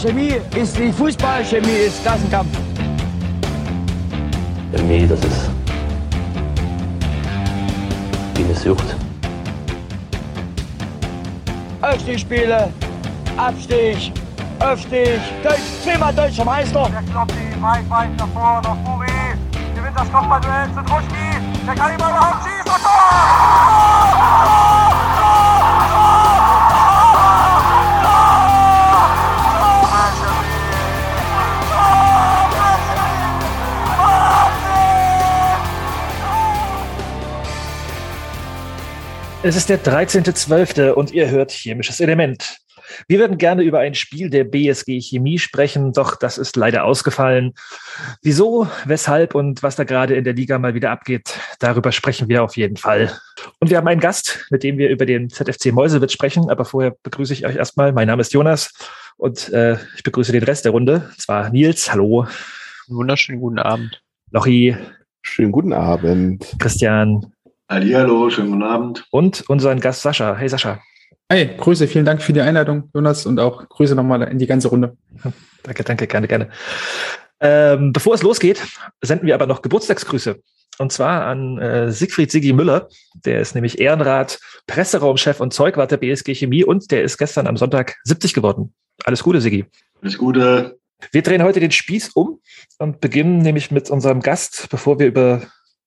Chemie ist wie Fußball, Chemie ist Klassenkampf. Chemie, das ist wie eine Sucht. Aufstiegsspiele, Abstieg, Aufstieg, Deutsch, zehnmal deutscher Meister. Der Kloppi, weit, weit nach vorne, nach Furi. Gewinnt das Kopfballduell zu Druschki. Der kann ihn mal überhaupt schießen. Und Es ist der 13.12. und ihr hört Chemisches Element. Wir würden gerne über ein Spiel der BSG Chemie sprechen, doch das ist leider ausgefallen. Wieso, weshalb und was da gerade in der Liga mal wieder abgeht, darüber sprechen wir auf jeden Fall. Und wir haben einen Gast, mit dem wir über den ZFC Meuselwitz sprechen, aber vorher begrüße ich euch erstmal. Mein Name ist Jonas und äh, ich begrüße den Rest der Runde. Und zwar Nils, hallo. Wunderschönen guten Abend. Lochi. Schönen guten Abend. Christian. Hallo, schönen guten Abend. Und unseren Gast Sascha. Hey Sascha. Hey, Grüße, vielen Dank für die Einladung, Jonas, und auch Grüße nochmal in die ganze Runde. Danke, danke, gerne, gerne. Ähm, bevor es losgeht, senden wir aber noch Geburtstagsgrüße. Und zwar an äh, Siegfried Sigi Müller. Der ist nämlich Ehrenrat, Presseraumchef und Zeugwart der BSG Chemie und der ist gestern am Sonntag 70 geworden. Alles Gute, Sigi. Alles Gute. Wir drehen heute den Spieß um und beginnen nämlich mit unserem Gast, bevor wir über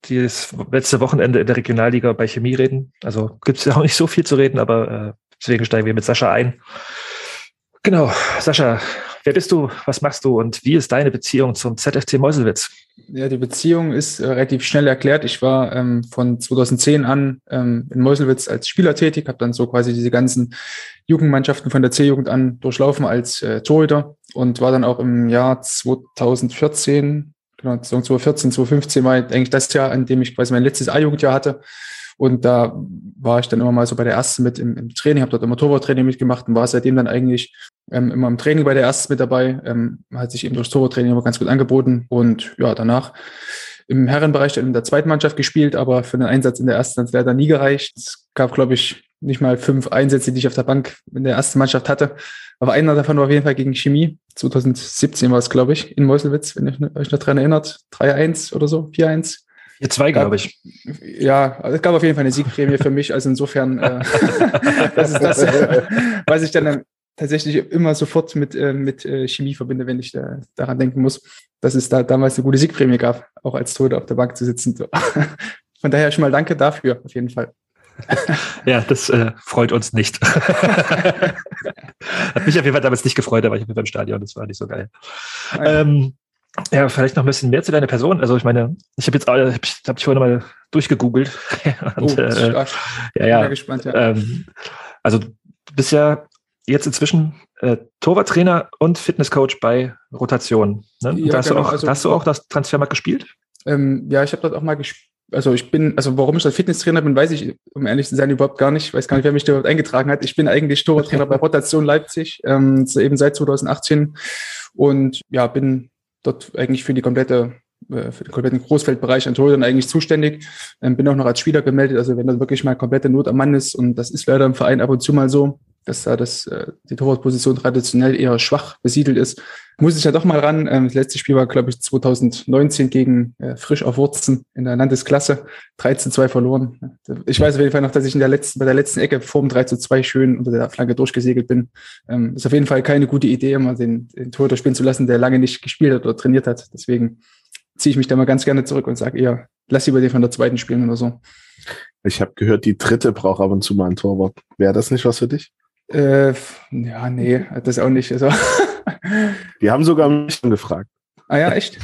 das letzte Wochenende in der Regionalliga bei Chemie reden. Also gibt es ja auch nicht so viel zu reden, aber äh, deswegen steigen wir mit Sascha ein. Genau, Sascha, wer bist du, was machst du und wie ist deine Beziehung zum ZFC Meuselwitz? Ja, die Beziehung ist äh, relativ schnell erklärt. Ich war ähm, von 2010 an ähm, in Meuselwitz als Spieler tätig, habe dann so quasi diese ganzen Jugendmannschaften von der C-Jugend an durchlaufen als äh, Torhüter und war dann auch im Jahr 2014 genau, 2014, 2015 war eigentlich das Jahr, an dem ich quasi mein letztes A-Jugendjahr hatte. Und da war ich dann immer mal so bei der ersten mit im, im Training, habe dort immer Torwarttraining mitgemacht und war seitdem dann eigentlich ähm, immer im Training bei der ersten mit dabei. Ähm, hat sich eben durch Torwarttraining immer ganz gut angeboten. Und ja, danach im Herrenbereich dann in der zweiten Mannschaft gespielt, aber für den Einsatz in der ersten hat es leider nie gereicht. Es gab, glaube ich, nicht mal fünf Einsätze, die ich auf der Bank in der ersten Mannschaft hatte. Aber einer davon war auf jeden Fall gegen Chemie. 2017 war es, glaube ich, in Meuselwitz, wenn ihr euch noch dran erinnert. 3-1 oder so, 4-1. 4-2, glaube ich. Ja, es gab auf jeden Fall eine Siegprämie für mich. Also insofern, äh, das ist das, was ich dann tatsächlich immer sofort mit, äh, mit äh, Chemie verbinde, wenn ich da, daran denken muss, dass es da damals eine gute Siegprämie gab, auch als Tode auf der Bank zu sitzen. Von daher schon mal danke dafür, auf jeden Fall. Ja, das äh, freut uns nicht. Hat mich auf jeden Fall damals nicht gefreut, aber ich bin beim Stadion, das war nicht so geil. Ähm, ja, vielleicht noch ein bisschen mehr zu deiner Person. Also ich meine, ich habe jetzt äh, ich habe dich vorhin mal durchgegoogelt. Und, oh, äh, ja, ja. Gespannt, ja. Ähm, also du bist ja jetzt inzwischen äh, Torwarttrainer und Fitnesscoach bei Rotation. Ne? Ja, hast, genau. du auch, also, hast du auch das Transfermarkt gespielt? Ähm, ja, ich habe dort auch mal gespielt also ich bin, also warum ich als Fitnesstrainer bin, weiß ich, um ehrlich zu sein, überhaupt gar nicht. Ich weiß gar nicht, wer mich da überhaupt eingetragen hat. Ich bin eigentlich Torwarttrainer bei Rotation Leipzig, ähm, eben seit 2018 und ja, bin dort eigentlich für die komplette äh, für den kompletten Großfeldbereich an Torhütern eigentlich zuständig. Ähm, bin auch noch als Spieler gemeldet, also wenn da wirklich mal komplette Not am Mann ist und das ist leider im Verein ab und zu mal so, dass da das, äh, die Torwartposition traditionell eher schwach besiedelt ist, muss ich ja doch mal ran. Ähm, das letzte Spiel war, glaube ich, 2019 gegen äh, Frisch auf Wurzen in der Landesklasse. 3 zu 2 verloren. Ich weiß auf jeden Fall noch, dass ich in der letzten, bei der letzten Ecke vorm 3 zu 2 schön unter der Flanke durchgesegelt bin. Ähm, ist auf jeden Fall keine gute Idee, immer den, den Torhüter spielen zu lassen, der lange nicht gespielt hat oder trainiert hat. Deswegen ziehe ich mich da mal ganz gerne zurück und sage eher, lass lieber den von der zweiten spielen oder so. Ich habe gehört, die dritte braucht ab und zu mal ein Torwart. Wäre das nicht was für dich? Äh, ja, nee, das auch nicht. Also. Die haben sogar mich gefragt. Ah ja, echt?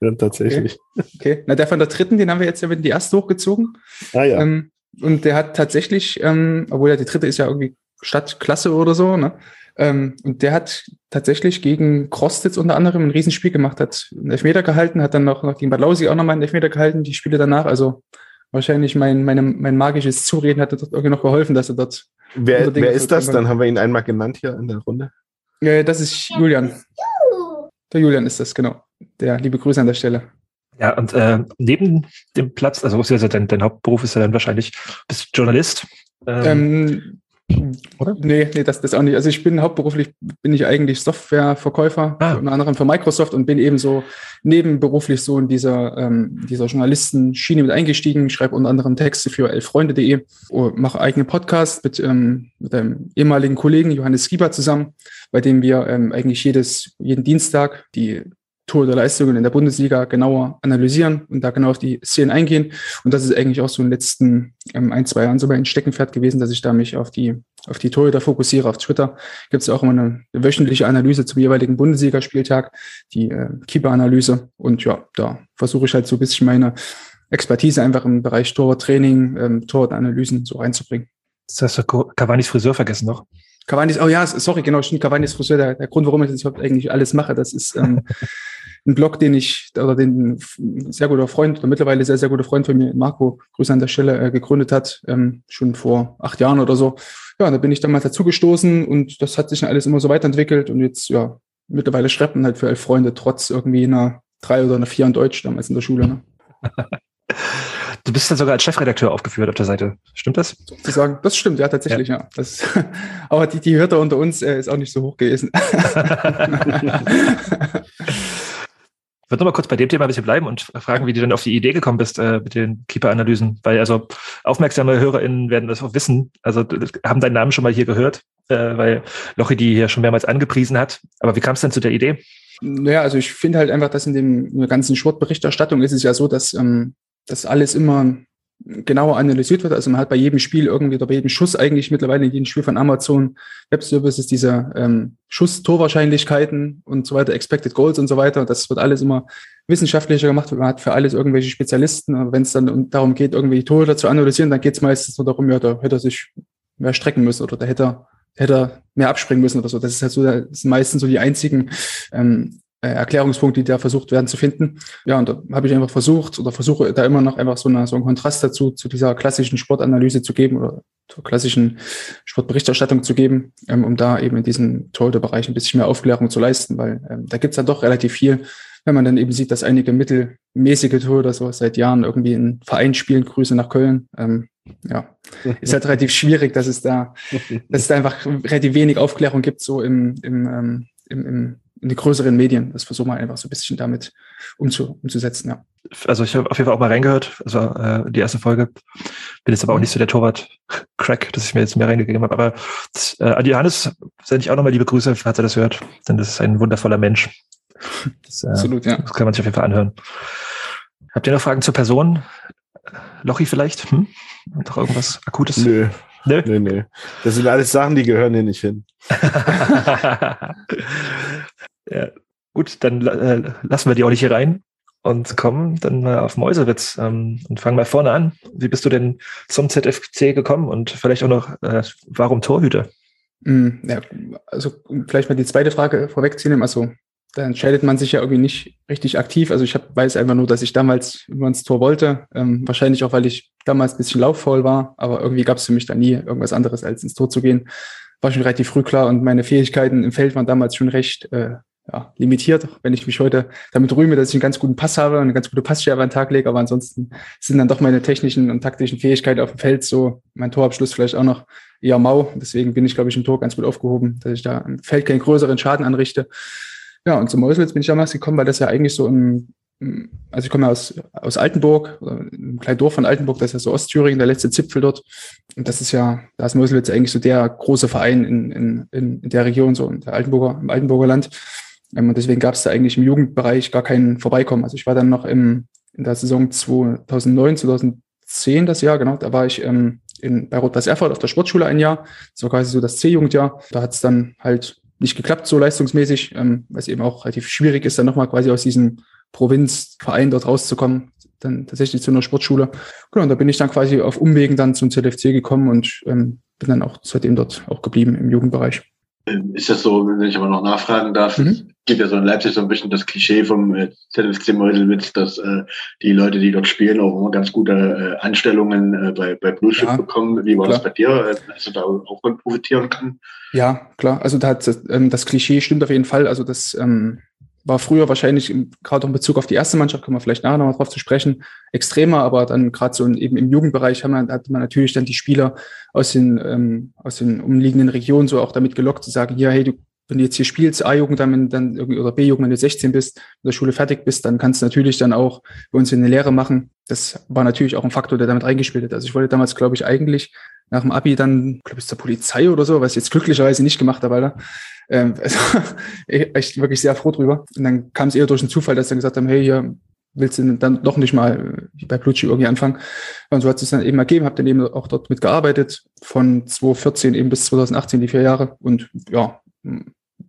ja, tatsächlich. Okay. okay. Na, der von der dritten, den haben wir jetzt ja mit die erste hochgezogen. Ah ja. Ähm, und der hat tatsächlich, ähm, obwohl ja die dritte ist ja irgendwie Stadtklasse oder so, ne? Ähm, und der hat tatsächlich gegen Krostitz unter anderem ein Riesenspiel gemacht, hat einen Elfmeter gehalten, hat dann noch, noch gegen Bad Lausi auch nochmal einen Elfmeter gehalten, die Spiele danach. Also wahrscheinlich mein, meine, mein magisches Zureden hat dort irgendwie noch geholfen, dass er dort Wer, wer ist das? Dann haben wir ihn einmal genannt hier in der Runde. Ja, das ist Julian. Der Julian ist das, genau. Der liebe Grüße an der Stelle. Ja, und äh, neben dem Platz, also, also dein, dein Hauptberuf ist ja dann wahrscheinlich, bist Journalist. Ähm, ähm, oder? Nee, nee, das, das auch nicht. Also ich bin hauptberuflich, bin ich eigentlich Softwareverkäufer, Ah. unter anderem für Microsoft und bin eben so nebenberuflich so in dieser, ähm, dieser Journalistenschiene mit eingestiegen, schreibe unter anderem Texte für elfreunde.de, oh, mache eigene Podcasts mit, ähm, mit einem ehemaligen Kollegen, Johannes Schieber, zusammen, bei dem wir ähm, eigentlich jedes, jeden Dienstag die Tore der Leistungen in der Bundesliga genauer analysieren und da genau auf die Szenen eingehen. Und das ist eigentlich auch so in den letzten ähm, ein, zwei Jahren so mein Steckenpferd gewesen, dass ich da mich auf die, auf die Torhüter fokussiere. Auf Twitter gibt es auch immer eine wöchentliche Analyse zum jeweiligen Bundesligaspieltag, die äh, Keeper-Analyse. Und ja, da versuche ich halt so ein bisschen meine Expertise einfach im Bereich Torwarttraining, ähm, Torwartanalysen so reinzubringen. Jetzt hast du Cavani's Friseur vergessen noch. Cavani ist, oh ja, sorry, genau, stimmt, Cavani ist Friseur. Der, der Grund, warum ich das überhaupt eigentlich alles mache, das ist ähm, ein Blog, den ich, oder den ein sehr guter Freund, oder mittlerweile sehr, sehr guter Freund von mir, Marco, Grüße an der Stelle, äh, gegründet hat, ähm, schon vor acht Jahren oder so. Ja, da bin ich damals dazu gestoßen und das hat sich dann alles immer so weiterentwickelt und jetzt, ja, mittlerweile schreibt man halt für elf Freunde, trotz irgendwie einer drei oder einer vier in Deutsch damals in der Schule. Ne? Du bist dann sogar als Chefredakteur aufgeführt auf der Seite. Stimmt das? Zu sagen, das stimmt, ja, tatsächlich, ja. ja. Das, aber die, die Hürde unter uns äh, ist auch nicht so hoch gewesen. Ich würde noch mal kurz bei dem Thema ein bisschen bleiben und fragen, wie du denn auf die Idee gekommen bist äh, mit den Keeper-Analysen. Weil also aufmerksame HörerInnen werden das auch wissen. Also haben deinen Namen schon mal hier gehört, äh, weil Lochi die hier schon mehrmals angepriesen hat. Aber wie kam es denn zu der Idee? Naja, also ich finde halt einfach, dass in, dem, in der ganzen Sportberichterstattung ist es ja so, dass ähm, das alles immer genauer analysiert wird. Also man hat bei jedem Spiel irgendwie oder bei jedem Schuss eigentlich mittlerweile in jedem Spiel von Amazon Web Services diese ähm, Schuss-Torwahrscheinlichkeiten und so weiter, Expected Goals und so weiter. Das wird alles immer wissenschaftlicher gemacht. Man hat für alles irgendwelche Spezialisten. Aber wenn es dann darum geht, irgendwelche Tore zu analysieren, dann geht es meistens nur darum, ja, da hätte er sich mehr strecken müssen oder da hätte er, hätte er mehr abspringen müssen oder so. Das ist halt so, das sind meistens so die einzigen ähm, Erklärungspunkte, die da versucht werden zu finden. Ja, und da habe ich einfach versucht oder versuche da immer noch einfach so, eine, so einen Kontrast dazu, zu dieser klassischen Sportanalyse zu geben oder zur klassischen Sportberichterstattung zu geben, ähm, um da eben in diesem Torhüterbereich ein bisschen mehr Aufklärung zu leisten, weil ähm, da gibt's dann doch relativ viel, wenn man dann eben sieht, dass einige mittelmäßige Torhüter so seit Jahren irgendwie in Verein spielen, Grüße nach Köln, ähm, ja, ist halt relativ schwierig, dass es da, dass es da einfach relativ wenig Aufklärung gibt, so im, im, ähm, im, im in die größeren Medien. Das versuchen wir einfach so ein bisschen damit umzu, umzusetzen, ja. Also ich habe auf jeden Fall auch mal reingehört, also äh, die erste Folge. Bin jetzt aber auch nicht so der Torwart-Crack, dass ich mir jetzt mehr reingegeben habe. Aber äh, an Johannes sende ich auch nochmal liebe Grüße, falls er das hört. Denn das ist ein wundervoller Mensch. Das, äh, Absolut, ja. Das kann man sich auf jeden Fall anhören. Habt ihr noch Fragen zur Person? Lochi vielleicht? Hm? Noch irgendwas Akutes? Nö. Nö? Nö, nö. Das sind alles Sachen, die gehören hier nicht hin. ja, gut, dann äh, lassen wir die auch nicht hier rein und kommen dann mal auf Mäusewitz ähm, und fangen mal vorne an. Wie bist du denn zum ZFC gekommen und vielleicht auch noch, äh, warum Torhüter? Mm, ja, also vielleicht mal die zweite Frage vorwegzunehmen. Also da entscheidet man sich ja irgendwie nicht richtig aktiv. Also ich hab, weiß einfach nur, dass ich damals immer ins Tor wollte. Ähm, wahrscheinlich auch, weil ich damals ein bisschen lauffaul war, aber irgendwie gab es für mich da nie irgendwas anderes, als ins Tor zu gehen. War schon relativ früh klar und meine Fähigkeiten im Feld waren damals schon recht äh, ja, limitiert, wenn ich mich heute damit rühme, dass ich einen ganz guten Pass habe und eine ganz gute Passschärfe an den Tag lege, aber ansonsten sind dann doch meine technischen und taktischen Fähigkeiten auf dem Feld so, mein Torabschluss vielleicht auch noch eher mau. Deswegen bin ich, glaube ich, im Tor ganz gut aufgehoben, dass ich da im Feld keinen größeren Schaden anrichte. Ja, und zum Mäusewitz bin ich damals gekommen, weil das ja eigentlich so im, also ich komme aus, aus Altenburg, einem kleinen Dorf von Altenburg, das ist ja so Ostthüringen, der letzte Zipfel dort. Und das ist ja, da ist Meuselwitz eigentlich so der große Verein in, in, in der Region, so in der Altenburger, im Altenburger Land. Und deswegen gab es da eigentlich im Jugendbereich gar kein Vorbeikommen. Also ich war dann noch im, in der Saison 2009, 2010 das Jahr, genau, da war ich ähm, in, bei Rot-Weiß Erfurt auf der Sportschule ein Jahr. Das war quasi so das C-Jugendjahr. Da hat es dann halt nicht geklappt, so leistungsmäßig, ähm, weil es eben auch relativ schwierig ist, dann nochmal quasi aus diesem Provinzverein dort rauszukommen, dann tatsächlich zu einer Sportschule. Genau, und da bin ich dann quasi auf Umwegen dann zum ZFC gekommen und ähm, bin dann auch seitdem dort auch geblieben im Jugendbereich. Ist das so, wenn ich aber noch nachfragen darf, mhm. es gibt ja so in Leipzig so ein bisschen das Klischee vom äh, ZFC Meuselwitz, dass äh, die Leute, die dort spielen, auch immer ganz gute äh, Anstellungen äh, bei, bei Blue ja, bekommen. Wie war klar. das bei dir, dass du da auch von profitieren kann? Ja, klar. Also da hat, ähm, das Klischee stimmt auf jeden Fall. Also das ähm, war früher wahrscheinlich gerade auch in Bezug auf die erste Mannschaft, kommen wir vielleicht nachher nochmal drauf zu sprechen, extremer, aber dann gerade so in, eben im Jugendbereich haben wir, hat man natürlich dann die Spieler aus den, ähm, aus den umliegenden Regionen so auch damit gelockt zu sagen, ja, hey, du, wenn du jetzt hier spielst, A-Jugend, dann, dann oder B-Jugend, wenn du 16 bist, in der Schule fertig bist, dann kannst du natürlich dann auch bei uns in eine Lehre machen. Das war natürlich auch ein Faktor, der damit reingespielt hat. Also ich wollte damals, glaube ich, eigentlich nach dem Abi dann, glaube ich, zur Polizei oder so, was ich jetzt glücklicherweise nicht gemacht habe, Alter. Ähm, also, echt wirklich sehr froh drüber. Und dann kam es eher durch den Zufall, dass sie gesagt haben, hey, hier willst du dann doch nicht mal äh, bei Blutschi irgendwie anfangen. Und so hat es dann eben ergeben, habe dann eben auch dort mitgearbeitet, von 2014 eben bis 2018, die vier Jahre. Und ja,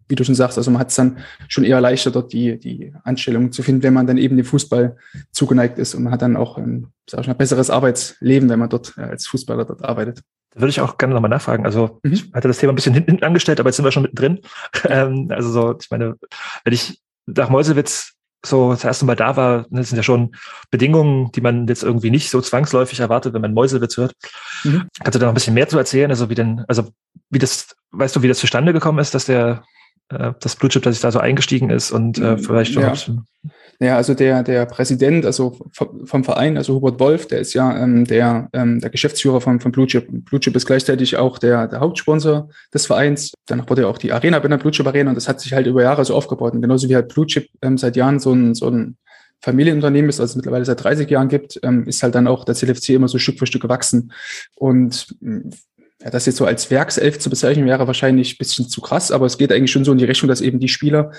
wie du schon sagst, also man hat es dann schon eher leichter, dort die, die Anstellung zu finden, wenn man dann eben dem Fußball zugeneigt ist. Und man hat dann auch ein, sag ich mal, besseres Arbeitsleben, wenn man dort äh, als Fußballer dort arbeitet. Da würde ich auch gerne nochmal nachfragen. Also mhm. ich hatte das Thema ein bisschen hinten angestellt, aber jetzt sind wir schon mittendrin. ähm, also so, ich meine, wenn ich nach Meuselwitz so das erste Mal da war, das sind ja schon Bedingungen, die man jetzt irgendwie nicht so zwangsläufig erwartet, wenn man Meuselwitz hört. Mhm. Kannst du da noch ein bisschen mehr zu erzählen? Also wie denn, also wie das, weißt du, wie das zustande gekommen ist, dass der äh, das Blue Chip, dass ich da so eingestiegen ist und äh, vielleicht schon ja. Ja, also der, der Präsident, also vom Verein, also Hubert Wolf, der ist ja ähm, der, ähm, der Geschäftsführer von, von Blue Chip. Blue Chip ist gleichzeitig auch der, der Hauptsponsor des Vereins. Danach wurde ja auch die Arena bei der Blue Chip Arena und das hat sich halt über Jahre so aufgebaut. Und genauso wie halt Blue Chip ähm, seit Jahren so ein, so ein Familienunternehmen ist, also es mittlerweile seit 30 Jahren gibt, ähm, ist halt dann auch der CLFC immer so Stück für Stück gewachsen. Und ja, das jetzt so als Werkself zu bezeichnen, wäre wahrscheinlich ein bisschen zu krass, aber es geht eigentlich schon so in die Richtung, dass eben die Spieler,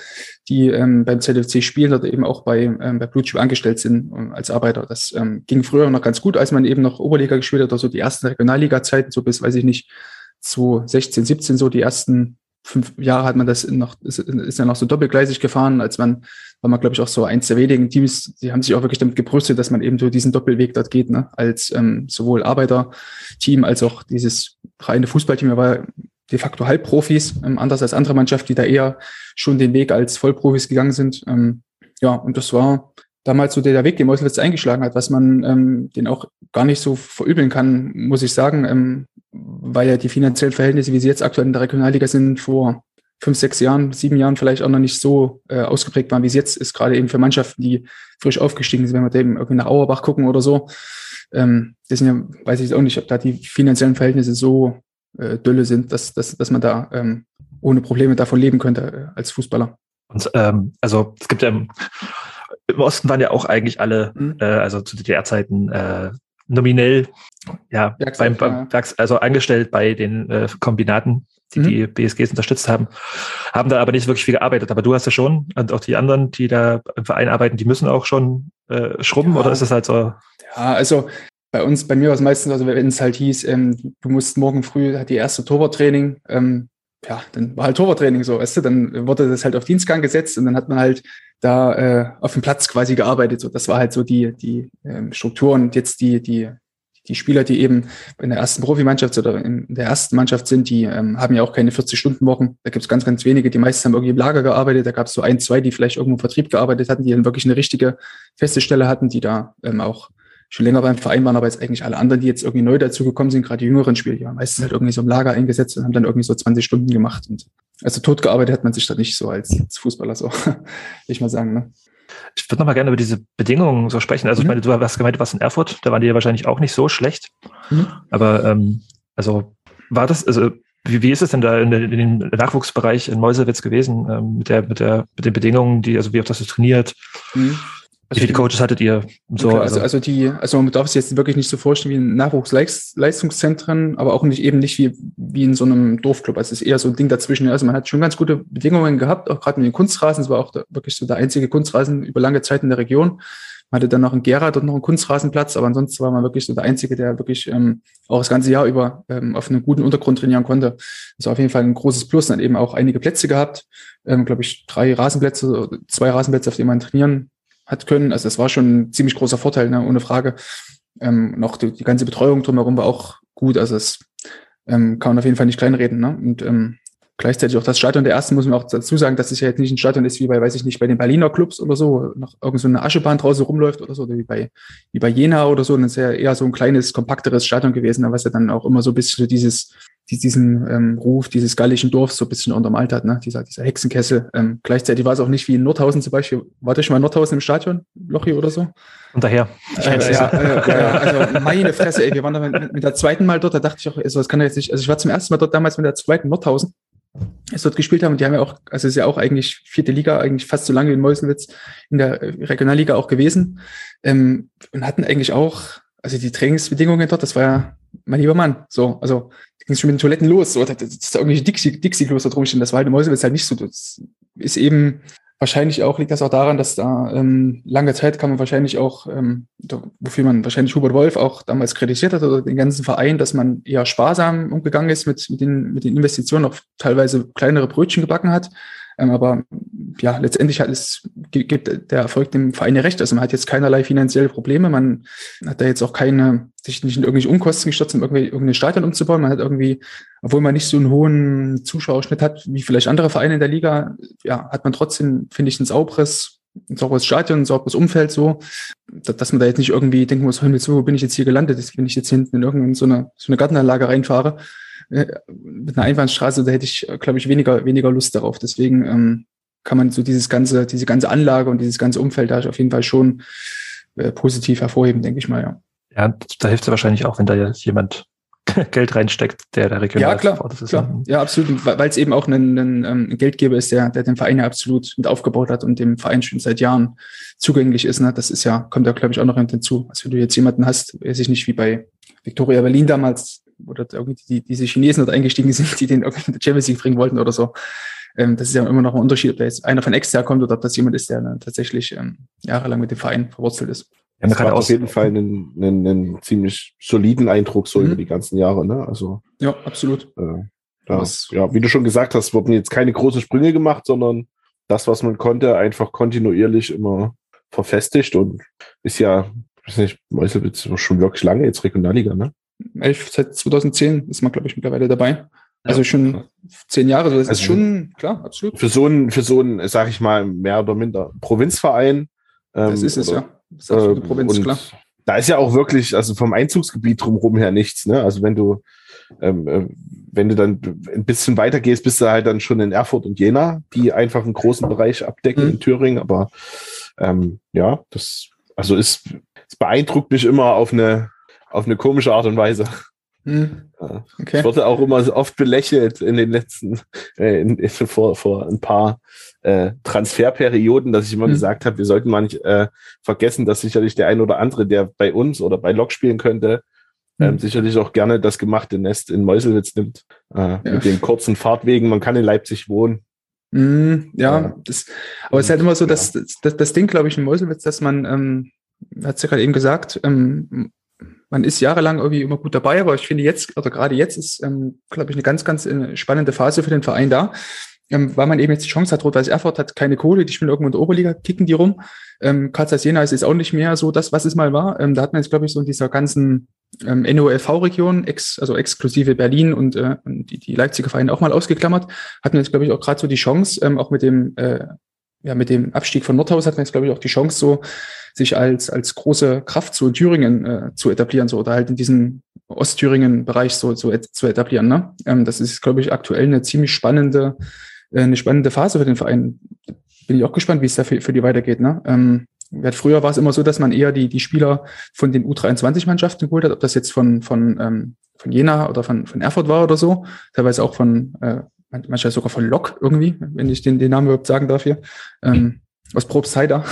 die ähm, beim ZFC spielen, dort eben auch bei, ähm, bei Blue angestellt sind um, als Arbeiter. Das ähm, ging früher noch ganz gut, als man eben noch Oberliga gespielt hat, oder so die ersten Regionalliga-Zeiten, so bis, weiß ich nicht, 2016, 17, so die ersten fünf Jahre hat man das noch, ist, ist ja noch so doppelgleisig gefahren, als man, war man, glaube ich, auch so eins der wenigen Teams, die haben sich auch wirklich damit gebrüstet, dass man eben so diesen Doppelweg dort geht, ne? als ähm, sowohl Arbeiterteam als auch dieses reine Fußballteam. Er war de facto Halbprofis, ähm, anders als andere Mannschaften, die da eher schon den Weg als Vollprofis gegangen sind. Ähm, ja, und das war damals so der, Weg, den Meuselwitz eingeschlagen hat, was man ähm, den auch gar nicht so verübeln kann, muss ich sagen, ähm, weil ja die finanziellen Verhältnisse, wie sie jetzt aktuell in der Regionalliga sind, vor fünf, sechs Jahren, sieben Jahren vielleicht auch noch nicht so äh, ausgeprägt waren, wie es jetzt ist, gerade eben für Mannschaften, die frisch aufgestiegen sind, wenn wir eben irgendwie nach Auerbach gucken oder so. Ähm, das sind ja, weiß ich auch nicht, ob da die finanziellen Verhältnisse so äh, dünne sind, dass, dass, dass man da ähm, ohne Probleme davon leben könnte äh, als Fußballer. Und ähm, also es gibt ja im, im Osten waren ja auch eigentlich alle, mhm. äh, also zu DDR-Zeiten äh, nominell ja, beim, beim ja. also angestellt bei den äh, Kombinaten, die mhm. die BSGs unterstützt haben, haben da aber nicht wirklich viel gearbeitet. Aber du hast ja schon und auch die anderen, die da im Verein arbeiten, die müssen auch schon äh, schrubben ja. oder ist das halt so? Ja, also bei uns, bei mir war es meistens, also wenn es halt hieß, ähm, du musst morgen früh hat die erste Torwarttraining, ähm, ja, dann war halt Torwarttraining so, weißt du, dann wurde das halt auf Dienstgang gesetzt und dann hat man halt da äh, auf dem Platz quasi gearbeitet. So, das war halt so die, die ähm, Struktur und jetzt die, die, die Spieler, die eben in der ersten Profimannschaft oder in der ersten Mannschaft sind, die ähm, haben ja auch keine 40-Stunden-Wochen. Da gibt es ganz, ganz wenige. Die meisten haben irgendwie im Lager gearbeitet. Da gab es so ein, zwei, die vielleicht irgendwo im Vertrieb gearbeitet hatten, die dann wirklich eine richtige feste Stelle hatten, die da ähm, auch schon länger beim Verein waren, aber jetzt eigentlich alle anderen, die jetzt irgendwie neu dazugekommen sind, gerade die jüngeren Spieler, die waren meistens halt irgendwie so im Lager eingesetzt und haben dann irgendwie so 20 Stunden gemacht. Und also tot gearbeitet hat man sich da nicht so als, als Fußballer, so, will ich mal sagen. Ne? Ich würde noch mal gerne über diese Bedingungen so sprechen. Also mhm. ich meine, du hast gemeint, du warst in Erfurt, da waren die ja wahrscheinlich auch nicht so schlecht. Mhm. Aber ähm, also war das, also wie, wie ist es denn da in, in dem Nachwuchsbereich in Mäusewitz gewesen ähm, mit der, mit der, mit den Bedingungen, die, also wie oft hast du trainiert? Mhm. Also Wie viele Coaches hattet ihr? So, okay, also, also, also die, also man darf es jetzt wirklich nicht so vorstellen wie in Nachwuchsleistungszentren, aber auch nicht eben nicht wie, wie in so einem Dorfclub. Also es ist eher so ein Ding dazwischen. Also man hat schon ganz gute Bedingungen gehabt, auch gerade mit den Kunstrasen. Es war auch der, wirklich so der einzige Kunstrasen über lange Zeit in der Region. Man hatte dann noch in Gera dort noch einen Kunstrasenplatz, aber ansonsten war man wirklich so der Einzige, der wirklich ähm, auch das ganze Jahr über ähm, auf einem guten Untergrund trainieren konnte. Das war auf jeden Fall ein großes Plus. Dann eben auch einige Plätze gehabt, ähm, glaube ich, drei Rasenplätze, zwei Rasenplätze, auf denen man trainieren hat können. Also das war schon ein ziemlich großer Vorteil, ne, ohne Frage. Ähm, noch die, die ganze Betreuung drumherum war auch gut. Also es ähm, kann man auf jeden Fall nicht kleinreden. Ne? Und ähm, gleichzeitig auch das Stadion der ersten muss man auch dazu sagen, dass es ja jetzt nicht ein Stadion ist wie bei, weiß ich nicht, bei den Berliner Clubs oder so, noch irgend so eine Aschebahn draußen rumläuft oder so, oder wie bei, wie bei Jena oder so. Und es ist ja eher so ein kleines, kompakteres Stadion gewesen, was ja dann auch immer so ein bisschen so dieses die diesen ähm, Ruf dieses gallischen Dorfs so ein bisschen untermalt hat, ne? dieser, dieser Hexenkessel. Ähm, gleichzeitig war es auch nicht wie in Nordhausen zum Beispiel. War das schon mal in Nordhausen im Stadion, Lochi oder so? Und daher. Äh, ja, äh, ja, also meine Fresse, ey, wir waren dann mit, mit der zweiten Mal dort, da dachte ich auch, also das kann ja jetzt nicht, also ich war zum ersten Mal dort damals mit der zweiten Nordhausen, es dort gespielt haben, und die haben ja auch, also es ist ja auch eigentlich vierte Liga, eigentlich fast so lange wie in Meuselwitz in der Regionalliga auch gewesen, ähm, und hatten eigentlich auch, also die Trainingsbedingungen dort, das war ja mein lieber Mann, so, also ging es schon mit den Toiletten los, so, das, ist da irgendwie Dixie, Dixie-Klos da rumstehen, das war halt in Meuselwitz halt nicht so, das ist eben, Wahrscheinlich auch liegt das auch daran, dass da ähm, lange Zeit kann man wahrscheinlich auch, ähm, wofür man wahrscheinlich Hubert Wolf auch damals kritisiert hat oder den ganzen Verein, dass man eher sparsam umgegangen ist mit, mit, den, mit den Investitionen, auch teilweise kleinere Brötchen gebacken hat. Ähm, aber ja, letztendlich hat es, gibt der Erfolg dem Verein recht. Also man hat jetzt keinerlei finanzielle Probleme. Man hat da jetzt auch keine, sich nicht in irgendwelche Unkosten gestürzt, um irgendwie irgendein Stadion umzubauen. Man hat irgendwie, obwohl man nicht so einen hohen Zuschauerschnitt hat, wie vielleicht andere Vereine in der Liga, ja, hat man trotzdem, finde ich, ein sauberes, ein sauberes Stadion, ein sauberes Umfeld so, dass man da jetzt nicht irgendwie denken muss, wo bin ich jetzt hier gelandet, wenn ich jetzt hinten in irgendeine so eine, so eine Gartenanlage reinfahre mit einer Einbahnstraße, da hätte ich, glaube ich, weniger, weniger Lust darauf. Deswegen ähm, kann man so dieses ganze, diese ganze Anlage und dieses ganze Umfeld da auf jeden Fall schon äh, positiv hervorheben, denke ich mal, ja. Ja, da hilft es wahrscheinlich auch, wenn da jetzt jemand Geld reinsteckt, der der regional ja, klar, ist. Klar. Ja, absolut, weil es eben auch ein, ein, ein, Geldgeber ist, der, der den Verein ja absolut mit aufgebaut hat und dem Verein schon seit Jahren zugänglich ist. Ne? Das ist ja, kommt ja, glaube ich, auch noch hinzu. Also wenn du jetzt jemanden hast, weiß ich nicht, wie bei Victoria Berlin damals, oder irgendwie die, diese Chinesen dort eingestiegen sind, die den irgendwie in der Champions League bringen wollten oder so. Ähm, das ist ja immer noch ein Unterschied, ob da jetzt einer von extern kommt oder ob das jemand ist, der dann tatsächlich ähm, jahrelang mit dem Verein verwurzelt ist. Ja, man kann auf jeden Fall einen, einen, einen ziemlich soliden Eindruck so mhm. über die ganzen Jahre, ne? Also. Ja, absolut. Äh, das, ja, wie du schon gesagt hast, wurden jetzt keine großen Sprünge gemacht, sondern das, was man konnte, einfach kontinuierlich immer verfestigt und ist ja, ich weiß nicht, Meuselwitz schon wirklich lange jetzt Regionalliga, ne? Elf, seit 2010 ist man, glaube ich, mittlerweile dabei. Also schon zehn Jahre, das also ist schon, klar, absolut. Für so einen, für so einen, sag ich mal, mehr oder minder Provinzverein. Ähm, das ist es, oder, ja. Das ist absolute äh, Provinz, klar. Da ist ja auch wirklich, also vom Einzugsgebiet drumherum her nichts, ne? Also wenn du, ähm, äh, wenn du dann ein bisschen weiter gehst, bist du halt dann schon in Erfurt und Jena, die einfach einen großen Bereich abdecken mhm. in Thüringen, aber ähm, ja, das, also ist, es beeindruckt mich immer auf eine, auf eine komische Art und Weise. Hm. Okay. Es wurde auch immer so oft belächelt in den letzten, äh, in, in, vor, vor ein paar äh, Transferperioden, dass ich immer hm. gesagt habe, wir sollten mal nicht äh, vergessen, dass sicherlich der ein oder andere, der bei uns oder bei Lok spielen könnte, ähm, hm. sicherlich auch gerne das gemachte Nest in Meuselwitz nimmt. Äh, ja. Mit den kurzen Fahrtwegen. Man kann in Leipzig wohnen. Mm, ja, das, aber es ist halt immer so, dass, das, das Ding, glaube ich, in Meuselwitz, dass man, ähm, hat sie gerade eben gesagt, ähm, man ist jahrelang irgendwie immer gut dabei, aber ich finde jetzt, oder gerade jetzt ist, ähm, glaube ich, eine ganz, ganz äh, spannende Phase für den Verein da, ähm, weil man eben jetzt die Chance hat, Rot-Weiß Erfurt hat keine Kohle, die spielen irgendwo in der Oberliga, kicken die rum. Ähm, Karlsruhe Jena ist jetzt auch nicht mehr so das, was es mal war. Ähm, da hat man jetzt, glaube ich, so in dieser ganzen ähm, NOLV-Region, ex, also exklusive Berlin und, äh, und die, die Leipziger Vereine auch mal ausgeklammert, hat man jetzt, glaube ich, auch gerade so die Chance, ähm, auch mit dem, äh, ja, mit dem Abstieg von Nordhaus hat man jetzt, glaube ich, auch die Chance, so sich als, als große Kraft so in Thüringen äh, zu etablieren, so oder halt in diesem Ostthüringen-Bereich so, so et, zu etablieren. Ne? Ähm, das ist, glaube ich, aktuell eine ziemlich spannende, äh, eine spannende Phase für den Verein. Bin ich auch gespannt, wie es da für, für die weitergeht. Ne? Ähm, Früher war es immer so, dass man eher die, die Spieler von den U23-Mannschaften geholt hat, ob das jetzt von, von, ähm, von Jena oder von, von Erfurt war oder so, teilweise auch von, äh, manchmal sogar von Lok irgendwie, wenn ich den, den Namen überhaupt sagen darf hier. Ähm, aus Probstheider.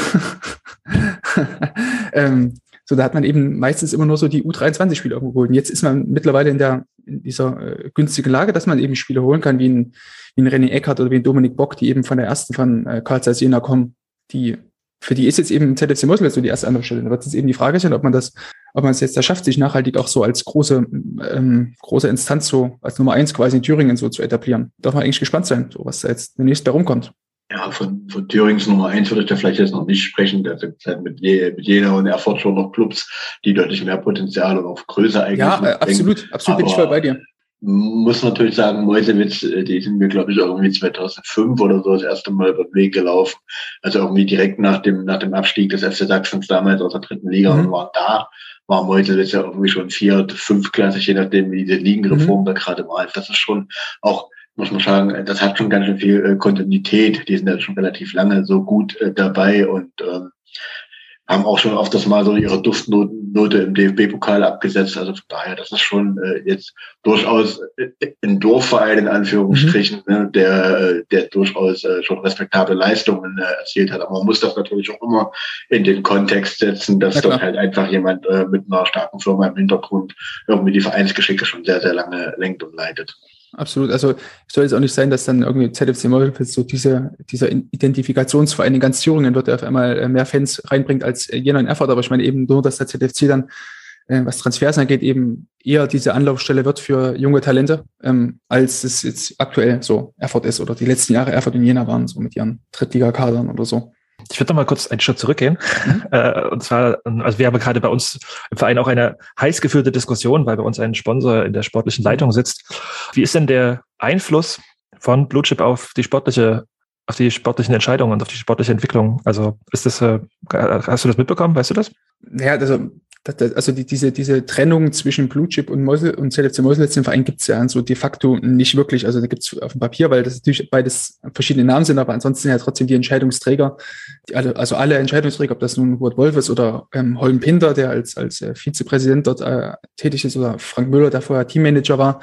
ähm, so, da hat man eben meistens immer nur so die U23-Spieler geholt. Und jetzt ist man mittlerweile in der in dieser äh, günstigen Lage, dass man eben Spieler holen kann, wie ein, wie ein René Eckert oder wie ein Dominik Bock, die eben von der ersten von äh, Karl Jena kommen, die für die ist jetzt eben ZFC Mosel so die erste andere Stelle. Da wird es eben die Frage sein, ob man das, ob man es jetzt da schafft, sich nachhaltig auch so als große, ähm, große Instanz so als Nummer eins quasi in Thüringen so zu etablieren. Darf man eigentlich gespannt sein, so was da jetzt demnächst da rumkommt. Ja, von, von Thürings Nummer eins würde ich da vielleicht jetzt noch nicht sprechen. Da sind halt mit, je, mit jeder und Erfurt schon noch Clubs, die deutlich mehr Potenzial und auch Größe eigentlich Ja, äh, absolut, absolut bin ich voll bei dir. Muss natürlich sagen, Meusewitz, äh, die sind mir, glaube ich, irgendwie 2005 oder so das erste Mal über den Weg gelaufen. Also irgendwie direkt nach dem, nach dem Abstieg des FC Sachsens damals aus der dritten Liga Mhm. und waren da, war Meusewitz ja irgendwie schon vier, fünfklassig, je nachdem, wie diese Ligenreform Mhm. da gerade war. Das ist schon auch, muss man sagen, das hat schon ganz schön viel äh, Kontinuität. Die sind ja schon relativ lange so gut äh, dabei und ähm, haben auch schon oft das mal so ihre Duftnote im DFB-Pokal abgesetzt. Also von daher, das ist schon äh, jetzt durchaus äh, ein Dorfverein in Anführungsstrichen, ne, der, äh, der durchaus äh, schon respektable Leistungen äh, erzielt hat. Aber man muss das natürlich auch immer in den Kontext setzen, dass klar. dort halt einfach jemand äh, mit einer starken Firma im Hintergrund irgendwie die Vereinsgeschicke schon sehr, sehr lange lenkt und leitet. Absolut. Also soll jetzt auch nicht sein, dass dann irgendwie ZFC Meulwitz so diese, dieser Identifikationsverein in ganz Thüringen wird, der auf einmal äh, mehr Fans reinbringt als äh, Jena in Erfurt. Aber ich meine eben nur, dass der ZFC dann, äh, was Transfers angeht, eben eher diese Anlaufstelle wird für junge Talente, ähm, als es jetzt aktuell so Erfurt ist oder die letzten Jahre Erfurt und Jena waren, so mit ihren Drittligakadern oder so. Ich würde noch mal kurz einen Schritt zurückgehen. Mhm. Äh, und zwar, also wir haben gerade bei uns im Verein auch eine heiß geführte Diskussion, weil bei uns ein Sponsor in der sportlichen Leitung sitzt. Wie ist denn der Einfluss von Blue Chip auf die sportliche, auf die sportlichen Entscheidungen und auf die sportliche Entwicklung? Also ist das, äh, hast du das mitbekommen? Weißt du das? Ja, also, das, das, also die, diese, diese Trennung zwischen Blue Chip und Meusel und ZFC Meuselwitz im Verein gibt's ja so de facto nicht wirklich. Also da gibt's auf dem Papier, weil das natürlich beides verschiedene Namen sind, aber ansonsten ja trotzdem die Entscheidungsträger, die alle, also alle Entscheidungsträger, ob das nun Hubert Wolf ist oder ähm, Holm Pinder, der als, als äh, Vizepräsident dort äh, tätig ist, oder Frank Müller, der vorher Teammanager war,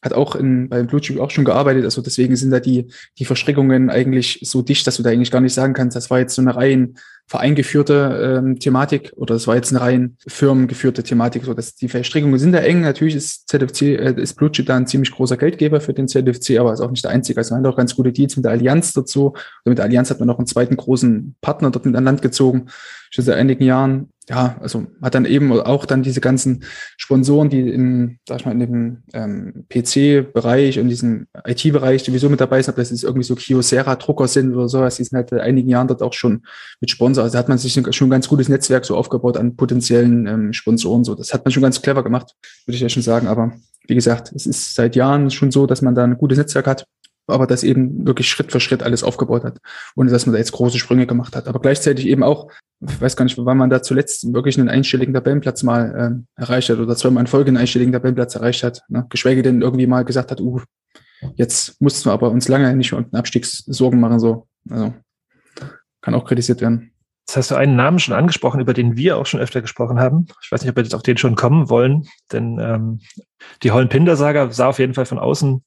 hat auch in, beim Blue Chip auch schon gearbeitet. Also deswegen sind da die, die Verstrickungen eigentlich so dicht, dass du da eigentlich gar nicht sagen kannst, das war jetzt so eine rein vereingeführte ähm, Thematik oder das war jetzt eine rein firmengeführte Thematik. So, dass die Verstrickungen sind da eng. Natürlich ist ZFC, äh, ist Blue Chip da ein ziemlich großer Geldgeber für den ZFC, aber ist auch nicht der einzige. Also man hat auch ganz gute Deals mit der Allianz dazu. Und mit der Allianz hat man noch einen zweiten großen Partner dort mit an Land gezogen, schon seit einigen Jahren. Ja, also hat dann eben auch dann diese ganzen Sponsoren, die in, sag ich mal, in dem ähm, PC-Bereich und diesem IT-Bereich sowieso mit dabei sind, ob das jetzt irgendwie so Kyocera-Drucker sind oder sowas, die sind halt seit einigen Jahren dort auch schon mit Sponsor. Also da hat man sich schon ein ganz gutes Netzwerk so aufgebaut an potenziellen ähm, Sponsoren. So, das hat man schon ganz clever gemacht, würde ich ja schon sagen. Aber wie gesagt, es ist seit Jahren schon so, dass man da ein gutes Netzwerk hat, aber das eben wirklich Schritt für Schritt alles aufgebaut hat, ohne dass man da jetzt große Sprünge gemacht hat. Aber gleichzeitig eben auch, ich weiß gar nicht, wann man da zuletzt wirklich einen einstelligen Tabellenplatz mal ähm, erreicht hat oder zweimal in Folge einen einstelligen Tabellenplatz erreicht hat. Ne? Geschweige denn irgendwie mal gesagt hat, uh, jetzt mussten wir aber uns lange nicht um den Abstiegssorgen machen. So. Also kann auch kritisiert werden. Jetzt hast du einen Namen schon angesprochen, über den wir auch schon öfter gesprochen haben. Ich weiß nicht, ob wir jetzt auf den schon kommen wollen, denn ähm, die Hollen-Pinder-Saga sah auf jeden Fall von außen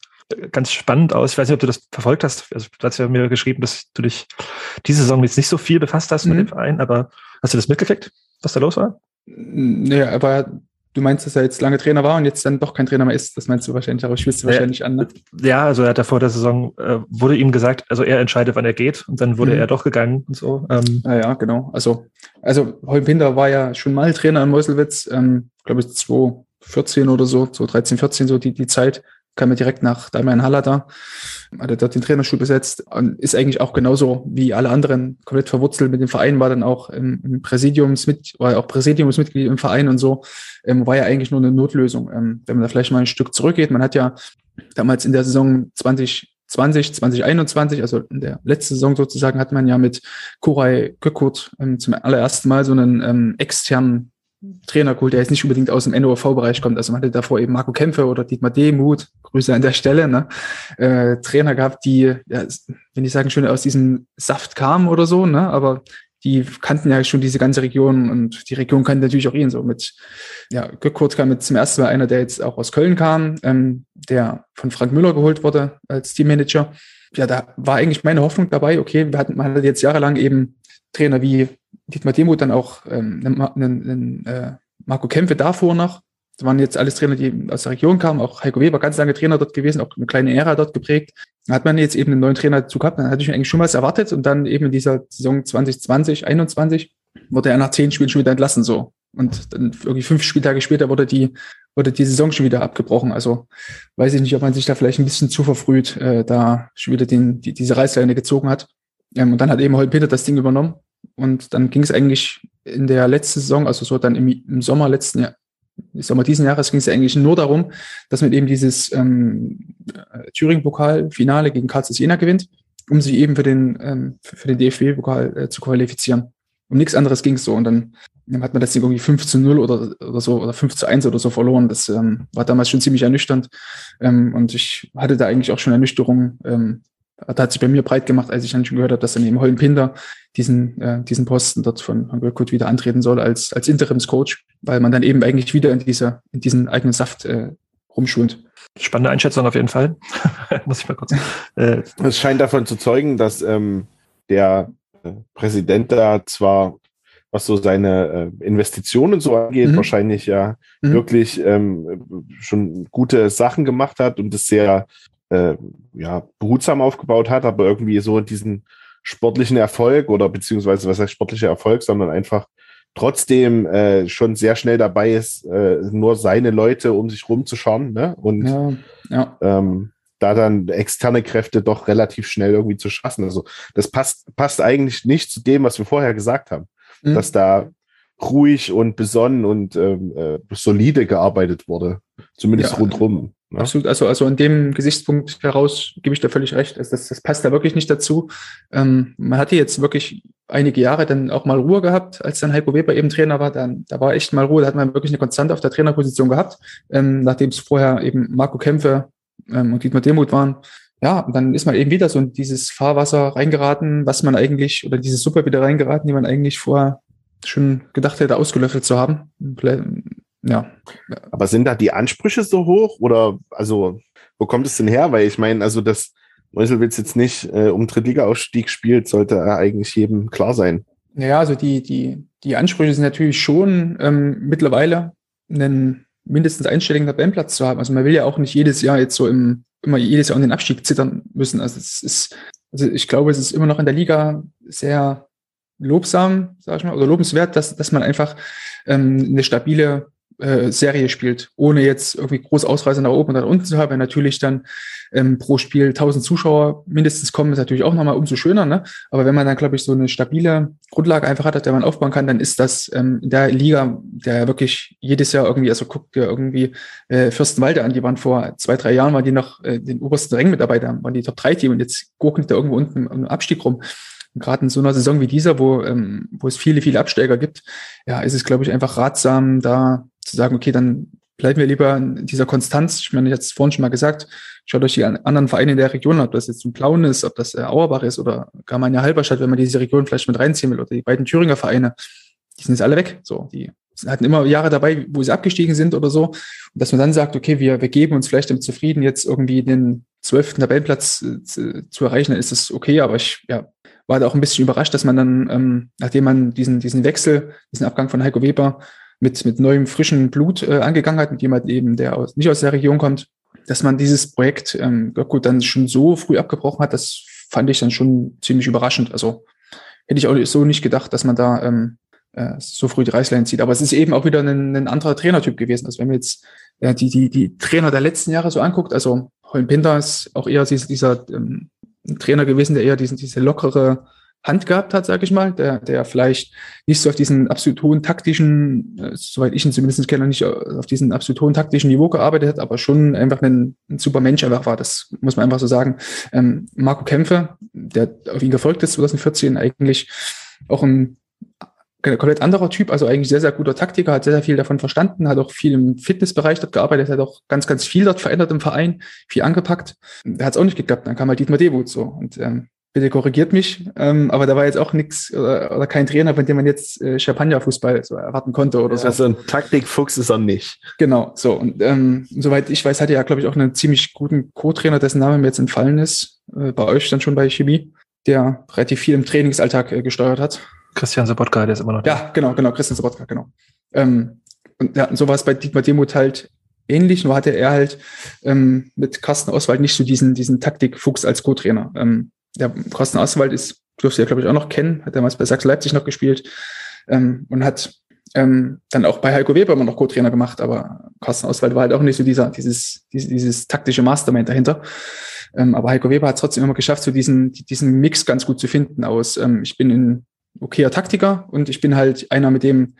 ganz spannend aus. Ich weiß nicht, ob du das verfolgt hast. Also, du hast ja mir geschrieben, dass du dich diese Saison jetzt nicht so viel befasst hast Mhm. mit dem Verein, aber hast du das mitgekriegt, was da los war? Naja, aber du meinst, dass er jetzt lange Trainer war und jetzt dann doch kein Trainer mehr ist. Das meinst du wahrscheinlich, aber spielst du Ja. wahrscheinlich an. Ne? Ja, also er hat da vor der Saison, äh, wurde ihm gesagt, also er entscheidet, wann er geht und dann wurde Mhm. er doch gegangen und so. Ähm, Ja, ja, genau. Also, also Holm Pinder war ja schon mal Trainer in Meuselwitz, ähm, glaube ich 2014 oder so, 2013, 14 so die, die Zeit. Kam er direkt nach Daimer Haller da, hat er dort den Trainerstuhl besetzt und ist eigentlich auch genauso wie alle anderen komplett verwurzelt mit dem Verein, war dann auch im, im Präsidiumsmitglied, war ja auch Präsidiumsmitglied im Verein und so, ähm, war ja eigentlich nur eine Notlösung. Ähm, wenn man da vielleicht mal ein Stück zurückgeht, man hat ja damals in der Saison 2020, 2021, also in der letzten Saison sozusagen, hat man ja mit Koray Gökurt ähm, zum allerersten Mal so einen ähm, externen Trainer geholt, der jetzt nicht unbedingt aus dem NOV-Bereich kommt. Also man hatte davor eben Marco Kämpfe oder Dietmar Demuth, Grüße an der Stelle, ne? äh, Trainer gehabt, die, ja, wenn ich sagen, schon aus diesem Saft kamen oder so, ne? aber die kannten ja schon diese ganze Region und die Region kannte natürlich auch ihn so mit, ja, Gökurt kam mit zum ersten Mal einer, der jetzt auch aus Köln kam, ähm, der von Frank Müller geholt wurde als Teammanager. Ja, da war eigentlich meine Hoffnung dabei, okay, wir hatten, man hatte jetzt jahrelang eben Trainer wie Dietmar Demuth, dann auch ähm, einen, einen, äh, Marco Kämpfe davor noch. Das waren jetzt alles Trainer, die aus der Region kamen. Auch Heiko Weber, ganz lange Trainer dort gewesen, auch eine kleine Ära dort geprägt. Da hat man jetzt eben einen neuen Trainer dazu gehabt. Dann hatte ich eigentlich schon was erwartet. Und dann eben in dieser Saison 2020, 21 wurde er nach zehn Spielen schon wieder entlassen, so. Und dann irgendwie fünf Spieltage später wurde die, wurde die Saison schon wieder abgebrochen. Also weiß ich nicht, ob man sich da vielleicht ein bisschen zu verfrüht äh, da schon wieder den, die, diese Reißleine gezogen hat. Ähm, und dann hat eben Holm Peter das Ding übernommen. Und dann ging es eigentlich in der letzten Saison, also so dann im, im Sommer letzten Jahr, sag mal, diesen Jahres ging es eigentlich nur darum, dass man eben dieses ähm, Thüringen-Pokal-Finale gegen Karlsruhe Jena gewinnt, um sich eben für den, ähm, für den DFB-Pokal äh, zu qualifizieren. Um nichts anderes ging es so. Und dann, dann hat man das Ding irgendwie 5 zu 0 oder, oder so oder 5 zu 1 oder so verloren. Das ähm, war damals schon ziemlich ernüchternd. Ähm, und ich hatte da eigentlich auch schon Ernüchterung. Da hat sich bei mir breit gemacht, als ich dann schon gehört habe, dass dann eben Holm Pinder diesen, äh, diesen Posten dort von, Gökut wieder antreten soll als, als Interimscoach, weil man dann eben eigentlich wieder in dieser, in diesen eigenen Saft äh, rumschwimmt. Spannende Einschätzung auf jeden Fall. Muss ich mal kurz. Äh, es scheint davon zu zeugen, dass ähm, der äh, Präsident da zwar, was so seine äh, Investitionen so angeht, mhm. wahrscheinlich ja mhm. wirklich ähm, schon gute Sachen gemacht hat und es sehr äh, ja, behutsam aufgebaut hat, aber irgendwie so diesen sportlichen Erfolg oder beziehungsweise was heißt sportlicher Erfolg, sondern einfach trotzdem äh, schon sehr schnell dabei ist, äh, nur seine Leute um sich rumzuschauen ne? und ja, ja. Ähm, da dann externe Kräfte doch relativ schnell irgendwie zu schaffen. Also das passt, passt eigentlich nicht zu dem, was wir vorher gesagt haben, mhm. dass da ruhig und besonnen und ähm, äh, solide gearbeitet wurde, zumindest ja. rundrum. Ne? Absolut, also, also an dem Gesichtspunkt heraus gebe ich da völlig recht. Also das, das passt da wirklich nicht dazu. Ähm, man hatte jetzt wirklich einige Jahre dann auch mal Ruhe gehabt, als dann Heiko Weber eben Trainer war. Dann, da war echt mal Ruhe, da hat man wirklich eine Konstante auf der Trainerposition gehabt, ähm, nachdem es vorher eben Marco Kämpfe ähm, und Dietmar Demuth waren. Ja, und dann ist man eben wieder so in dieses Fahrwasser reingeraten, was man eigentlich, oder diese Suppe wieder reingeraten, die man eigentlich vorher schon gedacht hätte, ausgelöffelt zu haben ja. Aber sind da die Ansprüche so hoch oder also wo kommt es denn her? Weil ich meine, also dass Meuselwitz jetzt nicht äh, um Drittliga-Aufstieg spielt, sollte er eigentlich jedem klar sein. Ja, also die, die, die Ansprüche sind natürlich schon ähm, mittlerweile einen mindestens einstelligen Tabellenplatz zu haben. Also man will ja auch nicht jedes Jahr jetzt so im, immer jedes Jahr um den Abstieg zittern müssen. Also es ist, also ich glaube, es ist immer noch in der Liga sehr lobsam, sag ich mal, oder lobenswert, dass, dass man einfach ähm, eine stabile äh, Serie spielt, ohne jetzt irgendwie groß Ausreißer nach oben oder nach unten zu haben, wenn natürlich dann ähm, pro Spiel 1000 Zuschauer mindestens kommen, ist natürlich auch nochmal umso schöner. Ne? Aber wenn man dann, glaube ich, so eine stabile Grundlage einfach hat, der man aufbauen kann, dann ist das ähm, in der Liga, der wirklich jedes Jahr irgendwie, also guckt ja irgendwie äh, Fürstenwalde an, die waren vor zwei, drei Jahren, waren die noch äh, den obersten Ringmitarbeiter, waren die Top-3-Team und jetzt gurken da irgendwo unten im Abstieg rum gerade in so einer Saison wie dieser, wo, ähm, wo es viele, viele Absteiger gibt, ja, ist es, glaube ich, einfach ratsam, da zu sagen, okay, dann bleiben wir lieber in dieser Konstanz. Ich meine, jetzt vorhin schon mal gesagt, schaut euch die anderen Vereine in der Region an, ob das jetzt ein Plauen ist, ob das äh, Auerbach ist oder gar mal eine Halberstadt, wenn man diese Region vielleicht mit reinziehen will, oder die beiden Thüringer Vereine, die sind jetzt alle weg. So, die hatten immer Jahre dabei, wo sie abgestiegen sind oder so. Und dass man dann sagt, okay, wir, wir geben uns vielleicht damit zufrieden, jetzt irgendwie den zwölften Tabellenplatz äh, zu, zu erreichen, dann ist das okay, aber ich ja, war da auch ein bisschen überrascht, dass man dann, ähm, nachdem man diesen, diesen Wechsel, diesen Abgang von Heiko Weber mit, mit neuem frischen Blut äh, angegangen hat, mit jemand eben, der aus, nicht aus der Region kommt, dass man dieses Projekt ähm, gut dann schon so früh abgebrochen hat, das fand ich dann schon ziemlich überraschend. Also hätte ich auch so nicht gedacht, dass man da ähm, äh, so früh die Reißleine zieht. Aber es ist eben auch wieder ein, ein anderer Trainertyp gewesen. Also wenn man jetzt äh, die, die, die Trainer der letzten Jahre so anguckt, also Holm Pinter ist auch eher dieser, dieser ähm, Trainer gewesen, der eher diesen, diese lockere Hand gehabt hat, sage ich mal, der, der vielleicht nicht so auf diesen absolut hohen taktischen, äh, soweit ich ihn zumindest kenne, nicht auf diesen absolut hohen taktischen Niveau gearbeitet hat, aber schon einfach ein, ein super Mensch einfach war. Das muss man einfach so sagen. Ähm, Marco Kämpfe, der auf ihn gefolgt ist 2014, eigentlich auch ein komplett anderer Typ, also eigentlich sehr, sehr guter Taktiker, hat sehr, sehr viel davon verstanden, hat auch viel im Fitnessbereich dort gearbeitet, hat auch ganz, ganz viel dort verändert im Verein, viel angepackt. Da hat es auch nicht geklappt. Dann kam halt Dietmar Debut so. Und ähm, bitte korrigiert mich, ähm, aber da war jetzt auch nichts oder, oder, kein Trainer, von dem man jetzt äh, Champagner-Fußball so erwarten konnte oder so. Also ein Taktikfuchs ist er nicht. Genau, so. Und ähm, soweit ich weiß, hatte er ja, glaube ich, auch einen ziemlich guten Co-Trainer, dessen Name mir jetzt entfallen ist, äh, bei euch dann schon bei Chemie, der relativ viel im Trainingsalltag äh, gesteuert hat. Christian Sobotka, der ist immer noch da. Ja, genau, genau, Christian Sobotka, genau. Ähm, und ja, so war es bei Dietmar Demuth halt ähnlich, nur hatte er halt ähm, mit Carsten Oswald nicht so diesen, diesen Taktikfuchs als Co-Trainer. Ähm, der Carsten Oswald ist, dürfte ihr, glaube ich, auch noch kennen, hat damals bei Sachsen Leipzig noch gespielt ähm, und hat ähm, dann auch bei Heiko Weber immer noch Co-Trainer gemacht, aber Carsten Oswald war halt auch nicht so dieser, dieses, dieses, dieses taktische Mastermind dahinter. Ähm, aber Heiko Weber hat trotzdem immer geschafft, so diesen, diesen Mix ganz gut zu finden aus, ähm, ich bin ein okayer Taktiker und ich bin halt einer, mit dem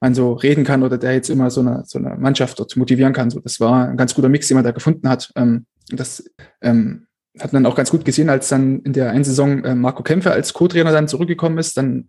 man so reden kann oder der jetzt immer so eine, so eine Mannschaft dort motivieren kann. So, das war ein ganz guter Mix, den man da gefunden hat. Ähm, das ähm, hat man auch ganz gut gesehen, als dann in der einen Saison äh, Marco Kämpfe als Co-Trainer dann zurückgekommen ist, dann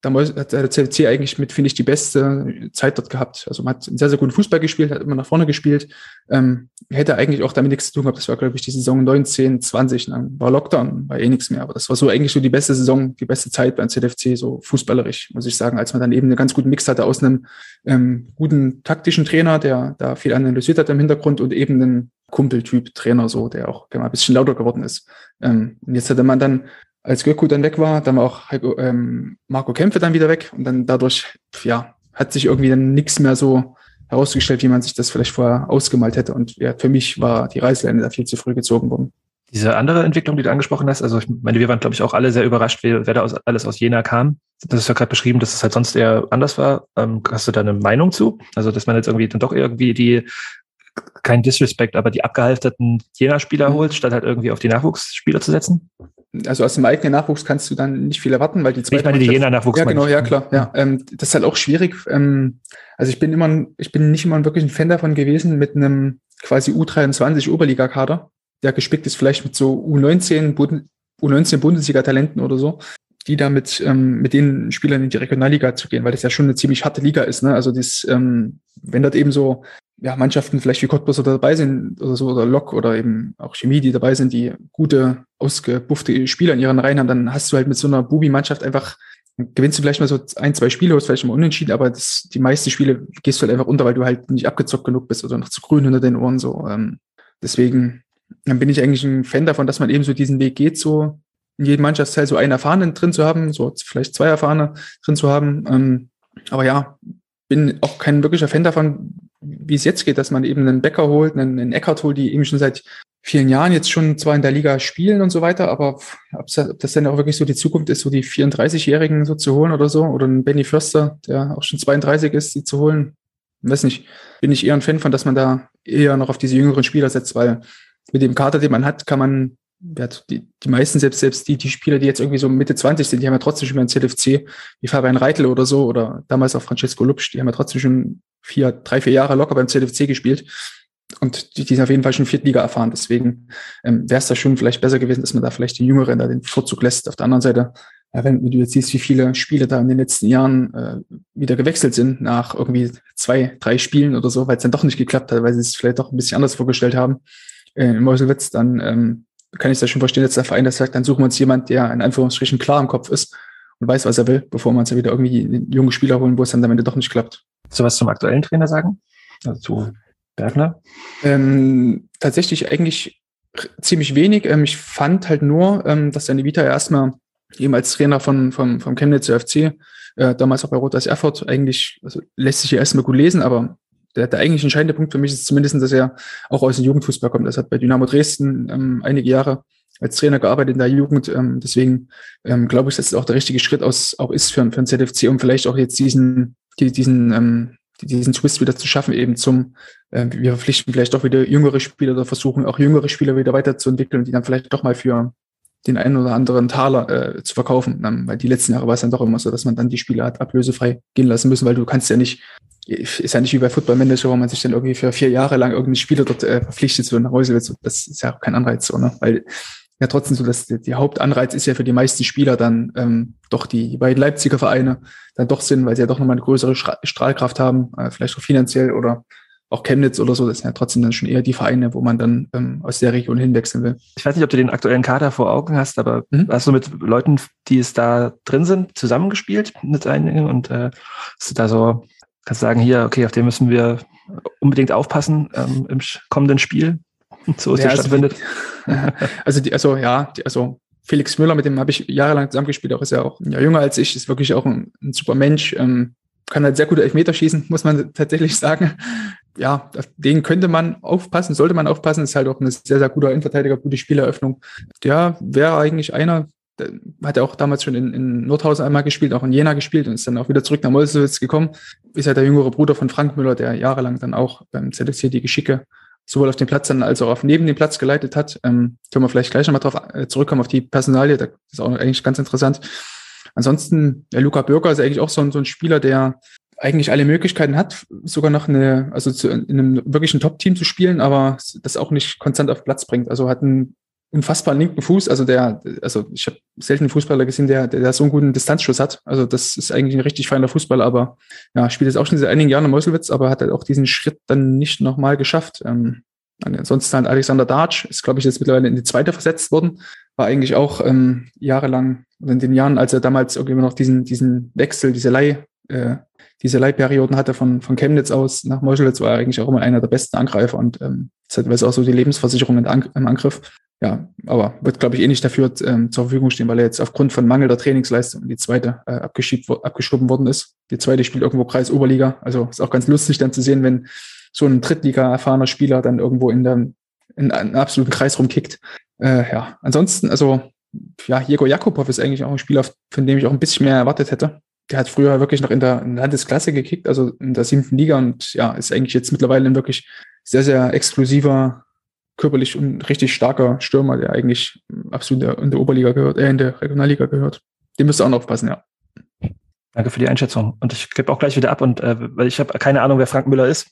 damals hat der CFC eigentlich mit, finde ich, die beste Zeit dort gehabt. Also man hat einen sehr, sehr guten Fußball gespielt, hat immer nach vorne gespielt. Ähm, hätte eigentlich auch damit nichts zu tun gehabt. Das war, glaube ich, die Saison 19, 20. Dann war Lockdown, war eh nichts mehr. Aber das war so eigentlich so die beste Saison, die beste Zeit beim ZFC, so fußballerisch, muss ich sagen, als man dann eben einen ganz guten Mix hatte aus einem ähm, guten taktischen Trainer, der da viel analysiert hat im Hintergrund und eben einen Kumpeltyp Trainer, so, der auch mal ein bisschen lauter geworden ist. Ähm, und jetzt hatte man dann als Gökku dann weg war, dann war auch Heiko, ähm, Marco Kämpfe dann wieder weg und dann dadurch, ja, hat sich irgendwie dann nichts mehr so herausgestellt, wie man sich das vielleicht vorher ausgemalt hätte. Und ja, für mich war die Reißleine da viel zu früh gezogen worden. Diese andere Entwicklung, die du angesprochen hast, also ich meine, wir waren, glaube ich, auch alle sehr überrascht, wer, wer da aus, alles aus Jena kam. Das ist ja gerade beschrieben, dass es halt sonst eher anders war. Ähm, hast du da eine Meinung zu? Also, dass man jetzt irgendwie dann doch irgendwie die, kein Disrespect, aber die abgehalfterten Jena-Spieler mhm. holt, statt halt irgendwie auf die Nachwuchsspieler zu setzen? also aus dem eigenen Nachwuchs kannst du dann nicht viel erwarten, weil die zweite. Ich meine, die Jena Nachwuchs. Ja, genau, ja, klar. Ja, ähm, das ist halt auch schwierig. Ähm, also ich bin immer, ich bin nicht immer wirklich ein Fan davon gewesen mit einem quasi U23 Oberliga-Kader, der gespickt ist vielleicht mit so U19, U19 Bundesliga-Talenten oder so, die da mit, ähm, mit den Spielern in die Regionalliga zu gehen, weil das ja schon eine ziemlich harte Liga ist. Ne? Also das, ähm, wenn dort eben so ja, Mannschaften vielleicht wie Cottbus oder dabei sind oder so, oder Lok oder eben auch Chemie, die dabei sind, die gute, ausgebuffte Spieler in ihren Reihen haben, dann hast du halt mit so einer Bubi-Mannschaft einfach, gewinnst du vielleicht mal so ein, zwei Spiele, hast vielleicht mal unentschieden, aber das, die meisten Spiele gehst du halt einfach unter, weil du halt nicht abgezockt genug bist oder noch zu grün hinter den Ohren, so. Ähm, deswegen dann bin ich eigentlich ein Fan davon, dass man eben so diesen Weg geht, so in jedem Mannschaftsteil so einen Erfahrenen drin zu haben, so vielleicht zwei Erfahrene drin zu haben. Ähm, aber ja, bin auch kein wirklicher Fan davon, wie es jetzt geht, dass man eben einen Bäcker holt, einen, einen Eckert holt, die eben schon seit vielen Jahren jetzt schon zwar in der Liga spielen und so weiter, aber ob das dann auch wirklich so die Zukunft ist, so die 34-Jährigen so zu holen oder so, oder einen Benny Förster, der auch schon 32 ist, die zu holen, weiß nicht, bin ich eher ein Fan von, dass man da eher noch auf diese jüngeren Spieler setzt, weil mit dem Kater, den man hat, kann man ja, die, die meisten, selbst, selbst die, die Spieler, die jetzt irgendwie so Mitte 20 sind, die haben ja trotzdem schon mal ein ZFC, wie Fabian Reitel oder so, oder damals auch Francesco Lupsch, die haben ja trotzdem schon vier, drei, vier Jahre locker beim ZFC gespielt. Und die, die sind auf jeden Fall schon Viertliga erfahren. Deswegen ähm, wäre es da schon vielleicht besser gewesen, dass man da vielleicht den Jüngeren da den Vorzug lässt. Auf der anderen Seite, ja, wenn du jetzt siehst, wie viele Spiele da in den letzten Jahren äh, wieder gewechselt sind, nach irgendwie zwei, drei Spielen oder so, weil es dann doch nicht geklappt hat, weil sie es vielleicht doch ein bisschen anders vorgestellt haben, äh, in Meuselwitz, dann ähm, kann ich das schon verstehen, dass der Verein das sagt, dann suchen wir uns jemand, der in Anführungsstrichen klar im Kopf ist und weiß, was er will, bevor wir uns ja wieder irgendwie jungen Spieler holen, wo es dann am Ende doch nicht klappt. Du was zum aktuellen Trainer sagen? Also zu Bergner? Ähm, tatsächlich eigentlich ziemlich wenig. Ähm, ich fand halt nur, ähm, dass der Vita erstmal eben als Trainer von, vom, vom Chemnitzer FC, äh, damals auch bei Rotas Erfurt, eigentlich, also lässt sich ja erstmal gut lesen, aber der, der eigentlich entscheidende Punkt für mich ist zumindest, dass er auch aus dem Jugendfußball kommt. Das hat bei Dynamo Dresden ähm, einige Jahre als Trainer gearbeitet in der Jugend. Ähm, deswegen ähm, glaube ich, dass es auch der richtige Schritt aus, auch ist für, für ein ZFC, um vielleicht auch jetzt diesen, die, diesen, ähm, diesen Twist wieder zu schaffen, eben zum, äh, wir verpflichten vielleicht auch wieder jüngere Spieler oder versuchen auch jüngere Spieler wieder weiterzuentwickeln und die dann vielleicht doch mal für den einen oder anderen Taler äh, zu verkaufen. Ähm, weil die letzten Jahre war es dann doch immer so, dass man dann die Spieler hat ablösefrei gehen lassen müssen, weil du kannst ja nicht ist ja nicht wie bei Football Manager, wo man sich dann irgendwie für vier Jahre lang irgendeinen Spieler dort äh, verpflichtet zu nach Hause wird. Das ist ja auch kein Anreiz so, ne? Weil ja trotzdem so, dass die, die Hauptanreiz ist ja für die meisten Spieler dann ähm, doch die, die beiden Leipziger Vereine dann doch sind, weil sie ja doch nochmal eine größere Strahlkraft haben, äh, vielleicht auch finanziell oder auch Chemnitz oder so, das sind ja trotzdem dann schon eher die Vereine, wo man dann ähm, aus der Region hinwechseln will. Ich weiß nicht, ob du den aktuellen Kader vor Augen hast, aber mhm. hast du mit Leuten, die es da drin sind, zusammengespielt mit einigen und äh, hast du da so kannst sagen, hier, okay, auf den müssen wir unbedingt aufpassen ähm, im kommenden Spiel, so es ja, also stattfindet. Die, also, die, also ja, die, also Felix Müller, mit dem habe ich jahrelang zusammengespielt, auch ist ja auch ja, jünger als ich, ist wirklich auch ein, ein super Mensch, ähm, kann halt sehr gute Elfmeter schießen, muss man tatsächlich sagen. Ja, den könnte man aufpassen, sollte man aufpassen, ist halt auch ein sehr, sehr guter Innenverteidiger, gute Spieleröffnung. Der wäre eigentlich einer, hat er auch damals schon in, in Nordhausen einmal gespielt, auch in Jena gespielt und ist dann auch wieder zurück nach Meuselwitz gekommen. Ist ja der jüngere Bruder von Frank Müller, der jahrelang dann auch beim ZXC die Geschicke sowohl auf dem Platz dann als auch auf neben dem Platz geleitet hat. Ähm, können wir vielleicht gleich nochmal drauf äh, zurückkommen, auf die Personalie. Das ist auch eigentlich ganz interessant. Ansonsten, der Luca Bürger ist eigentlich auch so ein, so ein Spieler, der eigentlich alle Möglichkeiten hat, sogar noch eine, also zu, in einem wirklichen Top-Team zu spielen, aber das auch nicht konstant auf Platz bringt. Also hat einen unfassbaren linken Fuß. Also der, also ich habe selten einen Fußballer gesehen, der, der, der so einen guten Distanzschuss hat. Also das ist eigentlich ein richtig feiner Fußballer, aber ja, spielt jetzt auch schon seit einigen Jahren in Meuselwitz, aber hat halt auch diesen Schritt dann nicht nochmal geschafft. Ähm, ansonsten halt Alexander Darch ist, glaube ich, jetzt mittlerweile in die zweite versetzt worden. War eigentlich auch ähm, jahrelang, in den Jahren, als er damals irgendwie noch diesen, diesen Wechsel, diese Leih, äh, diese Leihperioden hatte von, von Chemnitz aus nach Meuselwitz, war er eigentlich auch immer einer der besten Angreifer und ähm, zeitweise auch so die Lebensversicherung im Angriff ja, aber wird, glaube ich, eh nicht dafür ähm, zur Verfügung stehen, weil er jetzt aufgrund von mangelnder Trainingsleistung in die zweite äh, abgeschoben worden ist. Die zweite spielt irgendwo Kreis Oberliga. Also ist auch ganz lustig dann zu sehen, wenn so ein Drittliga-erfahrener Spieler dann irgendwo in, der, in einem absoluten Kreis rumkickt. Äh, ja, ansonsten, also ja, Jego Jakubov ist eigentlich auch ein Spieler, von dem ich auch ein bisschen mehr erwartet hätte. Der hat früher wirklich noch in der, Landesklasse gekickt, also in der siebten Liga und ja, ist eigentlich jetzt mittlerweile ein wirklich sehr, sehr exklusiver körperlich und richtig starker Stürmer, der eigentlich absolut in der Oberliga gehört, äh, in der Regionalliga gehört. Dem müsst ihr auch noch aufpassen, ja. Danke für die Einschätzung. Und ich gebe auch gleich wieder ab, und äh, weil ich habe keine Ahnung, wer Frank Müller ist.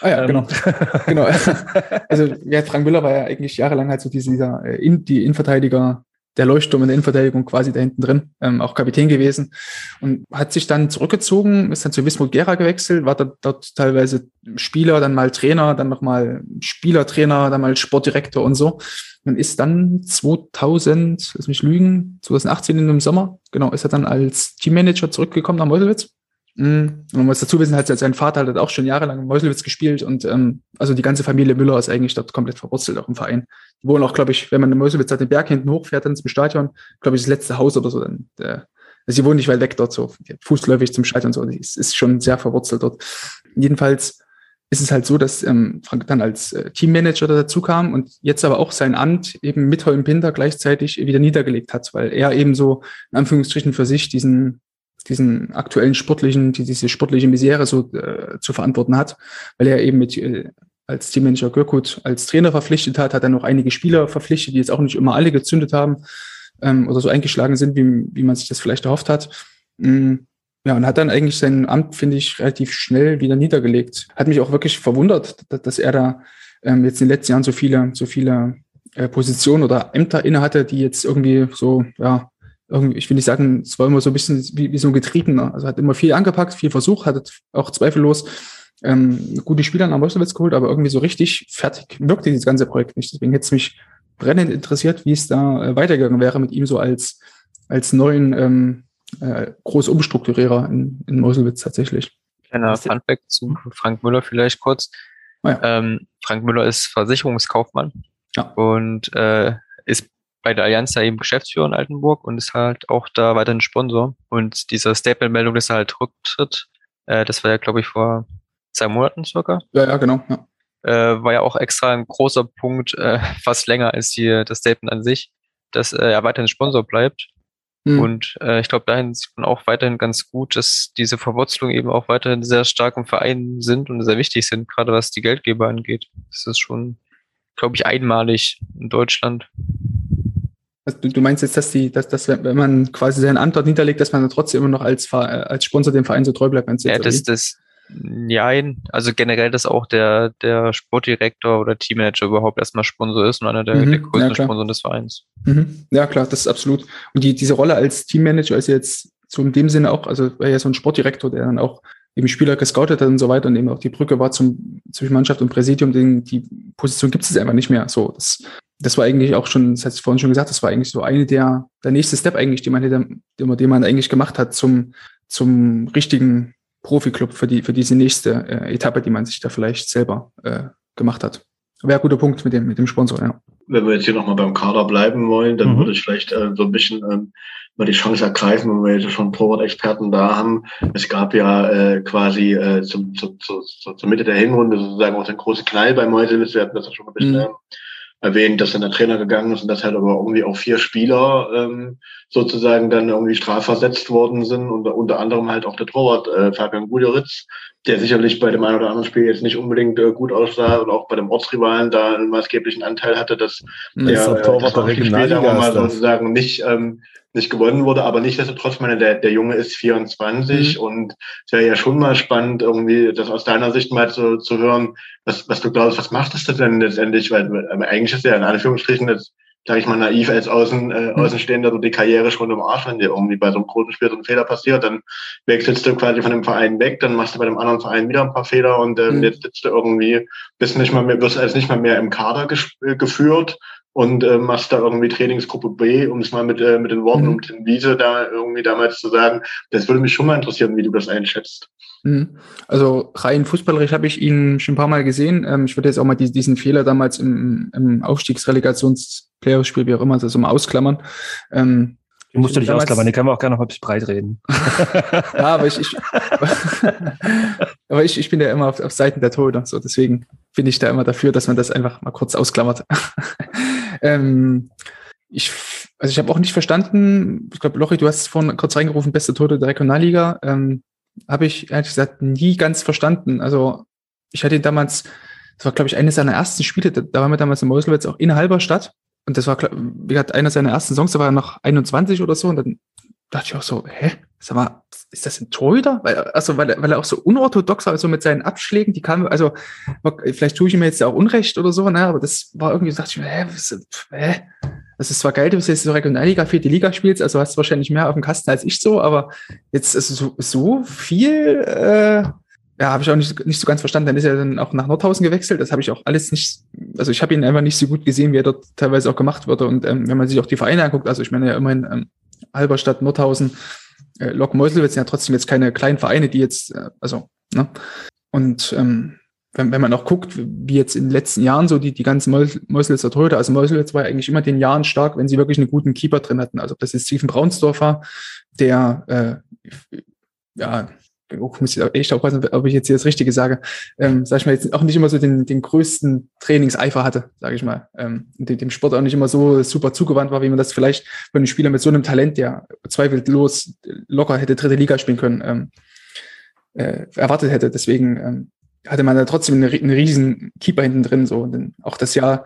Ah ja, ähm. genau. genau. Also ja, Frank Müller war ja eigentlich jahrelang halt so dieser äh, in, die Innenverteidiger der Leuchtturm in der Innenverteidigung quasi da hinten drin, ähm, auch Kapitän gewesen und hat sich dann zurückgezogen, ist dann zu Wismut Gera gewechselt, war dort, dort teilweise Spieler, dann mal Trainer, dann nochmal Spielertrainer, dann mal Sportdirektor und so und ist dann 2000, lass mich lügen, 2018 in dem Sommer, genau, ist er dann als Teammanager zurückgekommen nach Meuselwitz Mhm. Und man muss dazu wissen, halt, sein Vater hat auch schon jahrelang in Meuselwitz gespielt und ähm, also die ganze Familie Müller ist eigentlich dort komplett verwurzelt, auch im Verein. Die wohnen auch, glaube ich, wenn man in Meuselwitz halt den Berg hinten hochfährt, dann zum Stadion, glaube ich, das letzte Haus oder so. Dann, der, also sie wohnen nicht weit weg dort, so fußläufig zum Stadion, so. Es ist schon sehr verwurzelt dort. Jedenfalls ist es halt so, dass ähm, Frank dann als äh, Teammanager dazu kam und jetzt aber auch sein Amt eben mit Holm Pinder gleichzeitig wieder niedergelegt hat, weil er eben so in Anführungsstrichen für sich diesen diesen aktuellen sportlichen, die, diese sportliche Misere so äh, zu verantworten hat, weil er eben mit äh, als Teammanager Görkut als Trainer verpflichtet hat, hat er noch einige Spieler verpflichtet, die jetzt auch nicht immer alle gezündet haben ähm, oder so eingeschlagen sind, wie, wie man sich das vielleicht erhofft hat. Mhm. Ja, und hat dann eigentlich sein Amt, finde ich, relativ schnell wieder niedergelegt. Hat mich auch wirklich verwundert, dass, er da ähm, jetzt in den letzten Jahren so viele, so viele äh, Positionen oder Ämter inne hatte, die jetzt irgendwie so, ja, irgendwie, ich will nicht sagen, es war immer so ein bisschen wie, wie so ein Getriebener. Also hat immer viel angepackt, viel versucht, hat auch zweifellos ähm, gute Spieler nach Meuselwitz geholt, aber irgendwie so richtig fertig wirkte dieses ganze Projekt nicht. Deswegen hätte es mich brennend interessiert, wie es da äh, weitergegangen wäre mit ihm so als, als neuen ähm, äh, Großumstrukturierer in, in Meuselwitz tatsächlich. Kleiner Funfact zu Frank Müller vielleicht kurz. Oh ja. ähm, Frank Müller ist Versicherungskaufmann ja. und äh, ist bei der Allianz da eben Geschäftsführer in Altenburg und ist halt auch da weiterhin Sponsor. Und diese Statement-Meldung, dass er halt rücktritt, äh, das war ja, glaube ich, vor zwei Monaten circa. Ja, ja, genau. Ja. Äh, war ja auch extra ein großer Punkt, äh, fast länger als hier das Statement an sich, dass äh, er weiterhin Sponsor bleibt. Mhm. Und äh, ich glaube, dahin sieht man auch weiterhin ganz gut, dass diese Verwurzelungen eben auch weiterhin sehr stark im Verein sind und sehr wichtig sind, gerade was die Geldgeber angeht. Das ist schon, glaube ich, einmalig in Deutschland. Also du, du meinst jetzt, dass die, dass, dass wenn man quasi seinen Antwort niederlegt, dass man dann trotzdem immer noch als, als Sponsor dem Verein so treu bleibt? Ja, das, das, Nein, also generell, dass auch der, der Sportdirektor oder Teammanager überhaupt erstmal Sponsor ist und einer der, mhm, der größten ja, Sponsoren des Vereins. Mhm. Ja, klar, das ist absolut. Und die, diese Rolle als Teammanager ist jetzt so in dem Sinne auch, also war ja so ein Sportdirektor, der dann auch eben Spieler gescoutet hat und so weiter und eben auch die Brücke war zum, zwischen Mannschaft und Präsidium, den, die Position gibt es einfach nicht mehr. So, das, das war eigentlich auch schon, das hat vorhin schon gesagt, das war eigentlich so eine der, der nächste Step eigentlich, den man, hätte, den man eigentlich gemacht hat zum, zum richtigen Profi-Club für die, für diese nächste äh, Etappe, die man sich da vielleicht selber äh, gemacht hat. Wäre ein guter Punkt mit dem, mit dem Sponsor, ja. Wenn wir jetzt hier nochmal beim Kader bleiben wollen, dann mhm. würde ich vielleicht äh, so ein bisschen ähm, mal die Chance ergreifen, wenn wir jetzt schon Torwart-Experten da haben. Es gab ja äh, quasi äh, zum, zu, zu, zu, zur Mitte der Hinrunde sozusagen auch den großen Knall bei Meuselis. Wir hatten das ja schon ein bisschen mhm. Erwähnt, dass dann der Trainer gegangen ist und dass halt aber irgendwie auch vier Spieler ähm, sozusagen dann irgendwie strafversetzt worden sind und unter anderem halt auch der Torwart äh, Fabian Guderitz, der sicherlich bei dem einen oder anderen Spiel jetzt nicht unbedingt äh, gut aussah und auch bei dem Ortsrivalen da einen maßgeblichen Anteil hatte, dass der, der Torwart der Spiel, sagen wir mal sozusagen nicht ähm, nicht gewonnen wurde, aber nichtsdestotrotz, meine, der, der Junge ist 24 mhm. und es wäre ja schon mal spannend, irgendwie das aus deiner Sicht mal zu, zu hören, was, was du glaubst, was macht das denn letztendlich? Weil, weil eigentlich ist ja in Anführungsstrichen jetzt sag ich mal, naiv als Außen, äh, mhm. Außenstehender, so die Karriere schon im Arsch, wenn dir irgendwie bei so einem großen Spiel so ein Fehler passiert, dann wechselst du quasi von dem Verein weg, dann machst du bei dem anderen Verein wieder ein paar Fehler und ähm, mhm. jetzt sitzt du irgendwie, bist nicht mal mehr, wirst als nicht mal mehr im Kader geführt und äh, machst da irgendwie Trainingsgruppe B, um es mal mit, äh, mit den Worten mhm. um den Wiese da irgendwie damals zu sagen. Das würde mich schon mal interessieren, wie du das einschätzt. Mhm. Also rein fußballerisch habe ich ihn schon ein paar Mal gesehen. Ähm, ich würde jetzt auch mal diesen Fehler damals im, im Aufstiegsrelegations-Playoff-Spiel, wie auch immer, das mal ausklammern. Ähm, die musst du nicht ausklammern, die können wir auch gerne noch ein bisschen breit reden. ja, aber ich, ich, aber ich, ich bin ja immer auf, auf Seiten der Torhüter, so deswegen bin ich da immer dafür, dass man das einfach mal kurz ausklammert. ähm, ich, also ich habe auch nicht verstanden, ich glaube, Lochi, du hast vorhin kurz reingerufen, beste Torhüter der Regionalliga. Ähm, habe ich ehrlich gesagt nie ganz verstanden. Also ich hatte ihn damals, das war glaube ich eines seiner ersten Spiele, da, da waren wir damals in Meuselwitz auch in Halberstadt und das war, wie gesagt, einer seiner ersten Songs, da war er noch 21 oder so und dann dachte ich auch so, hä, sag mal, ist das ein Torhüter? Weil, also, weil, er, weil er auch so unorthodox war, also mit seinen Abschlägen, die kamen, also, vielleicht tue ich ihm jetzt ja auch Unrecht oder so, ne, aber das war irgendwie, dachte ich mir, hä, was, hä? Das ist zwar geil, du bist jetzt so Regionalliga, vierte Liga spielst, also hast du wahrscheinlich mehr auf dem Kasten als ich so, aber jetzt ist so, so viel, äh, ja, habe ich auch nicht, nicht so ganz verstanden. Dann ist er dann auch nach Nordhausen gewechselt. Das habe ich auch alles nicht, also ich habe ihn einfach nicht so gut gesehen, wie er dort teilweise auch gemacht wurde. Und ähm, wenn man sich auch die Vereine anguckt, also ich meine ja immerhin ähm, Halberstadt, Nordhausen, äh, Lok Meuselwitz sind ja trotzdem jetzt keine kleinen Vereine, die jetzt, äh, also, ne? Und ähm, wenn, wenn man auch guckt, wie jetzt in den letzten Jahren so die, die ganzen Meuselwitzer Torhüter, also Meuselwitz war ja eigentlich immer den Jahren stark, wenn sie wirklich einen guten Keeper drin hatten. Also ob das jetzt Steven Braunsdorf war, der äh, ja oh, muss ich echt aufpassen, ob ich jetzt hier das Richtige sage, ähm, sag ich mal, jetzt auch nicht immer so den, den größten Trainingseifer hatte, sage ich mal. Ähm, dem, Sport auch nicht immer so super zugewandt war, wie man das vielleicht von einem Spieler mit so einem Talent, der zweifellos locker hätte dritte Liga spielen können, ähm, äh, erwartet hätte. Deswegen ähm, hatte man da trotzdem einen, einen riesen Keeper hinten drin. So. Und dann auch das Jahr,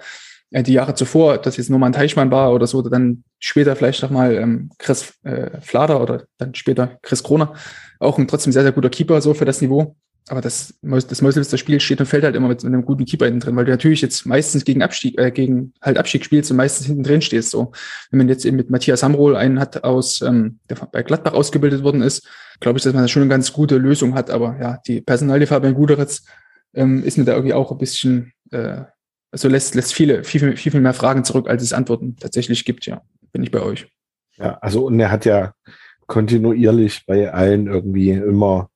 die Jahre zuvor, dass jetzt Norman Teichmann war oder so, oder dann später vielleicht nochmal ähm, Chris äh, Flader oder dann später Chris Kroner, auch ein trotzdem sehr, sehr guter Keeper so für das Niveau. Aber das, das Meuselwitzer Spiel steht und fällt halt immer mit, einem guten Keeper hinten drin, weil du natürlich jetzt meistens gegen Abstieg, äh, gegen halt Abstieg spielst und meistens hinten drin stehst. So, wenn man jetzt eben mit Matthias Hamrohl einen hat aus, ähm, der bei Gladbach ausgebildet worden ist, glaube ich, dass man da schon eine ganz gute Lösung hat. Aber ja, die Personalie Fabian Guderitz ähm, ist mir da irgendwie auch ein bisschen, äh, also lässt, lässt viele, viel, viel, viel mehr Fragen zurück, als es Antworten tatsächlich gibt. Ja, bin ich bei euch. Ja, also und er hat ja kontinuierlich bei allen irgendwie immer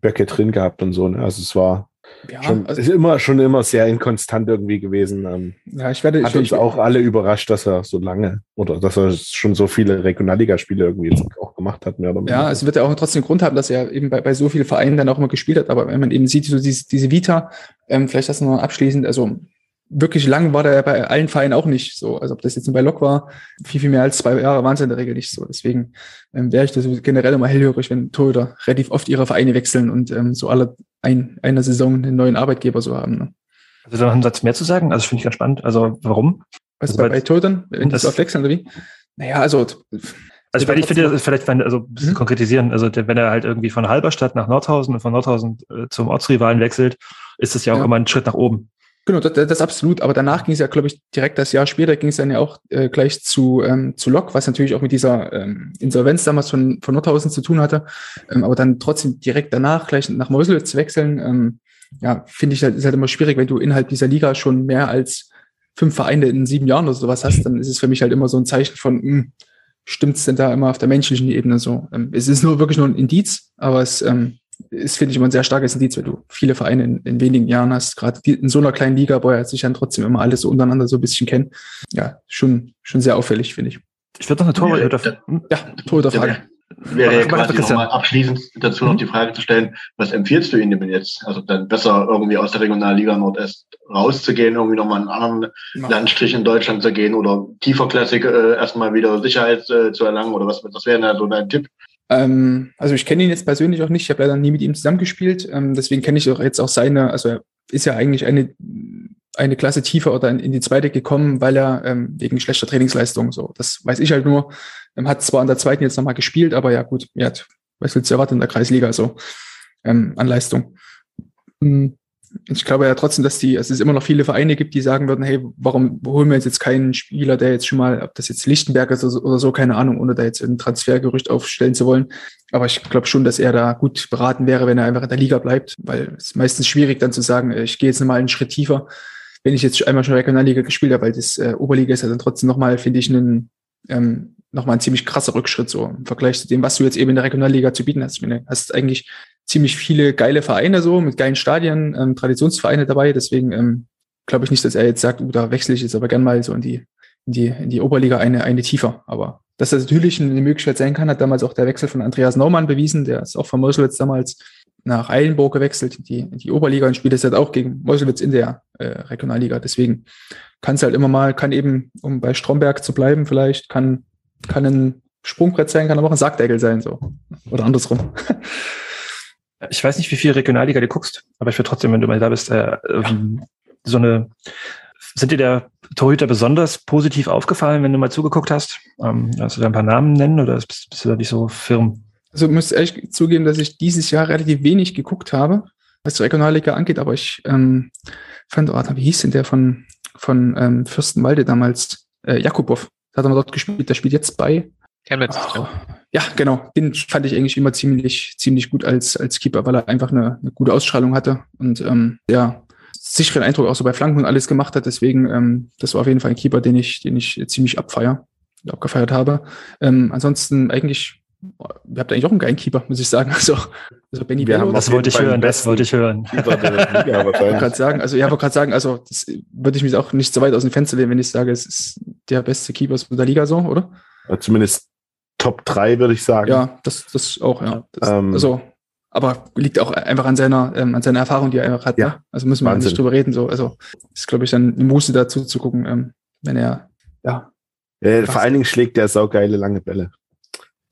Böcke drin gehabt und so. Ne? Also es war ja, schon, also, ist immer schon immer sehr inkonstant irgendwie gewesen. Ähm, ja, ich werde hat ich, uns ich, auch alle überrascht, dass er so lange oder dass er schon so viele Regionalligaspiele irgendwie jetzt auch gemacht hat. Mehr oder ja, es wird ja auch trotzdem Grund haben, dass er eben bei, bei so vielen Vereinen dann auch immer gespielt hat. Aber wenn man eben sieht, so diese, diese Vita, ähm, vielleicht das noch abschließend, also wirklich lang war der bei allen Vereinen auch nicht so. Also ob das jetzt bei Lok war, viel, viel mehr als zwei Jahre waren es in der Regel nicht so. Deswegen ähm, wäre ich das generell immer hellhörig, wenn Torhüter relativ oft ihre Vereine wechseln und ähm, so alle ein, einer Saison einen neuen Arbeitgeber so haben. Ne? Also da noch einen Satz mehr zu sagen? Also finde ich ganz spannend. Also warum? Was also bei, bei Torhütern? Wenn das oft wechseln oder wie? Naja, also also ich, ich finde das vielleicht also ein bisschen mhm. konkretisieren. Also wenn er halt irgendwie von Halberstadt nach Nordhausen und von Nordhausen äh, zum Ortsrivalen wechselt, ist das ja auch ja. immer ein Schritt nach oben. Genau, das, das absolut. Aber danach ging es ja, glaube ich, direkt das Jahr später ging es dann ja auch äh, gleich zu, ähm, zu Lok, was natürlich auch mit dieser ähm, Insolvenz damals von, von Nordhausen zu tun hatte. Ähm, aber dann trotzdem direkt danach gleich nach Meuselwitz zu wechseln, ähm, ja, finde ich halt, ist halt immer schwierig, wenn du innerhalb dieser Liga schon mehr als fünf Vereine in sieben Jahren oder sowas hast, dann ist es für mich halt immer so ein Zeichen von, mh, hm, stimmt es denn da immer auf der menschlichen Ebene so? Ähm, es ist nur wirklich nur ein Indiz, aber es ähm, ist, finde ich, immer ein sehr starkes Indiz, wenn du viele Vereine in, in wenigen Jahren hast. Gerade in so einer kleinen Liga, ja sich dann trotzdem immer alles so untereinander so ein bisschen kennen. Ja, schon, schon sehr auffällig, finde ich. Ich würde noch eine Torhüter, ja, Torhüterfrage. Wäre ja quasi nochmal abschließend dazu noch die Frage zu stellen, was empfiehlst du ihnen denn jetzt? Also dann besser irgendwie aus der Regionalliga Nordest rauszugehen, irgendwie nochmal einen anderen ja. Landstrich in Deutschland zu gehen oder tieferklassig äh, erstmal wieder Sicherheit äh, zu erlangen oder was, was wäre da so dein Tipp? Ähm, also ich kenne ihn jetzt persönlich auch nicht, ich habe leider nie mit ihm zusammengespielt, ähm, deswegen kenne ich auch jetzt auch seine, also er ist ja eigentlich eine eine Klasse tiefer oder in, in die zweite gekommen, weil er ähm, wegen schlechter Trainingsleistung so. Das weiß ich halt nur. Ähm, hat zwar in der zweiten jetzt nochmal gespielt, aber ja gut, er hat, was willst du erwarten in der Kreisliga so ähm, an Leistung. Hm ich glaube ja trotzdem, dass die, also es immer noch viele Vereine gibt, die sagen würden, hey, warum holen wir jetzt keinen Spieler, der jetzt schon mal, ob das jetzt Lichtenberg ist oder so, keine Ahnung, ohne da jetzt ein Transfergerücht aufstellen zu wollen. Aber ich glaube schon, dass er da gut beraten wäre, wenn er einfach in der Liga bleibt, weil es ist meistens schwierig dann zu sagen, ich gehe jetzt nochmal einen Schritt tiefer, wenn ich jetzt einmal schon Regionalliga gespielt habe, weil das äh, Oberliga ist ja dann trotzdem nochmal, finde ich, einen, ähm, nochmal ein ziemlich krasser Rückschritt so im Vergleich zu dem, was du jetzt eben in der Regionalliga zu bieten hast. Ich meine, hast eigentlich ziemlich viele geile Vereine so, mit geilen Stadien, ähm, Traditionsvereine dabei. Deswegen ähm, glaube ich nicht, dass er jetzt sagt, uh, da wechsle ich jetzt aber gern mal so in die, in die, in die Oberliga eine, eine tiefer. Aber dass das natürlich eine Möglichkeit sein kann, hat damals auch der Wechsel von Andreas Naumann bewiesen. Der ist auch von Meuselwitz damals nach Eilenburg gewechselt, in die, in die Oberliga und spielt jetzt halt auch gegen Meuselwitz in der äh, Regionalliga. Deswegen kann es halt immer mal, kann eben, um bei Stromberg zu bleiben, vielleicht, kann, kann ein Sprungbrett sein, kann aber auch ein Sackdeckel sein, so. Oder andersrum. Ich weiß nicht, wie viel Regionalliga du guckst, aber ich würde trotzdem, wenn du mal da bist, äh, ähm, so eine, sind dir der Torhüter besonders positiv aufgefallen, wenn du mal zugeguckt hast? Ähm, kannst du da ein paar Namen nennen oder bist, bist du da nicht so firm? Also ich muss ehrlich zugeben, dass ich dieses Jahr relativ wenig geguckt habe, was die Regionalliga angeht, aber ich ähm, fand, oh, wie hieß denn der von, von ähm, Fürstenwalde damals? Äh, Jakubow. Da hat er mal dort gespielt, der spielt jetzt bei Chemnitz. Oh, ja, genau. Den fand ich eigentlich immer ziemlich, ziemlich gut als, als Keeper, weil er einfach eine, eine gute Ausstrahlung hatte und ähm, ja, sicheren Eindruck auch so bei Flanken und alles gemacht hat. Deswegen, ähm, das war auf jeden Fall ein Keeper, den ich, den ich ziemlich abfeier, abgefeiert habe. Ähm, ansonsten eigentlich, ihr habt eigentlich auch einen geilen Keeper, muss ich sagen. Also, also Benny Wir Bello. Das wollte ich hören, das wollte ich hören. ich gerade sagen, also ja, aber gerade sagen, also das würde ich mich auch nicht so weit aus dem Fenster lehnen, wenn ich sage, es ist der beste Keeper der Liga so, oder? Zumindest Top 3, würde ich sagen. Ja, das, das auch, ja. Das, ähm, also, aber liegt auch einfach an seiner, ähm, an seiner Erfahrung, die er einfach hat. Ja, ne? Also müssen wir Wahnsinn. nicht drüber reden. So. Also ist, glaube ich, dann eine Muße dazu zu gucken, ähm, wenn er, ja. ja vor allen Dingen schlägt der saugeile lange Bälle.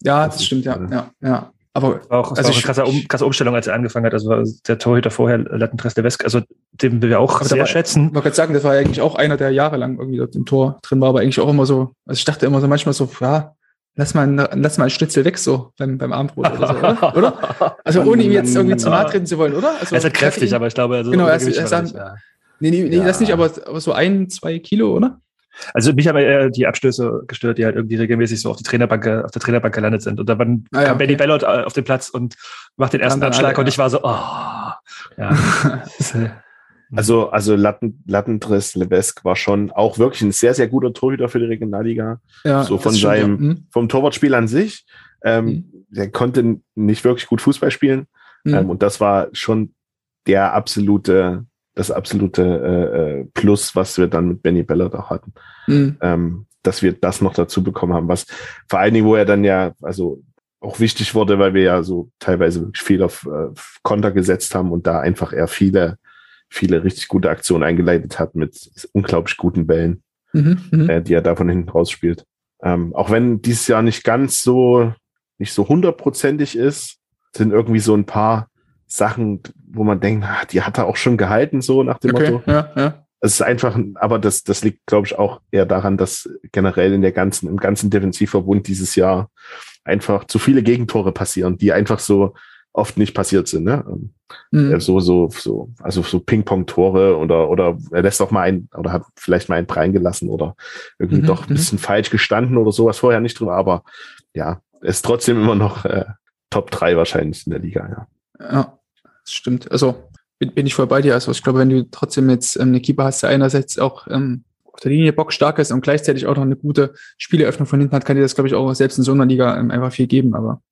Ja, das, das stimmt, ist, ja, äh, ja, ja. Aber auch, also auch eine krasse, um, krasse Umstellung, als er angefangen hat. Also der Torhüter vorher, Lattentress der West, also den wir auch sehr war, schätzen. Ich wollte gerade sagen, das war eigentlich auch einer, der jahrelang irgendwie dort im Tor drin war, aber eigentlich auch immer so, also ich dachte immer so manchmal so, ja, lass mal, lass mal ein Schnitzel weg so beim, beim Abendbrot oder so, oder? oder? Also ohne ihm jetzt irgendwie zu nahe treten zu wollen, oder? Also, er ist halt kräftig, aber ich glaube, also genau, er ist, er ist dann, ja. Nee, nee, nee ja. das nicht, aber, aber so ein, zwei Kilo, oder? Also mich haben eher die Abstöße gestört, die halt irgendwie regelmäßig so auf die Trainerbank, auf der Trainerbank gelandet sind. Und da kam ah, ja, Benny okay. Bellot äh, auf den Platz und macht den ersten Anschlag alle, und ich war so, oh, ja. Äh, also, also Latten, Lattentriss Levesque war schon auch wirklich ein sehr, sehr guter Torhüter für die Regionalliga. Ja, so von seinem, ja. hm. vom Torwartspiel an sich. Ähm, hm. Der konnte nicht wirklich gut Fußball spielen. Hm. Ähm, und das war schon der absolute, das absolute äh, äh Plus, was wir dann mit Benny Bellert auch hatten. Hm. Ähm, dass wir das noch dazu bekommen haben, was vor allen Dingen, wo er dann ja, also auch wichtig wurde, weil wir ja so teilweise wirklich viel auf äh, Konter gesetzt haben und da einfach eher viele viele richtig gute Aktionen eingeleitet hat mit unglaublich guten Bällen, mhm, mhm, äh, die er da von hinten raus spielt. Ähm, auch wenn dieses Jahr nicht ganz so, nicht so hundertprozentig ist, sind irgendwie so ein paar Sachen, wo man denkt, ach, die hat er auch schon gehalten, so nach dem okay, Motto. Ja, ja. Es ist einfach, aber das, das liegt, glaube ich, auch eher daran, dass generell in der ganzen, im ganzen Defensivverbund dieses Jahr einfach zu viele Gegentore passieren, die einfach so oft nicht passiert sind. Ne? Mhm. So, so, so, also so Ping-Pong-Tore oder, oder er lässt auch mal ein, oder hat vielleicht mal einen Prein gelassen oder irgendwie mhm. doch ein mhm. bisschen falsch gestanden oder sowas vorher nicht drin, aber ja, ist trotzdem immer noch äh, Top 3 wahrscheinlich in der Liga, ja. Ja, das stimmt. Also bin, bin ich voll bei dir. Also ich glaube, wenn du trotzdem jetzt ähm, eine Keeper hast, der einerseits auch ähm, auf der Linie Bock stark ist und gleichzeitig auch noch eine gute Spieleröffnung von hinten hat, kann dir das, glaube ich, auch selbst in so einer Liga ähm, einfach viel geben. Aber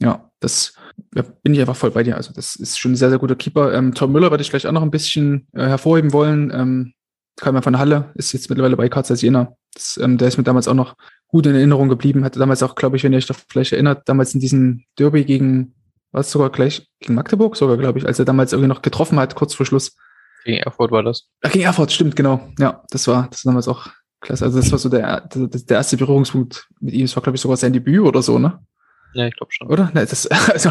ja, das ja, bin ich einfach voll bei dir. Also das ist schon ein sehr, sehr guter Keeper. Ähm, Tom Müller würde ich gleich auch noch ein bisschen äh, hervorheben wollen. Ähm, kam ja von Halle, ist jetzt mittlerweile bei Karzers Jena. Das, ähm, der ist mir damals auch noch gut in Erinnerung geblieben. Hatte damals auch, glaube ich, wenn ihr euch da vielleicht erinnert, damals in diesem Derby gegen, was sogar gleich, gegen Magdeburg sogar, glaube ich, als er damals irgendwie noch getroffen hat, kurz vor Schluss. Gegen Erfurt war das. Ach, gegen Erfurt, stimmt, genau. Ja, das war, das war damals auch klasse. Also das war so der, der, der erste Berührungspunkt mit ihm. Das war, glaube ich, sogar sein Debüt oder so, ne? Ja, ich glaube schon. Oder? Ne, das, also,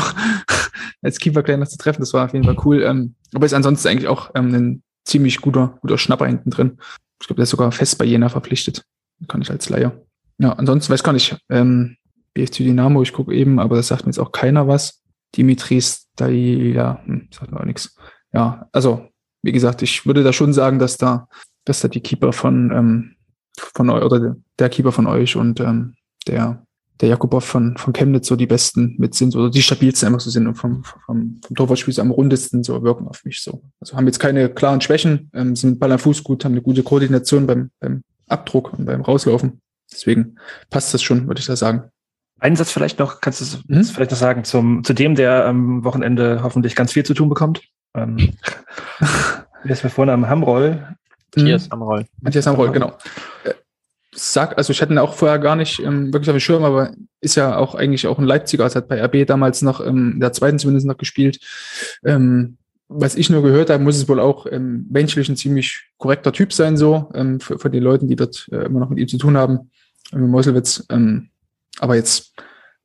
als Keeper gleich noch zu treffen, das war auf jeden Fall cool. Ähm, aber ist ansonsten eigentlich auch ähm, ein ziemlich guter, guter Schnapper hinten drin. Ich glaube, der ist sogar fest bei Jena verpflichtet. Kann ich als Leier. Ja, ansonsten weiß gar nicht, ähm, BFC Dynamo, ich gucke eben, aber das sagt mir jetzt auch keiner was. Dimitris ja, hm, sagt mir auch nichts. Ja, also, wie gesagt, ich würde da schon sagen, dass da, dass da die Keeper von, ähm, von euch oder der Keeper von euch und ähm, der der Jakubow von, von Chemnitz so die besten mit sind oder die stabilsten einfach so sind und vom, vom, vom Torwartspiel so am rundesten so wirken auf mich so. Also haben jetzt keine klaren Schwächen, ähm, sind Ball am Fuß gut, haben eine gute Koordination beim, beim Abdruck und beim Rauslaufen. Deswegen passt das schon, würde ich da sagen. Einen Satz vielleicht noch, kannst du mhm. vielleicht noch sagen, zum, zu dem, der am Wochenende hoffentlich ganz viel zu tun bekommt. Ähm, wie ist mir vorne am Hamroll? Matthias Hamroll. Matthias Hamroll, genau. Sag, also ich hatte ihn auch vorher gar nicht ähm, wirklich auf dem Schirm, aber ist ja auch eigentlich auch ein Leipziger, also hat bei RB damals noch ähm, in der zweiten zumindest noch gespielt. Ähm, was ich nur gehört habe, muss es wohl auch ähm, menschlich ein ziemlich korrekter Typ sein, so ähm, für, für die Leute, die dort äh, immer noch mit ihm zu tun haben, mit Meuselwitz. Ähm, aber jetzt,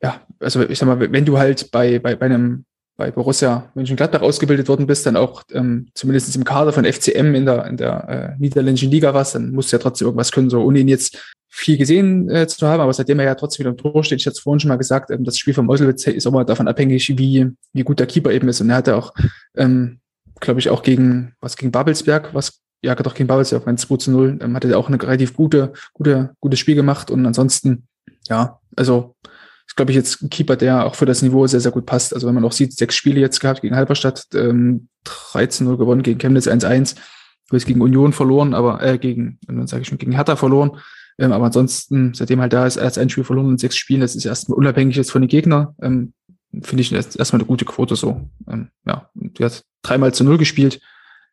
ja, also ich sag mal, wenn du halt bei, bei, bei einem bei Borussia Mönchengladbach ausgebildet worden bist, dann auch ähm, zumindest im Kader von FCM in der, in der äh, niederländischen Liga warst, dann musst du ja trotzdem irgendwas können, so ohne ihn jetzt viel gesehen äh, zu haben, aber seitdem er ja trotzdem wieder im Tor steht, ich hatte es vorhin schon mal gesagt, ähm, das Spiel von Meuselwitz ist auch mal davon abhängig, wie, wie gut der Keeper eben ist. Und er hatte auch, ähm, glaube ich, auch gegen, was gegen Babelsberg, was, ja, doch gegen Babelsberg, mein 2 zu 0, ähm, hatte er auch eine relativ gute, gute, gutes Spiel gemacht und ansonsten, ja, also ist, glaube ich, jetzt ein Keeper, der auch für das Niveau sehr, sehr gut passt. Also wenn man auch sieht, sechs Spiele jetzt gehabt gegen Halberstadt, ähm, 13-0 gewonnen, gegen Chemnitz 1-1, jetzt gegen Union verloren, aber äh, gegen, dann sage ich schon, gegen Hertha verloren. Ähm, aber ansonsten, seitdem halt da ist, erst ein Spiel verloren in sechs Spielen, das ist erstmal unabhängig jetzt von den Gegnern, ähm, finde ich erstmal eine gute Quote so. Ähm, ja, du hast dreimal zu null gespielt,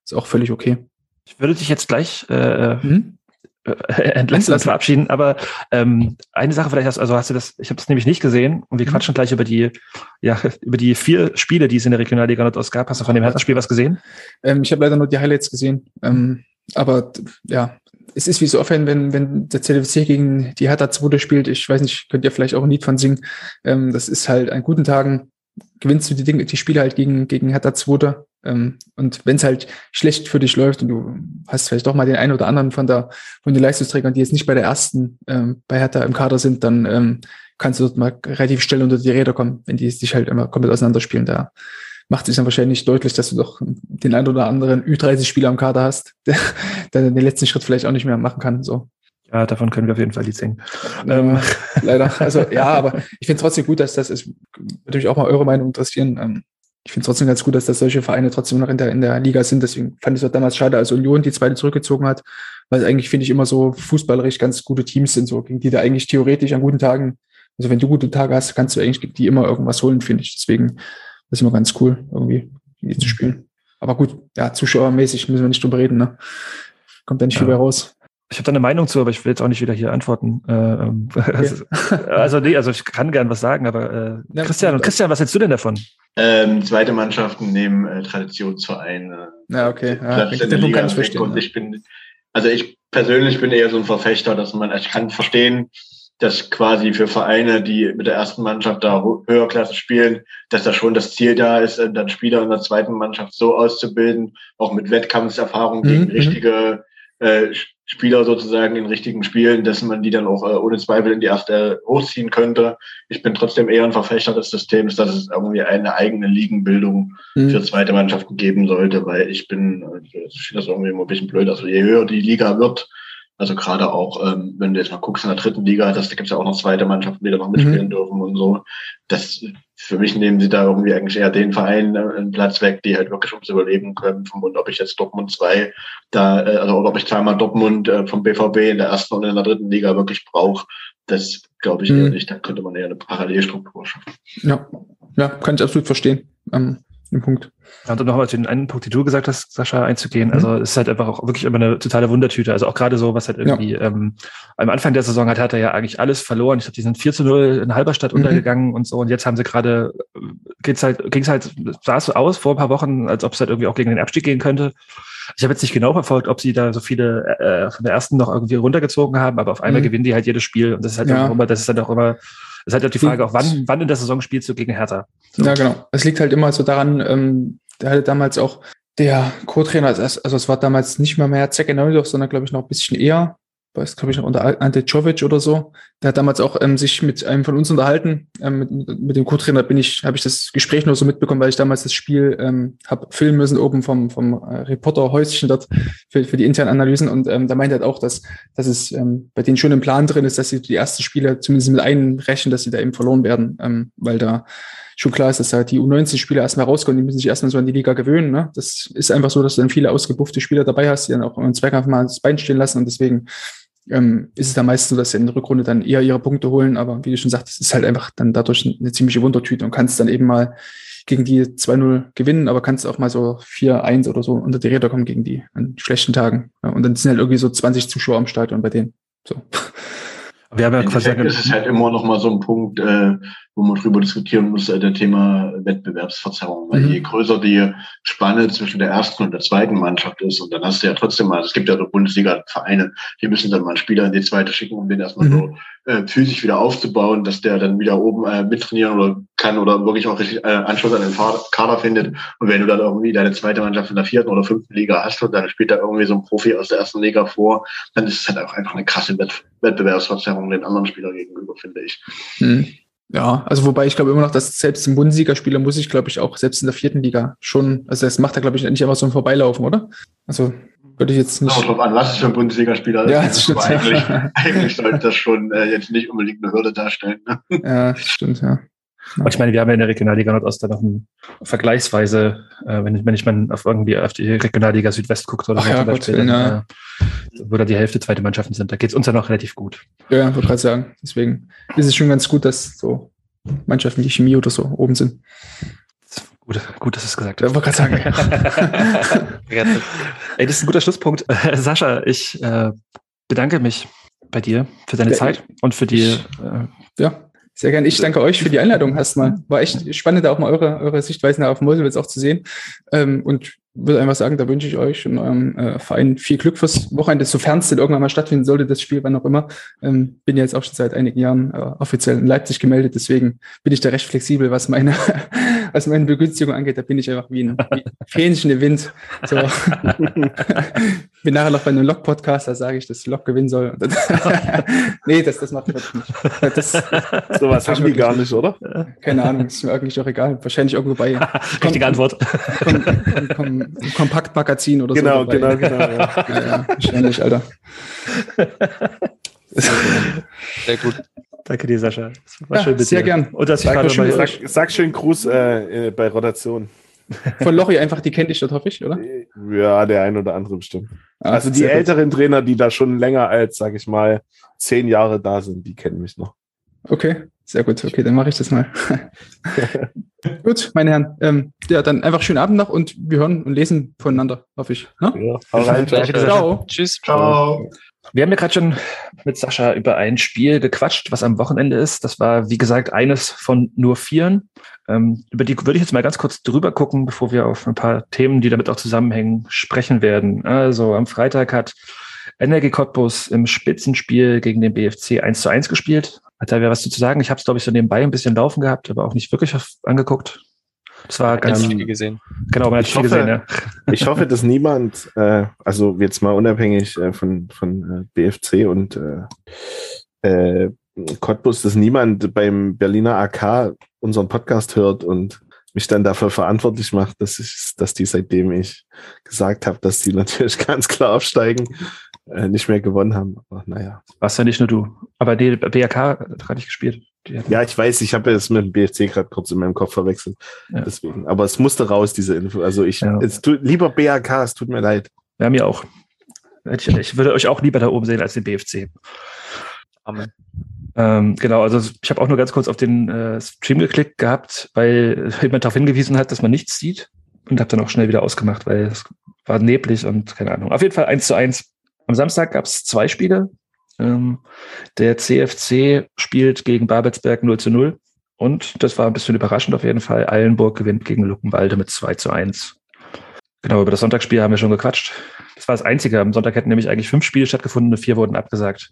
ist auch völlig okay. Ich würde dich jetzt gleich äh, mhm. Entlassen und verabschieden. Aber ähm, eine Sache vielleicht, hast, also hast du das, ich habe das nämlich nicht gesehen und wir mhm. quatschen gleich über die, ja, über die vier Spiele, die es in der Regionalliga Nordost gab. Hast du von dem Hertha-Spiel was gesehen? Ähm, ich habe leider nur die Highlights gesehen. Ähm, aber ja, es ist wie so oft, wenn, wenn der CDFC gegen die Hertha 2 spielt, ich weiß nicht, könnt ihr vielleicht auch ein Lied von singen. Ähm, das ist halt an guten Tagen gewinnst du die Dinge, die Spiele halt gegen, gegen Hertha 2. Ähm, und wenn es halt schlecht für dich läuft und du hast vielleicht doch mal den einen oder anderen von der, von den Leistungsträgern, die jetzt nicht bei der ersten ähm, bei Hertha im Kader sind, dann ähm, kannst du dort mal relativ schnell unter die Räder kommen, wenn die sich halt immer komplett auseinanderspielen. Da macht sich dann wahrscheinlich deutlich, dass du doch den einen oder anderen Ü30-Spieler am Kader hast, der, der den letzten Schritt vielleicht auch nicht mehr machen kann. So. Ja, davon können wir auf jeden Fall die singen. Ähm, leider. Also ja, aber ich finde trotzdem gut, dass das ist. Würde mich auch mal eure Meinung interessieren. Ähm, ich finde trotzdem ganz gut, dass das solche Vereine trotzdem noch in der, in der Liga sind. Deswegen fand ich es damals schade, als Union die zweite zurückgezogen hat, weil eigentlich finde ich immer so fußballerisch ganz gute Teams sind, so gegen die da eigentlich theoretisch an guten Tagen, also wenn du gute Tage hast, kannst du eigentlich gegen die immer irgendwas holen, finde ich. Deswegen das ist immer ganz cool, irgendwie die zu spielen. Aber gut, ja, zuschauermäßig müssen wir nicht drüber reden, ne? Kommt da nicht ja. viel bei raus. Ich habe da eine Meinung zu, aber ich will jetzt auch nicht wieder hier antworten. Äh, ähm, okay. also, nee, also ich kann gern was sagen, aber äh, ja, Christian, und Christian, was hältst du denn davon? Ähm, zweite Mannschaften nehmen äh, Traditionsvereine. Ja, okay. Ja, den Punkt kann ich verstehen. Und ich bin, also ich persönlich bin eher so ein Verfechter, dass man, ich kann verstehen, dass quasi für Vereine, die mit der ersten Mannschaft da höherklasse spielen, dass da schon das Ziel da ist, dann Spieler in der zweiten Mannschaft so auszubilden, auch mit Wettkampfserfahrung gegen mhm. richtige äh, Spieler sozusagen in richtigen Spielen, dass man die dann auch äh, ohne Zweifel in die erste hochziehen könnte. Ich bin trotzdem eher ein Verfechter des Systems, dass es irgendwie eine eigene Ligenbildung mhm. für zweite Mannschaften geben sollte, weil ich bin, äh, ich finde das irgendwie immer ein bisschen blöd. Also je höher die Liga wird, also gerade auch, ähm, wenn du jetzt mal guckst in der dritten Liga, das, da gibt es ja auch noch zweite Mannschaften, die da noch mitspielen mhm. dürfen und so. Das für mich nehmen sie da irgendwie eigentlich eher den Verein äh, einen Platz weg, die halt wirklich ums Überleben kämpfen. Und ob ich jetzt Dortmund 2 da, äh, also oder ob ich zweimal Dortmund äh, vom BVB in der ersten und in der dritten Liga wirklich brauche, das glaube ich mhm. eher nicht. Da könnte man eher eine Parallelstruktur schaffen. Ja, ja, kann ich absolut verstehen. Ähm, im Punkt. Ja, und nochmal zu den einen Punkt, die du gesagt hast, Sascha, einzugehen. Mhm. Also es ist halt einfach auch wirklich immer eine totale Wundertüte. Also auch gerade so, was halt irgendwie ja. ähm, am Anfang der Saison hat, hat er ja eigentlich alles verloren. Ich glaube, die sind 4 zu 0 in Halberstadt mhm. untergegangen und so. Und jetzt haben sie gerade, geht's halt, ging's halt, sah es so aus vor ein paar Wochen, als ob es halt irgendwie auch gegen den Abstieg gehen könnte. Ich habe jetzt nicht genau verfolgt, ob sie da so viele äh, von der ersten noch irgendwie runtergezogen haben, aber auf einmal mhm. gewinnen die halt jedes Spiel. Und das ist halt ja. auch immer, das ist halt auch immer das ist halt auch die Frage, auch wann, wann in der Saison spielst du gegen Hertha? So. Ja, genau. Es liegt halt immer so daran, ähm, der hatte damals auch Der Co-Trainer, also es war damals nicht mal mehr Zecke Neudorf, sondern glaube ich noch ein bisschen eher weiß, glaube ich, noch unter Ante Jovic oder so. Der hat damals auch ähm, sich mit einem von uns unterhalten. Ähm, mit, mit dem Co-Trainer bin ich, habe ich das Gespräch nur so mitbekommen, weil ich damals das Spiel ähm, habe filmen müssen oben vom, vom äh, Reporterhäuschen dort für, für die internen Analysen. Und ähm, da meint er halt auch, dass, dass es ähm, bei denen schon im Plan drin ist, dass sie die ersten Spiele zumindest mit einrechnen, dass sie da eben verloren werden, ähm, weil da schon klar ist, dass halt die U19-Spieler erstmal rauskommen, die müssen sich erstmal so an die Liga gewöhnen. Ne? Das ist einfach so, dass du dann viele ausgebuffte Spieler dabei hast, die dann auch im Zweikampf mal das Bein stehen lassen und deswegen ähm, ist es da meist so, dass sie in der Rückrunde dann eher ihre Punkte holen. Aber wie du schon sagst, es ist halt einfach dann dadurch eine ziemliche Wundertüte und kannst dann eben mal gegen die 2-0 gewinnen, aber kannst auch mal so 4-1 oder so unter die Räder kommen gegen die an schlechten Tagen. Ja, und dann sind halt irgendwie so 20 Zuschauer am Stadion bei denen. So. Wir haben ja quasi. Das ist halt immer noch mal so ein Punkt, äh, wo man drüber diskutieren muss, äh, der Thema Wettbewerbsverzerrung. Weil mhm. je größer die Spanne zwischen der ersten und der zweiten Mannschaft ist, und dann hast du ja trotzdem mal, es gibt ja der Bundesliga Vereine, die müssen dann mal einen Spieler in die zweite schicken, um den erstmal mhm. so äh, physisch wieder aufzubauen, dass der dann wieder oben äh, mittrainieren oder kann oder wirklich auch richtig äh, Anschluss an den Kader findet. Und wenn du dann irgendwie deine zweite Mannschaft in der vierten oder fünften Liga hast und dann spielt da irgendwie so ein Profi aus der ersten Liga vor, dann ist es halt auch einfach eine krasse Wett Wettbewerbsverzerrung den anderen Spielern gegenüber, finde ich. Mhm. Ja, also wobei ich glaube immer noch, dass selbst ein Bundesligaspieler muss ich, glaube ich, auch selbst in der vierten Liga schon, also das macht er, glaube ich, nicht einfach so ein Vorbeilaufen, oder? Also würde ich jetzt nicht. Kommt drauf an, was es für ein Bundesligaspieler ist. Ja, das stimmt. Eigentlich, eigentlich sollte das schon äh, jetzt nicht unbedingt eine Hürde darstellen. Ne? Ja, das stimmt, ja. Und ich meine, wir haben ja in der Regionalliga Nordost dann noch ein, vergleichsweise, äh, wenn, ich, wenn ich mal auf irgendwie auf die Regionalliga Südwest guckt oder Ach so, ja, Gott, Beispiel, dann, ja. äh, wo da die Hälfte zweite Mannschaften sind, da geht es uns ja noch relativ gut. Ja, ich wollte gerade sagen. Deswegen ist es schon ganz gut, dass so Mannschaften wie Chemie oder so oben sind. Gut, gut, dass du es gesagt hast. Ich wollte gerade sagen. Ey, das ist ein guter Schlusspunkt. Sascha, ich äh, bedanke mich bei dir für deine ja, Zeit und für die. Äh, ja, sehr gerne. Ich danke euch für die Einladung erstmal. War echt spannend, da auch mal eure, eure Sichtweisen auf Mosel auch zu sehen. Ähm, und würde einfach sagen, da wünsche ich euch und eurem äh, Verein viel Glück fürs Wochenende, sofern es denn irgendwann mal stattfinden sollte, das Spiel, wann auch immer. Ähm, bin ja jetzt auch schon seit einigen Jahren äh, offiziell in Leipzig gemeldet, deswegen bin ich da recht flexibel, was meine, was meine Begünstigung angeht. Da bin ich einfach wie ein, wie Fähnchen im Wind. So. bin nachher noch bei einem Log-Podcast, da sage ich, dass Log gewinnen soll. nee, das, das macht wirklich nicht. Das, so was haben die gar nicht, oder? Keine Ahnung, ist mir eigentlich auch egal. Wahrscheinlich irgendwo bei. Richtige Antwort. Komm, komm, komm, ein Kompaktmagazin oder genau, so. Genau, genau, genau. Ja. ja, wahrscheinlich, Alter. Sehr gut. Danke dir, Sascha. war ja, sehr dir. gern. Und dass ich schön, sag, sag schön Gruß äh, äh, bei Rotation. Von Lochi einfach, die kennt ich dort, hoffe ich, oder? Ja, der ein oder andere bestimmt. Ah, also die älteren gut. Trainer, die da schon länger als, sag ich mal, zehn Jahre da sind, die kennen mich noch. Okay, sehr gut. Okay, dann mache ich das mal. gut, meine Herren. Ähm, ja, dann einfach schönen Abend noch und wir hören und lesen voneinander, hoffe ich. Ne? Ja, rein. Ciao. Tschüss. Ciao. Wir haben ja gerade schon mit Sascha über ein Spiel gequatscht, was am Wochenende ist. Das war, wie gesagt, eines von nur vieren. Ähm, über die würde ich jetzt mal ganz kurz drüber gucken, bevor wir auf ein paar Themen, die damit auch zusammenhängen, sprechen werden. Also am Freitag hat NRG Cottbus im Spitzenspiel gegen den BFC 1 zu 1 gespielt. Hat da wer was zu sagen? Ich habe es, glaube ich, so nebenbei ein bisschen laufen gehabt, aber auch nicht wirklich angeguckt. Das war ganz viel gesehen. Genau, man hat viel gesehen, ja. Ich hoffe, dass niemand, äh, also jetzt mal unabhängig äh, von, von äh, BFC und äh, äh, Cottbus, dass niemand beim Berliner AK unseren Podcast hört und mich dann dafür verantwortlich macht, dass ich, dass die seitdem ich gesagt habe, dass die natürlich ganz klar aufsteigen, äh, nicht mehr gewonnen haben. Aber naja. Warst ja nicht nur du. Aber die BRK hat gar nicht gespielt. Ja, ich weiß, ich habe es mit dem BFC gerade kurz in meinem Kopf verwechselt. Ja. Deswegen. Aber es musste raus, diese Info. Also ich, ja. es tut, lieber BRK, es tut mir leid. Ja, mir auch. Ich, ich würde euch auch lieber da oben sehen als den BFC. Amen. Ähm, genau, also ich habe auch nur ganz kurz auf den äh, Stream geklickt gehabt, weil jemand darauf hingewiesen hat, dass man nichts sieht und habe dann auch schnell wieder ausgemacht, weil es war neblig und keine Ahnung. Auf jeden Fall eins zu eins. Am Samstag gab es zwei Spiele. Ähm, der CFC spielt gegen Babelsberg 0 zu 0 und das war ein bisschen überraschend auf jeden Fall. Eilenburg gewinnt gegen Luckenwalde mit 2 zu 1. Genau, über das Sonntagsspiel haben wir schon gequatscht. Das war das Einzige. Am Sonntag hätten nämlich eigentlich fünf Spiele stattgefunden, vier wurden abgesagt.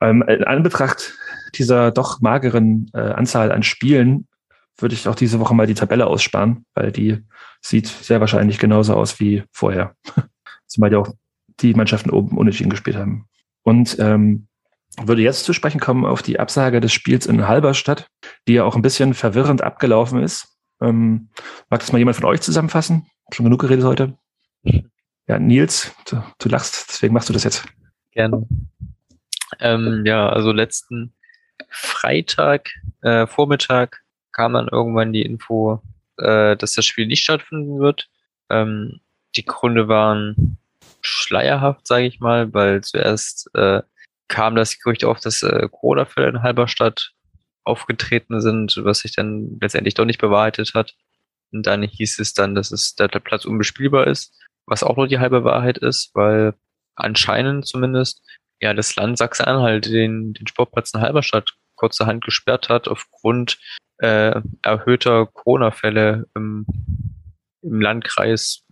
Ähm, in Anbetracht dieser doch mageren äh, Anzahl an Spielen würde ich auch diese Woche mal die Tabelle aussparen, weil die sieht sehr wahrscheinlich genauso aus wie vorher. Zumal ja auch die Mannschaften oben unentschieden gespielt haben. Und ähm, würde jetzt zu sprechen kommen auf die Absage des Spiels in Halberstadt, die ja auch ein bisschen verwirrend abgelaufen ist. Ähm, mag das mal jemand von euch zusammenfassen? Schon genug geredet heute? Ja, Nils, du, du lachst, deswegen machst du das jetzt. Gerne. Ähm, ja, also letzten Freitag, äh, Vormittag kam dann irgendwann die Info, äh, dass das Spiel nicht stattfinden wird. Ähm, die Gründe waren schleierhaft, sage ich mal, weil zuerst äh, kam das Gerücht auf, dass äh, Corona-Fälle in Halberstadt aufgetreten sind, was sich dann letztendlich doch nicht bewahrheitet hat. Und dann hieß es dann, dass es dass der Platz unbespielbar ist, was auch nur die halbe Wahrheit ist, weil anscheinend zumindest ja das Land Sachsen-Anhalt den, den Sportplatz in Halberstadt kurzerhand gesperrt hat aufgrund äh, erhöhter Corona-Fälle im, im Landkreis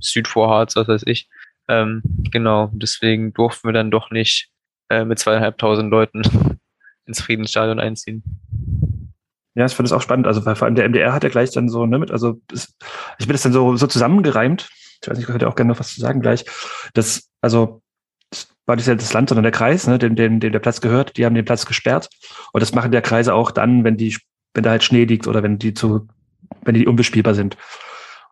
Südvorharz, was weiß ich. Ähm, genau, deswegen durften wir dann doch nicht äh, mit zweieinhalbtausend Leuten ins Friedensstadion einziehen. Ja, ich fand das auch spannend. Also vor allem der MDR hat ja gleich dann so, ne, mit, also das, ich bin das dann so, so zusammengereimt. Ich weiß nicht, ich könnte auch gerne noch was zu sagen gleich. Das, also das war nicht das Land, sondern der Kreis, ne, dem, dem, dem der Platz gehört, die haben den Platz gesperrt. Und das machen der Kreise auch dann, wenn die, wenn da halt Schnee liegt oder wenn die zu, wenn die unbespielbar sind.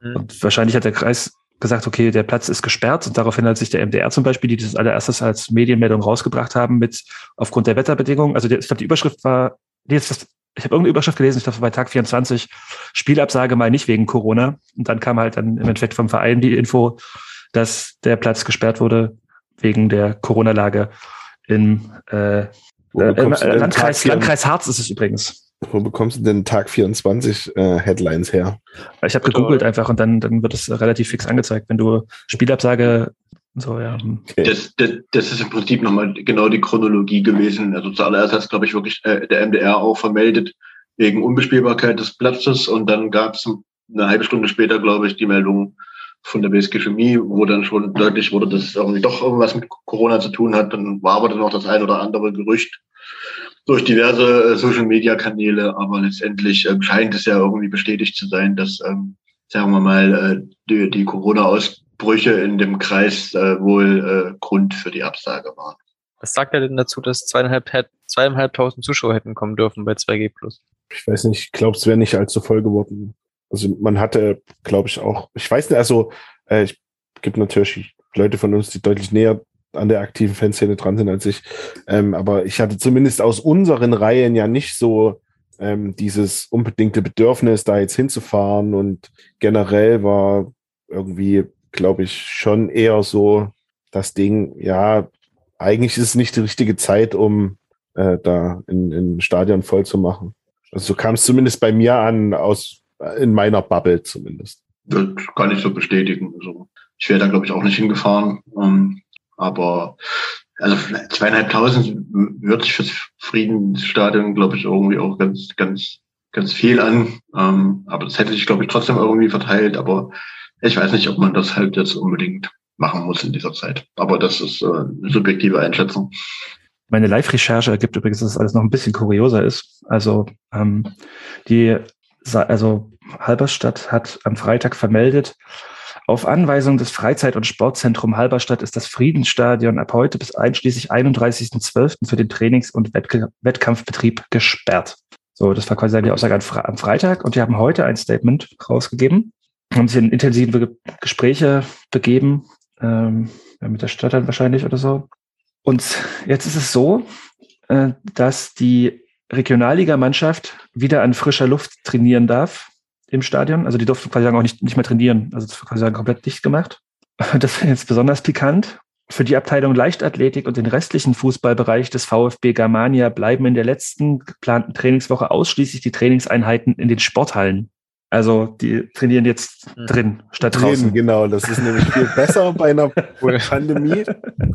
Mhm. Und wahrscheinlich hat der Kreis gesagt, okay, der Platz ist gesperrt und daraufhin hat sich der MDR zum Beispiel, die das allererstes als Medienmeldung rausgebracht haben mit aufgrund der Wetterbedingungen. Also der, ich glaube, die Überschrift war, jetzt das, ich habe irgendeine Überschrift gelesen, ich glaube, bei Tag 24, Spielabsage mal nicht wegen Corona. Und dann kam halt dann im Endeffekt vom Verein die Info, dass der Platz gesperrt wurde wegen der Corona-Lage im äh, äh, Landkreis, Landkreis Harz ist es übrigens. Wo bekommst du denn Tag 24 äh, Headlines her? Ich habe gegoogelt einfach und dann, dann wird es relativ fix angezeigt, wenn du Spielabsage so, ja. Hm. Okay. Das, das, das ist im Prinzip nochmal genau die Chronologie gewesen. Also zuallererst hat es, glaube ich, wirklich äh, der MDR auch vermeldet wegen Unbespielbarkeit des Platzes und dann gab es eine halbe Stunde später, glaube ich, die Meldung von der BSG Chemie, wo dann schon deutlich wurde, dass es irgendwie doch irgendwas mit Corona zu tun hat. Dann war aber dann noch das ein oder andere Gerücht durch diverse äh, Social-Media-Kanäle, aber letztendlich äh, scheint es ja irgendwie bestätigt zu sein, dass, ähm, sagen wir mal, äh, die, die Corona-Ausbrüche in dem Kreis äh, wohl äh, Grund für die Absage waren. Was sagt er denn dazu, dass zweieinhalb, zweieinhalbtausend Zuschauer hätten kommen dürfen bei 2G+. Ich weiß nicht, ich glaube, es wäre nicht allzu voll geworden. Also man hatte, glaube ich, auch, ich weiß nicht, also äh, ich gibt natürlich Leute von uns, die deutlich näher an der aktiven Fanszene dran sind als ich. Ähm, aber ich hatte zumindest aus unseren Reihen ja nicht so ähm, dieses unbedingte Bedürfnis, da jetzt hinzufahren. Und generell war irgendwie, glaube ich, schon eher so das Ding, ja, eigentlich ist es nicht die richtige Zeit, um äh, da in, in Stadion voll zu machen. Also so kam es zumindest bei mir an, aus in meiner Bubble zumindest. Das kann ich so bestätigen. Also ich wäre da, glaube ich, auch nicht hingefahren. Ähm, aber also zweieinhalbtausend hört sich fürs Friedensstadion, glaube ich, irgendwie auch ganz, ganz, ganz viel an. Ähm, aber das hätte sich, glaube ich, trotzdem irgendwie verteilt. Aber ich weiß nicht, ob man das halt jetzt unbedingt machen muss in dieser Zeit. Aber das ist äh, eine subjektive Einschätzung. Meine Live-Recherche ergibt übrigens, dass das alles noch ein bisschen kurioser ist. Also ähm, die, also Halberstadt hat am Freitag vermeldet, auf Anweisung des Freizeit- und Sportzentrum Halberstadt ist das Friedensstadion ab heute bis einschließlich 31.12. für den Trainings- und Wettkampfbetrieb gesperrt. So, das war quasi die Aussage am Freitag und die haben heute ein Statement rausgegeben, haben sich in intensive Gespräche begeben, ähm, mit der Stadt dann wahrscheinlich oder so. Und jetzt ist es so, äh, dass die Regionalligamannschaft wieder an frischer Luft trainieren darf im Stadion. Also die durften quasi auch nicht, nicht mehr trainieren. Also das quasi sagen komplett dicht gemacht. Das ist jetzt besonders pikant. Für die Abteilung Leichtathletik und den restlichen Fußballbereich des VfB Germania bleiben in der letzten geplanten Trainingswoche ausschließlich die Trainingseinheiten in den Sporthallen. Also die trainieren jetzt hm. drin statt drin, draußen. Genau, das ist nämlich viel besser bei einer Pandemie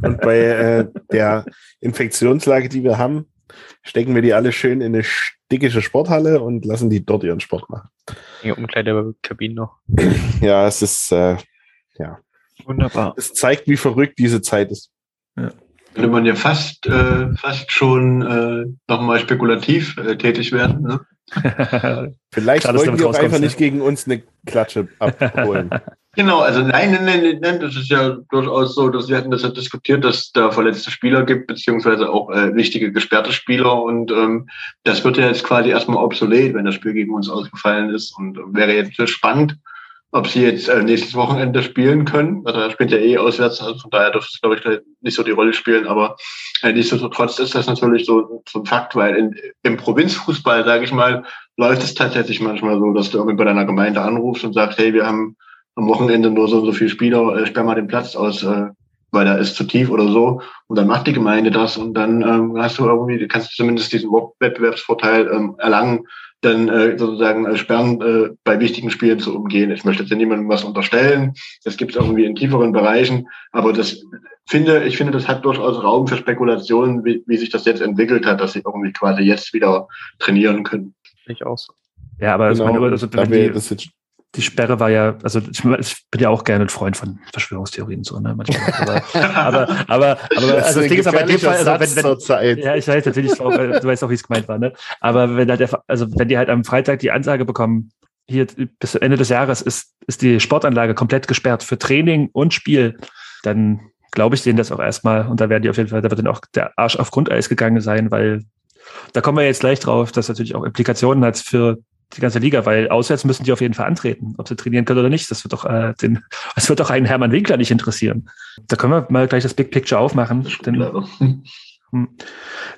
und bei äh, der Infektionslage, die wir haben, stecken wir die alle schön in eine dickische Sporthalle und lassen die dort ihren Sport machen. Ja, Umkleidekabinen noch. Ja, es ist, äh, ja. Wunderbar. Es zeigt, wie verrückt diese Zeit ist. Ja. Könnte man ja fast, äh, fast schon äh, nochmal spekulativ äh, tätig werden. Ne? Vielleicht dass wollten die auch einfach nicht gegen uns eine Klatsche abholen. Genau, also nein, nein, nein, nein, das ist ja durchaus so, dass wir hatten das ja diskutiert, dass da verletzte Spieler gibt, beziehungsweise auch äh, wichtige gesperrte Spieler und ähm, das wird ja jetzt quasi erstmal obsolet, wenn das Spiel gegen uns ausgefallen ist und äh, wäre jetzt spannend, ob sie jetzt äh, nächstes Wochenende spielen können. Also er spielt ja eh auswärts, also von daher dürfte es, glaube ich, nicht so die Rolle spielen, aber äh, nichtsdestotrotz ist das natürlich so, so ein Fakt, weil in, im Provinzfußball, sage ich mal, läuft es tatsächlich manchmal so, dass du irgendwie bei deiner Gemeinde anrufst und sagst, hey, wir haben am Wochenende nur so und so viele Spieler, äh, sperr mal den Platz aus, äh, weil da ist zu tief oder so. Und dann macht die Gemeinde das und dann ähm, hast du irgendwie, kannst du zumindest diesen Wettbewerbsvorteil ähm, erlangen, dann äh, sozusagen äh, Sperren äh, bei wichtigen Spielen zu umgehen. Ich möchte jetzt ja niemandem was unterstellen. Das gibt es irgendwie in tieferen Bereichen, aber das finde, ich finde, das hat durchaus Raum für Spekulationen, wie, wie sich das jetzt entwickelt hat, dass sie irgendwie quasi jetzt wieder trainieren können. Ich auch so. Ja, aber Genau, also, meine, also, wenn die, das jetzt die Sperre war ja, also ich, bin ja auch gerne ein Freund von Verschwörungstheorien so, ne? Manchmal. Aber, aber, aber, aber Das also das Ding ist aber in dem Fall, also wenn, wenn. Ja, ich weiß natürlich, auch, du weißt auch, wie es gemeint war, ne? Aber wenn halt der, also wenn die halt am Freitag die Ansage bekommen, hier bis Ende des Jahres ist, ist die Sportanlage komplett gesperrt für Training und Spiel, dann glaube ich denen das auch erstmal und da werden die auf jeden Fall, da wird dann auch der Arsch auf Grundeis gegangen sein, weil da kommen wir jetzt gleich drauf, dass natürlich auch Implikationen hat für die ganze Liga, weil auswärts müssen die auf jeden Fall antreten, ob sie trainieren können oder nicht. Das wird doch äh, den, das wird doch einen Hermann Winkler nicht interessieren. Da können wir mal gleich das Big Picture aufmachen. Denn, hm.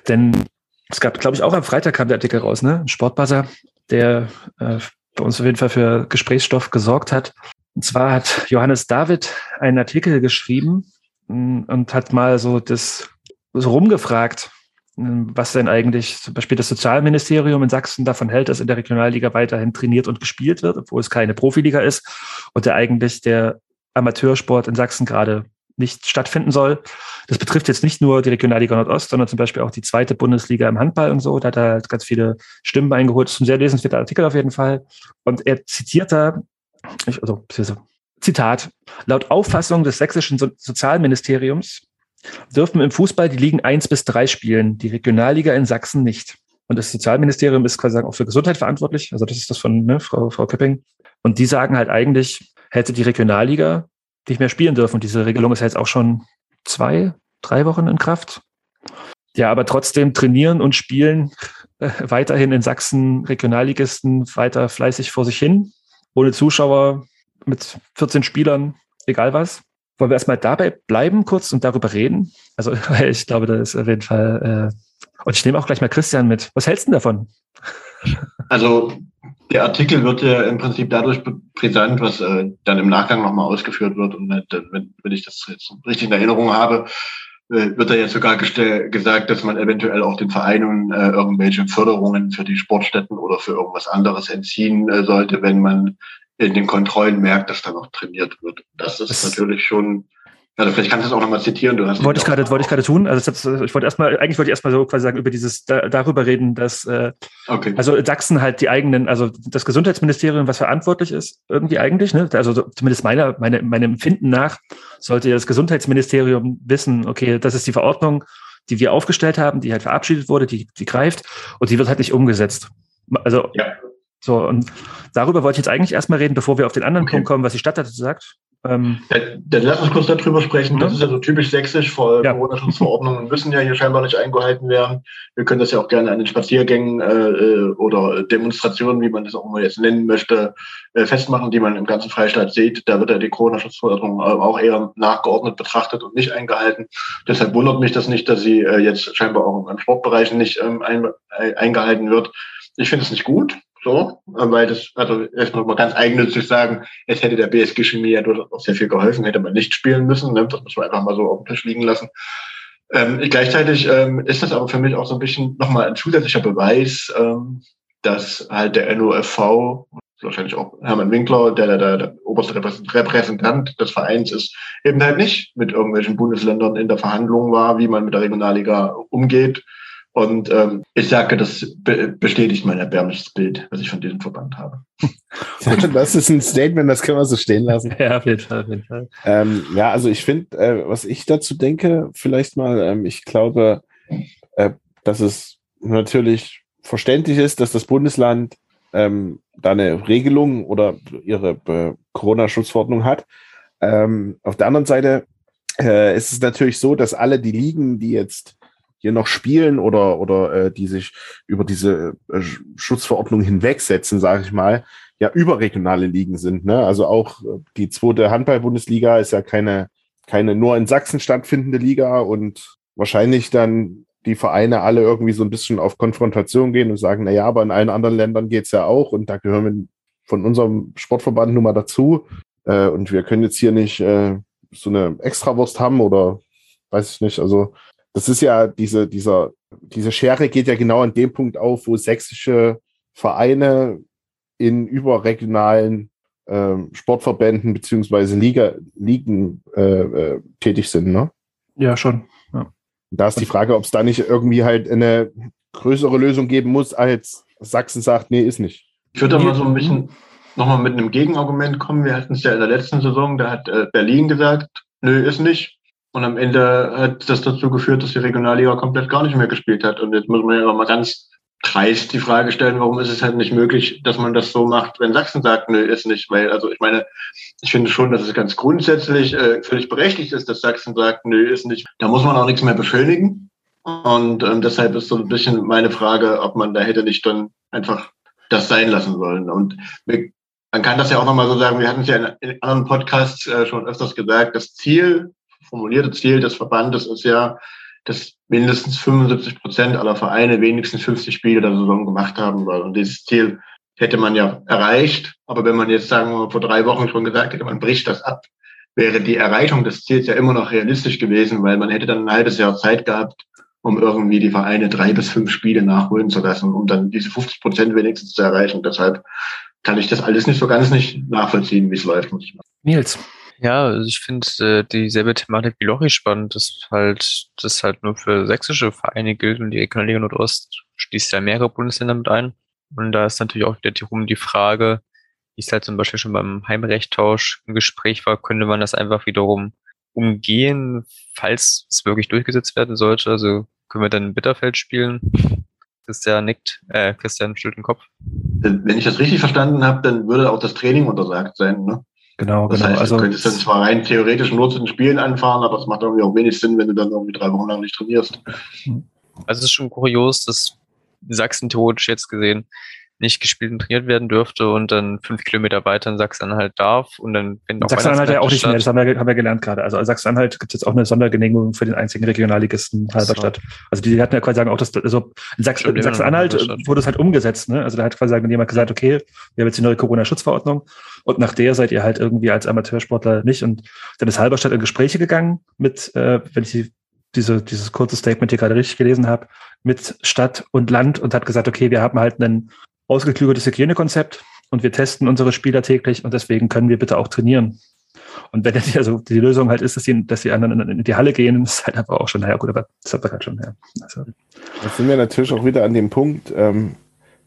denn es gab, glaube ich, auch am Freitag kam der Artikel raus, ne? Ein Sportbuzzer, der äh, bei uns auf jeden Fall für Gesprächsstoff gesorgt hat. Und zwar hat Johannes David einen Artikel geschrieben mh, und hat mal so das so rumgefragt, was denn eigentlich zum Beispiel das Sozialministerium in Sachsen davon hält, dass in der Regionalliga weiterhin trainiert und gespielt wird, obwohl es keine Profiliga ist und der eigentlich der Amateursport in Sachsen gerade nicht stattfinden soll. Das betrifft jetzt nicht nur die Regionalliga Nordost, sondern zum Beispiel auch die zweite Bundesliga im Handball und so. Da hat er ganz viele Stimmen eingeholt. Das ist ein sehr lesenswerter Artikel auf jeden Fall. Und er zitiert da, also, Zitat, laut Auffassung des sächsischen so Sozialministeriums dürfen im Fußball die Ligen eins bis drei spielen, die Regionalliga in Sachsen nicht. Und das Sozialministerium ist quasi auch für Gesundheit verantwortlich. Also das ist das von ne, Frau, Frau Köpping. Und die sagen halt eigentlich, hätte die Regionalliga nicht mehr spielen dürfen. Und diese Regelung ist jetzt auch schon zwei, drei Wochen in Kraft. Ja, aber trotzdem trainieren und spielen äh, weiterhin in Sachsen Regionalligisten weiter fleißig vor sich hin, ohne Zuschauer, mit 14 Spielern, egal was. Wollen wir erstmal dabei bleiben kurz und darüber reden? Also ich glaube, da ist auf jeden Fall, äh, und ich nehme auch gleich mal Christian mit. Was hältst du denn davon? Also der Artikel wird ja im Prinzip dadurch brisant, was äh, dann im Nachgang nochmal ausgeführt wird. Und äh, wenn, wenn ich das jetzt richtig in Erinnerung habe, äh, wird da jetzt sogar gesagt, dass man eventuell auch den Vereinen äh, irgendwelche Förderungen für die Sportstätten oder für irgendwas anderes entziehen äh, sollte, wenn man in den Kontrollen merkt, dass da noch trainiert wird. Das ist Das- natürlich schon, also vielleicht kannst du es auch nochmal zitieren. Du hast Wollte ich gerade, wollte ich gerade tun. Also das, ich wollte erstmal, eigentlich wollte ich erstmal so quasi sagen, über dieses, da, darüber reden, dass äh, Okay. Also Sachsen halt die eigenen, also das Gesundheitsministerium, was verantwortlich ist, irgendwie eigentlich, ne? Also so- zumindest meiner, meine, meinem Empfinden nach, sollte ja das Gesundheitsministerium wissen, okay, das ist die Verordnung, die wir aufgestellt haben, die halt verabschiedet wurde, die, die greift und die wird halt nicht umgesetzt. Also Ja. So, und darüber wollte ich jetzt eigentlich erstmal reden, bevor wir auf den anderen Okay. Punkt kommen, was die Stadt dazu sagt. Ähm, Dann, dann lass uns kurz darüber sprechen. Das Ja. ist ja so typisch sächsisch. Vor Ja. Corona-Schutzverordnungen müssen ja hier scheinbar nicht eingehalten werden. Wir können das ja auch gerne an den Spaziergängen äh, äh, oder Demonstrationen, wie man das auch immer jetzt nennen möchte, äh, festmachen, die man im ganzen Freistaat sieht. Da wird ja die Corona-Schutzverordnung äh, auch eher nachgeordnet betrachtet und nicht eingehalten. Deshalb wundert mich das nicht, dass sie äh, jetzt scheinbar auch im Sportbereich nicht ähm, ein, eingehalten wird. Ich finde es nicht gut. So, weil das, also erstmal mal ganz eigennützig sagen, es hätte der BSG Chemie ja durchaus sehr viel geholfen, hätte man nicht spielen müssen. Ne? Das muss man einfach mal so auf den Tisch liegen lassen. Ähm, gleichzeitig ähm, ist das aber für mich auch so ein bisschen nochmal ein zusätzlicher Beweis, ähm, dass halt der NOFV, wahrscheinlich auch Hermann Winkler, der der, der, der oberste Repräsent- Repräsentant des Vereins ist, eben halt nicht mit irgendwelchen Bundesländern in der Verhandlung war, wie man mit der Regionalliga umgeht. Und ähm, ich sage, das be bestätigt mein erbärmliches Bild, was ich von diesem Verband habe. Das ist ein Statement, das können wir so stehen lassen. ja, auf jeden Fall, auf jeden Fall. Ähm, ja, also ich finde, äh, was ich dazu denke, vielleicht mal, ähm, ich glaube, äh, dass es natürlich verständlich ist, dass das Bundesland ähm, da eine Regelung oder ihre äh, Corona-Schutzverordnung hat. Ähm, auf der anderen Seite äh, ist es natürlich so, dass alle die Ligen, die jetzt hier noch spielen oder, oder äh, die sich über diese äh, Schutzverordnung hinwegsetzen, sage ich mal, ja überregionale Ligen sind. Ne? Also auch äh, die zweite Handball-Bundesliga ist ja keine, keine nur in Sachsen stattfindende Liga und wahrscheinlich dann die Vereine alle irgendwie so ein bisschen auf Konfrontation gehen und sagen, na ja, aber in allen anderen Ländern geht's ja auch und da gehören wir von unserem Sportverband nun mal dazu. Äh, und wir können jetzt hier nicht äh, so eine Extrawurst haben oder weiß ich nicht. Also das ist ja diese, dieser, diese Schere geht ja genau an dem Punkt auf, wo sächsische Vereine in überregionalen äh, Sportverbänden beziehungsweise Liga, Ligen äh, äh, tätig sind, ne? Ja, schon. Ja. Da ist die Frage, ob es da nicht irgendwie halt eine größere Lösung geben muss, als Sachsen sagt, nee, ist nicht. Ich würde da mal so ein bisschen nochmal mit einem Gegenargument kommen. Wir hatten es ja in der letzten Saison, da hat äh, Berlin gesagt, nö, ist nicht. Und am Ende hat das dazu geführt, dass die Regionalliga komplett gar nicht mehr gespielt hat. Und jetzt muss man ja mal ganz dreist die Frage stellen, warum ist es halt nicht möglich, dass man das so macht, wenn Sachsen sagt, nö, ist nicht. Weil, also ich meine, ich finde schon, dass es ganz grundsätzlich äh, völlig berechtigt ist, dass Sachsen sagt, nö, ist nicht. Da muss man auch nichts mehr beschönigen. Und ähm, deshalb ist so ein bisschen meine Frage, ob man da hätte nicht dann einfach das sein lassen sollen. Und man kann das ja auch nochmal so sagen, wir hatten es ja in, in anderen Podcasts äh, schon öfters gesagt, das Ziel, formulierte Ziel des Verbandes ist ja, dass mindestens 75 Prozent aller Vereine wenigstens 50 Spiele der Saison gemacht haben sollen. Und dieses Ziel hätte man ja erreicht. Aber wenn man jetzt sagen wir vor drei Wochen schon gesagt hätte, man bricht das ab, wäre die Erreichung des Ziels ja immer noch realistisch gewesen, weil man hätte dann ein halbes Jahr Zeit gehabt, um irgendwie die Vereine drei bis fünf Spiele nachholen zu lassen, um dann diese 50 Prozent wenigstens zu erreichen. Deshalb kann ich das alles nicht so ganz nicht nachvollziehen, wie es läuft. Nils. Ja, also ich finde äh, dieselbe Thematik wie Lochi spannend, dass halt das halt nur für sächsische Vereine gilt und die Regionalliga Nordost schließt ja mehrere Bundesländer mit ein. Und da ist natürlich auch wiederum die Frage, wie es halt zum Beispiel schon beim Heimrechttausch im Gespräch war, könnte man das einfach wiederum umgehen, falls es wirklich durchgesetzt werden sollte. Also können wir dann in Bitterfeld spielen. Christian nickt, äh, Christian schüttelt den Kopf. Wenn ich das richtig verstanden habe, dann würde auch das Training untersagt sein, ne? Genau, das genau. Heißt, also, du könntest dann zwar rein theoretisch nur zu den Spielen anfahren, aber es macht irgendwie auch wenig Sinn, wenn du dann irgendwie drei Wochen lang nicht trainierst. Also es ist schon kurios, dass Sachsen theoretisch jetzt gesehen nicht gespielt und trainiert werden dürfte und dann fünf Kilometer weiter in Sachsen-Anhalt darf und dann wenn Sachsen-Anhalt ja auch nicht mehr, das haben wir, haben wir gelernt gerade. Also Sachsen-Anhalt gibt es jetzt auch eine Sondergenehmigung für den einzigen Regionalligisten Halberstadt. So. Also die hatten ja quasi sagen auch, dass also in, Sachs, in Sachsen-Anhalt wurde es halt umgesetzt. Ne? Also da hat quasi sagen, jemand gesagt, okay, wir haben jetzt die neue Corona-Schutzverordnung und nach der seid ihr halt irgendwie als Amateursportler nicht. Und dann ist Halberstadt in Gespräche gegangen mit, äh, wenn ich die diese, dieses kurze Statement hier gerade richtig gelesen habe, mit Stadt und Land und hat gesagt, okay, wir haben halt einen ausgeklügeltes Hygienekonzept und wir testen unsere Spieler täglich und deswegen können wir bitte auch trainieren. Und wenn die, also die Lösung halt ist, dass die, dass die anderen in die Halle gehen, ist halt einfach auch schon, naja, gut, aber das hat man halt schon, ja. Also. Da sind wir natürlich auch wieder an dem Punkt, ähm,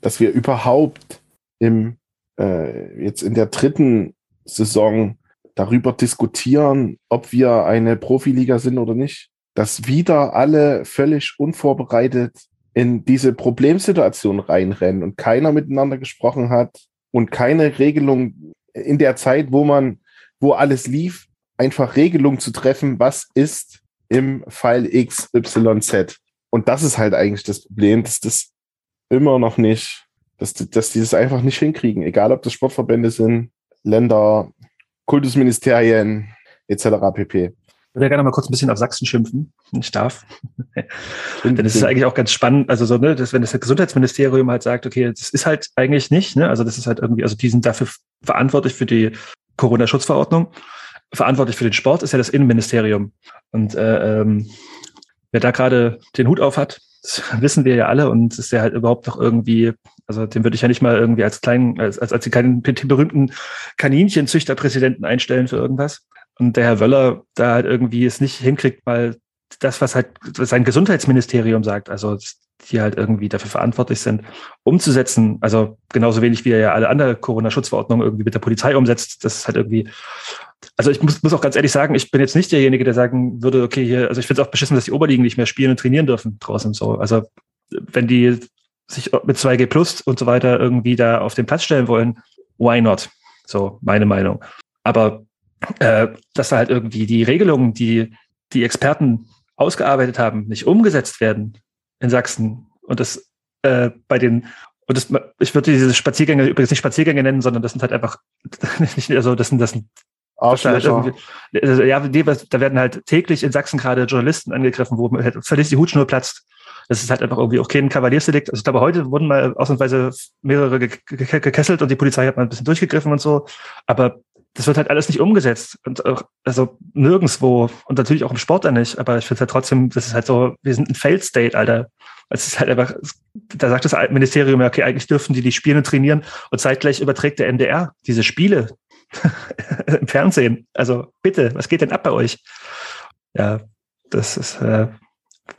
dass wir überhaupt im, äh, jetzt in der dritten Saison darüber diskutieren, ob wir eine Profiliga sind oder nicht, dass wieder alle völlig unvorbereitet in diese Problemsituation reinrennen und keiner miteinander gesprochen hat und keine Regelung in der Zeit, wo man, wo alles lief, einfach Regelung zu treffen, was ist im Fall XYZ. Und das ist halt eigentlich das Problem, dass das immer noch nicht, dass, dass die das einfach nicht hinkriegen, egal ob das Sportverbände sind, Länder, Kultusministerien etc. pp würde gerne mal kurz ein bisschen auf Sachsen schimpfen, wenn ich darf. Denn es ist eigentlich auch ganz spannend, also so, ne, dass, wenn das Gesundheitsministerium halt sagt, okay, das ist halt eigentlich nicht, ne, also das ist halt irgendwie, also die sind dafür verantwortlich für die Corona-Schutzverordnung. Verantwortlich für den Sport ist ja das Innenministerium. Und äh, ähm, wer da gerade den Hut auf hat, das wissen wir ja alle und ist ja halt überhaupt noch irgendwie, also den würde ich ja nicht mal irgendwie als kleinen, als, als, als die kleinen, den berühmten Kaninchenzüchterpräsidenten einstellen für irgendwas und der Herr Wöller da halt irgendwie es nicht hinkriegt, weil das, was halt sein Gesundheitsministerium sagt, also die halt irgendwie dafür verantwortlich sind, umzusetzen, also genauso wenig wie er ja alle andere Corona-Schutzverordnungen irgendwie mit der Polizei umsetzt, das ist halt irgendwie, also ich muss, muss auch ganz ehrlich sagen, ich bin jetzt nicht derjenige, der sagen würde, okay, hier, also ich finde es auch beschissen, dass die Oberligen nicht mehr spielen und trainieren dürfen draußen so. Also wenn die sich mit 2G Plus und so weiter irgendwie da auf den Platz stellen wollen, why not? So meine Meinung. Aber äh, dass da halt irgendwie die Regelungen, die die Experten ausgearbeitet haben, nicht umgesetzt werden in Sachsen und das äh, bei den und das, ich würde diese Spaziergänge übrigens nicht Spaziergänge nennen, sondern das sind halt einfach nicht, also das sind das sind Arschlöcher. Also, ja, da werden halt täglich in Sachsen gerade Journalisten angegriffen, wo halt völlig die Hutschnur platzt. Das ist halt einfach irgendwie auch kein Kavaliersdelikt. Also ich glaube, heute wurden mal ausnahmsweise mehrere gekesselt und die Polizei hat mal ein bisschen durchgegriffen und so. Aber das wird halt alles nicht umgesetzt. Und auch, also nirgendswo und natürlich auch im Sport da nicht. Aber ich finde halt trotzdem, das ist halt so, wir sind ein Failed State, Alter. Es ist halt einfach, da sagt das Ministerium ja, okay, eigentlich dürfen die die spielen und trainieren und zeitgleich überträgt der NDR diese Spiele im Fernsehen. Also bitte, was geht denn ab bei euch? Ja, das ist, äh,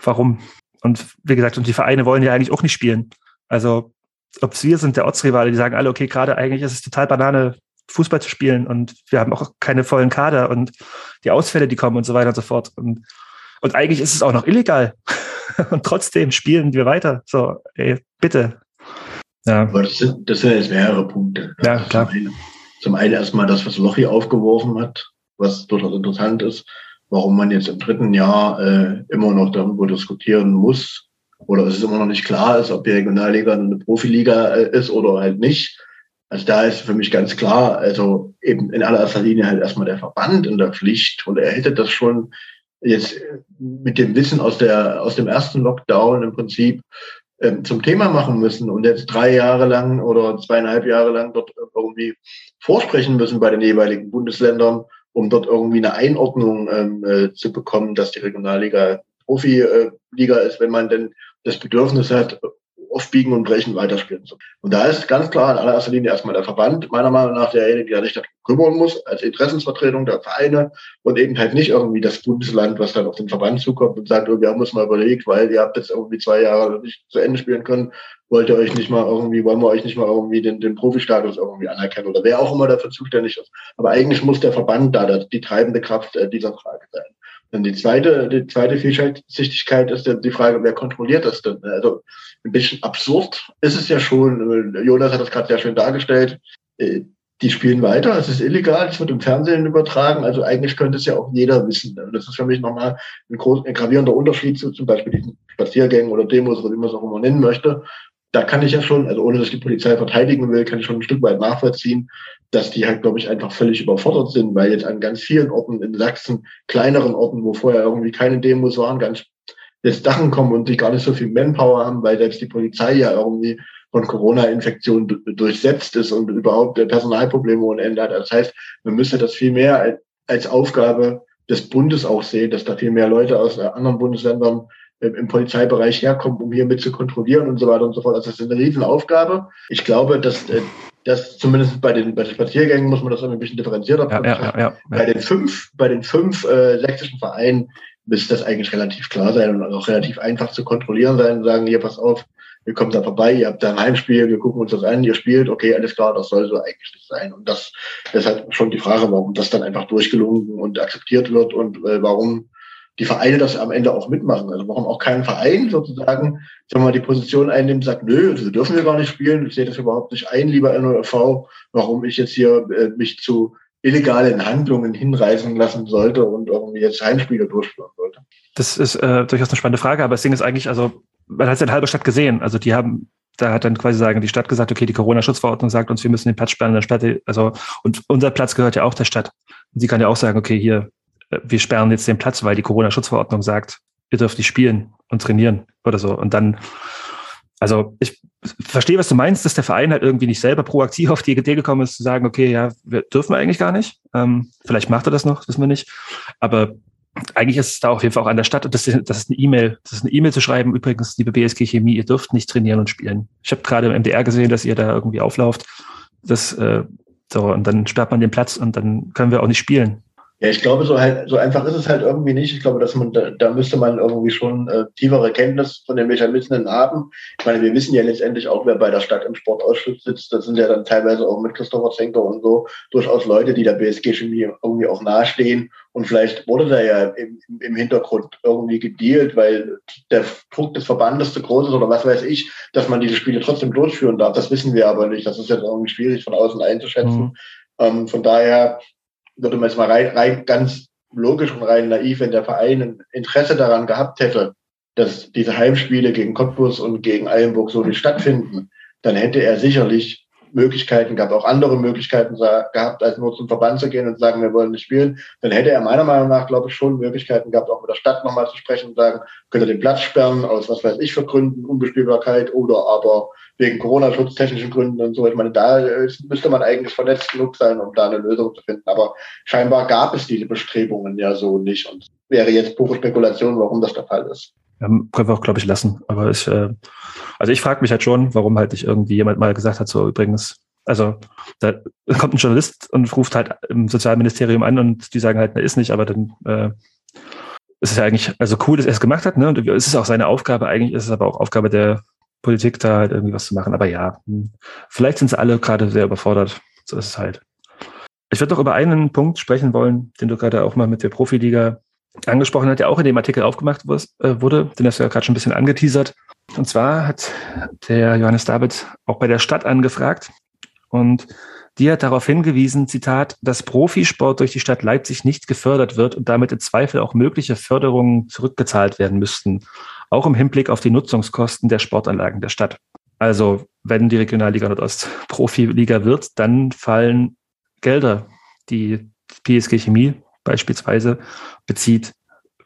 warum? Und wie gesagt, und die Vereine wollen ja eigentlich auch nicht spielen. Also, ob es wir sind, der Ortsrivale, die sagen alle, okay, gerade eigentlich ist es total Banane, Fußball zu spielen und wir haben auch keine vollen Kader und die Ausfälle, die kommen und so weiter und so fort. Und, und eigentlich ist es auch noch illegal. und trotzdem spielen wir weiter. So, ey, bitte. Ja. Aber das sind, das sind jetzt mehrere Punkte. Ja, klar. Zum einen, zum einen erstmal das, was Lochi aufgeworfen hat, was durchaus interessant ist warum man jetzt im dritten Jahr äh, immer noch darüber diskutieren muss oder es ist immer noch nicht klar ist, ob die Regionalliga eine Profiliga äh, ist oder halt nicht. Also da ist für mich ganz klar, also eben in allererster Linie halt erstmal der Verband in der Pflicht und er hätte das schon jetzt mit dem Wissen aus der aus dem ersten Lockdown im Prinzip ähm, zum Thema machen müssen und jetzt drei Jahre lang oder zweieinhalb Jahre lang dort irgendwie vorsprechen müssen bei den jeweiligen Bundesländern um dort irgendwie eine Einordnung ähm, äh, zu bekommen, dass die Regionalliga Profiliga ist, wenn man denn das Bedürfnis hat, auf Biegen und Brechen weiterspielen. Und da ist ganz klar in allererster Linie erstmal der Verband, meiner Meinung nach derjenige, der sich darum kümmern muss, als Interessensvertretung der Vereine und eben halt nicht irgendwie das Bundesland, was dann auf den Verband zukommt und sagt, oh, wir haben uns mal überlegt, weil ihr habt jetzt irgendwie zwei Jahre nicht zu Ende spielen können, wollt ihr euch nicht mal irgendwie, wollen wir euch nicht mal irgendwie den, den Profistatus irgendwie anerkennen oder wer auch immer dafür zuständig ist. Aber eigentlich muss der Verband da die treibende Kraft äh, dieser Frage sein. Dann die zweite, die zweite Vielschichtigkeit ist dann die Frage, wer kontrolliert das denn? Also ein bisschen absurd ist es ja schon. Jonas hat das gerade sehr schön dargestellt. Äh, die spielen weiter, es ist illegal, es wird im Fernsehen übertragen, also eigentlich könnte es ja auch jeder wissen. Das ist für mich nochmal ein, groß, ein gravierender Unterschied zu zum Beispiel diesen Spaziergängen oder Demos oder wie man es auch immer nennen möchte. Da kann ich ja schon, also ohne dass die Polizei verteidigen will, kann ich schon ein Stück weit nachvollziehen, dass die halt, glaube ich, einfach völlig überfordert sind, weil jetzt an ganz vielen Orten in Sachsen, kleineren Orten, wo vorher irgendwie keine Demos waren, ganz jetzt Dachen kommen und die gar nicht so viel Manpower haben, weil selbst die Polizei ja irgendwie von Corona-Infektionen durchsetzt ist und überhaupt Personalprobleme ohne Ende hat. Das heißt, man müsste das viel mehr als Aufgabe des Bundes auch sehen, dass da viel mehr Leute aus anderen Bundesländern im Polizeibereich herkommen, um hier mit zu kontrollieren und so weiter und so fort. Also das ist eine Riesenaufgabe. Ich glaube, dass äh, das zumindest bei den, bei den Spaziergängen muss man das ein bisschen differenzierter ja, ja, ja, Bei den fünf, bei den fünf äh, sächsischen Vereinen müsste das eigentlich relativ klar sein und auch relativ einfach zu kontrollieren sein und sagen, hier, pass auf, ihr kommt da vorbei, ihr habt da ein Heimspiel, wir gucken uns das an, ihr spielt, okay, alles klar, das soll so eigentlich nicht sein. Und das, das ist halt schon die Frage, warum das dann einfach durchgelungen und akzeptiert wird und äh, warum die Vereine das am Ende auch mitmachen. Also warum auch kein Verein sozusagen, sagen wir mal, die Position einnimmt, sagt, nö, so dürfen wir gar nicht spielen, ich sehe das überhaupt nicht ein, lieber NOV, warum ich jetzt hier äh, mich zu illegalen Handlungen hinreißen lassen sollte und irgendwie jetzt Heimspiele durchführen sollte. Das ist äh, durchaus eine spannende Frage, aber das Ding ist eigentlich, also man hat es ja in halber Stadt gesehen. Also die haben, da hat dann quasi sagen, die Stadt gesagt, okay, die Corona-Schutzverordnung sagt uns, wir müssen den Platz sperren, der Stadt, also und unser Platz gehört ja auch der Stadt. Und sie kann ja auch sagen, okay, hier, wir sperren jetzt den Platz, weil die Corona-Schutzverordnung sagt, ihr dürft nicht spielen und trainieren oder so. Und dann, also ich verstehe, was du meinst, dass der Verein halt irgendwie nicht selber proaktiv auf die Idee gekommen ist, zu sagen, okay, ja, wir dürfen eigentlich gar nicht. Ähm, vielleicht macht er das noch, wissen wir nicht. Aber eigentlich ist es da auf jeden Fall auch an der Stadt, und das ist, das ist eine E-Mail, das ist eine E-Mail zu schreiben, übrigens, liebe BSG Chemie, ihr dürft nicht trainieren und spielen. Ich habe gerade im MDR gesehen, dass ihr da irgendwie auflauft. Das, äh, so, und dann sperrt man den Platz und dann können wir auch nicht spielen. Ja, ich glaube, so halt, so einfach ist es halt irgendwie nicht. Ich glaube, dass man, da, da müsste man irgendwie schon äh, tiefere Kenntnis von den Mechanismen haben. Ich meine, wir wissen ja letztendlich auch, wer bei der Stadt im Sportausschuss sitzt. Das sind ja dann teilweise auch mit Christopher Zenker und so durchaus Leute, die der BSG Chemie irgendwie auch nahestehen. Und vielleicht wurde da ja im, im Hintergrund irgendwie gedealt, weil der Druck des Verbandes zu groß ist oder was weiß ich, dass man diese Spiele trotzdem durchführen darf. Das wissen wir aber nicht. Das ist jetzt irgendwie schwierig von außen einzuschätzen. Mhm. Ähm, von daher würde man jetzt mal rein, rein ganz logisch und rein naiv, wenn der Verein ein Interesse daran gehabt hätte, dass diese Heimspiele gegen Cottbus und gegen Eilenburg so nicht stattfinden, dann hätte er sicherlich Möglichkeiten gehabt, auch andere Möglichkeiten gehabt, als nur zum Verband zu gehen und sagen, wir wollen nicht spielen. Dann hätte er meiner Meinung nach, glaube ich, schon Möglichkeiten gehabt, auch mit der Stadt nochmal zu sprechen und sagen, könnt ihr den Platz sperren, aus was weiß ich für Gründen, Unbespielbarkeit oder aber wegen Corona-schutztechnischen Gründen und so. Ich meine, da müsste man eigentlich vernetzt genug sein, um da eine Lösung zu finden. Aber scheinbar gab es diese Bestrebungen ja so nicht und wäre jetzt pure Spekulation, warum das der Fall ist. Ja, können wir auch, glaube ich, lassen. Aber ich, äh, also ich frage mich halt schon, warum halt nicht irgendwie jemand mal gesagt hat, so übrigens, also da kommt ein Journalist und ruft halt im Sozialministerium an und die sagen halt, na ist nicht, aber dann äh, ist es ja eigentlich, also cool, dass er es gemacht hat, ne? Und es ist auch seine Aufgabe, eigentlich ist es aber auch Aufgabe der Politik, da halt irgendwie was zu machen. Aber ja, hm, vielleicht sind sie alle gerade sehr überfordert. So ist es halt. Ich würde noch über einen Punkt sprechen wollen, den du gerade auch mal mit der Profiliga angesprochen hast, der auch in dem Artikel aufgemacht äh, wurde. Den hast du ja gerade schon ein bisschen angeteasert. Und zwar hat der Johannes David auch bei der Stadt angefragt und die hat darauf hingewiesen, Zitat, dass Profisport durch die Stadt Leipzig nicht gefördert wird und damit im Zweifel auch mögliche Förderungen zurückgezahlt werden müssten auch im Hinblick auf die Nutzungskosten der Sportanlagen der Stadt. Also wenn die Regionalliga Nordost Profiliga wird, dann fallen Gelder, die PSG Chemie beispielsweise bezieht,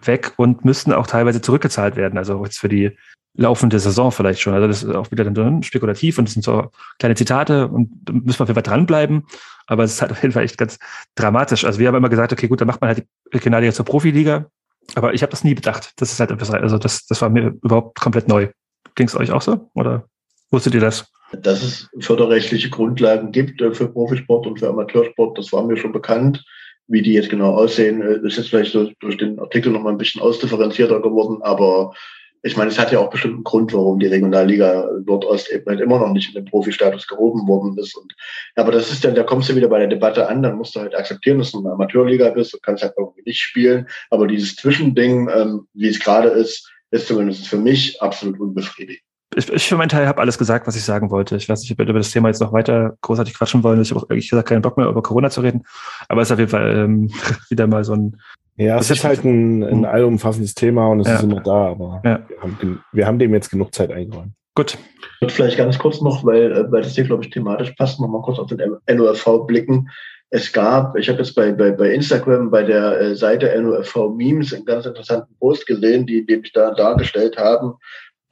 weg und müssten auch teilweise zurückgezahlt werden. Also jetzt für die laufende Saison vielleicht schon. Also das ist auch wieder dann spekulativ und das sind so kleine Zitate und da müssen wir auf jeden Fall dranbleiben. Aber es ist halt auf jeden Fall echt ganz dramatisch. Also wir haben immer gesagt, okay, gut, dann macht man halt die Regionalliga zur Profiliga. Aber ich habe das nie bedacht. Das ist halt etwas, also das, das war mir überhaupt komplett neu. Ging es euch auch so? Oder wusstet ihr das? Dass es förderrechtliche Grundlagen gibt äh, für Profisport und für Amateursport, das war mir schon bekannt. Wie die jetzt genau aussehen, äh, ist jetzt vielleicht durch den Artikel nochmal ein bisschen ausdifferenzierter geworden, aber ich meine, es hat ja auch bestimmt einen Grund, warum die Regionalliga Nordost eben halt immer noch nicht in den Profi-Status gehoben worden ist. Und, aber das ist dann, da kommst du wieder bei der Debatte an, dann musst du halt akzeptieren, dass du eine Amateurliga bist und kannst halt irgendwie nicht spielen. Aber dieses Zwischending, ähm, wie es gerade ist, ist zumindest für mich absolut unbefriedigend. Ich, ich für meinen Teil habe alles gesagt, was ich sagen wollte. Ich weiß nicht, ob wir über das Thema jetzt noch weiter großartig quatschen wollen. Ich habe auch ehrlich gesagt keinen Bock mehr über Corona zu reden. Aber es ist auf jeden Fall ähm, wieder mal so ein ja, es ist halt ein, ein hm. allumfassendes Thema und es ja. ist immer da, aber ja. wir, haben, wir, haben, dem jetzt genug Zeit eingeräumt. Gut. Ich würde vielleicht ganz kurz noch, weil, äh, weil das hier, glaube ich, thematisch passt, noch mal kurz auf den NOFV blicken. Es gab, ich habe jetzt bei, bei, bei Instagram bei der äh, Seite NOFV Memes einen ganz interessanten Post gesehen, die, die mich da dargestellt haben,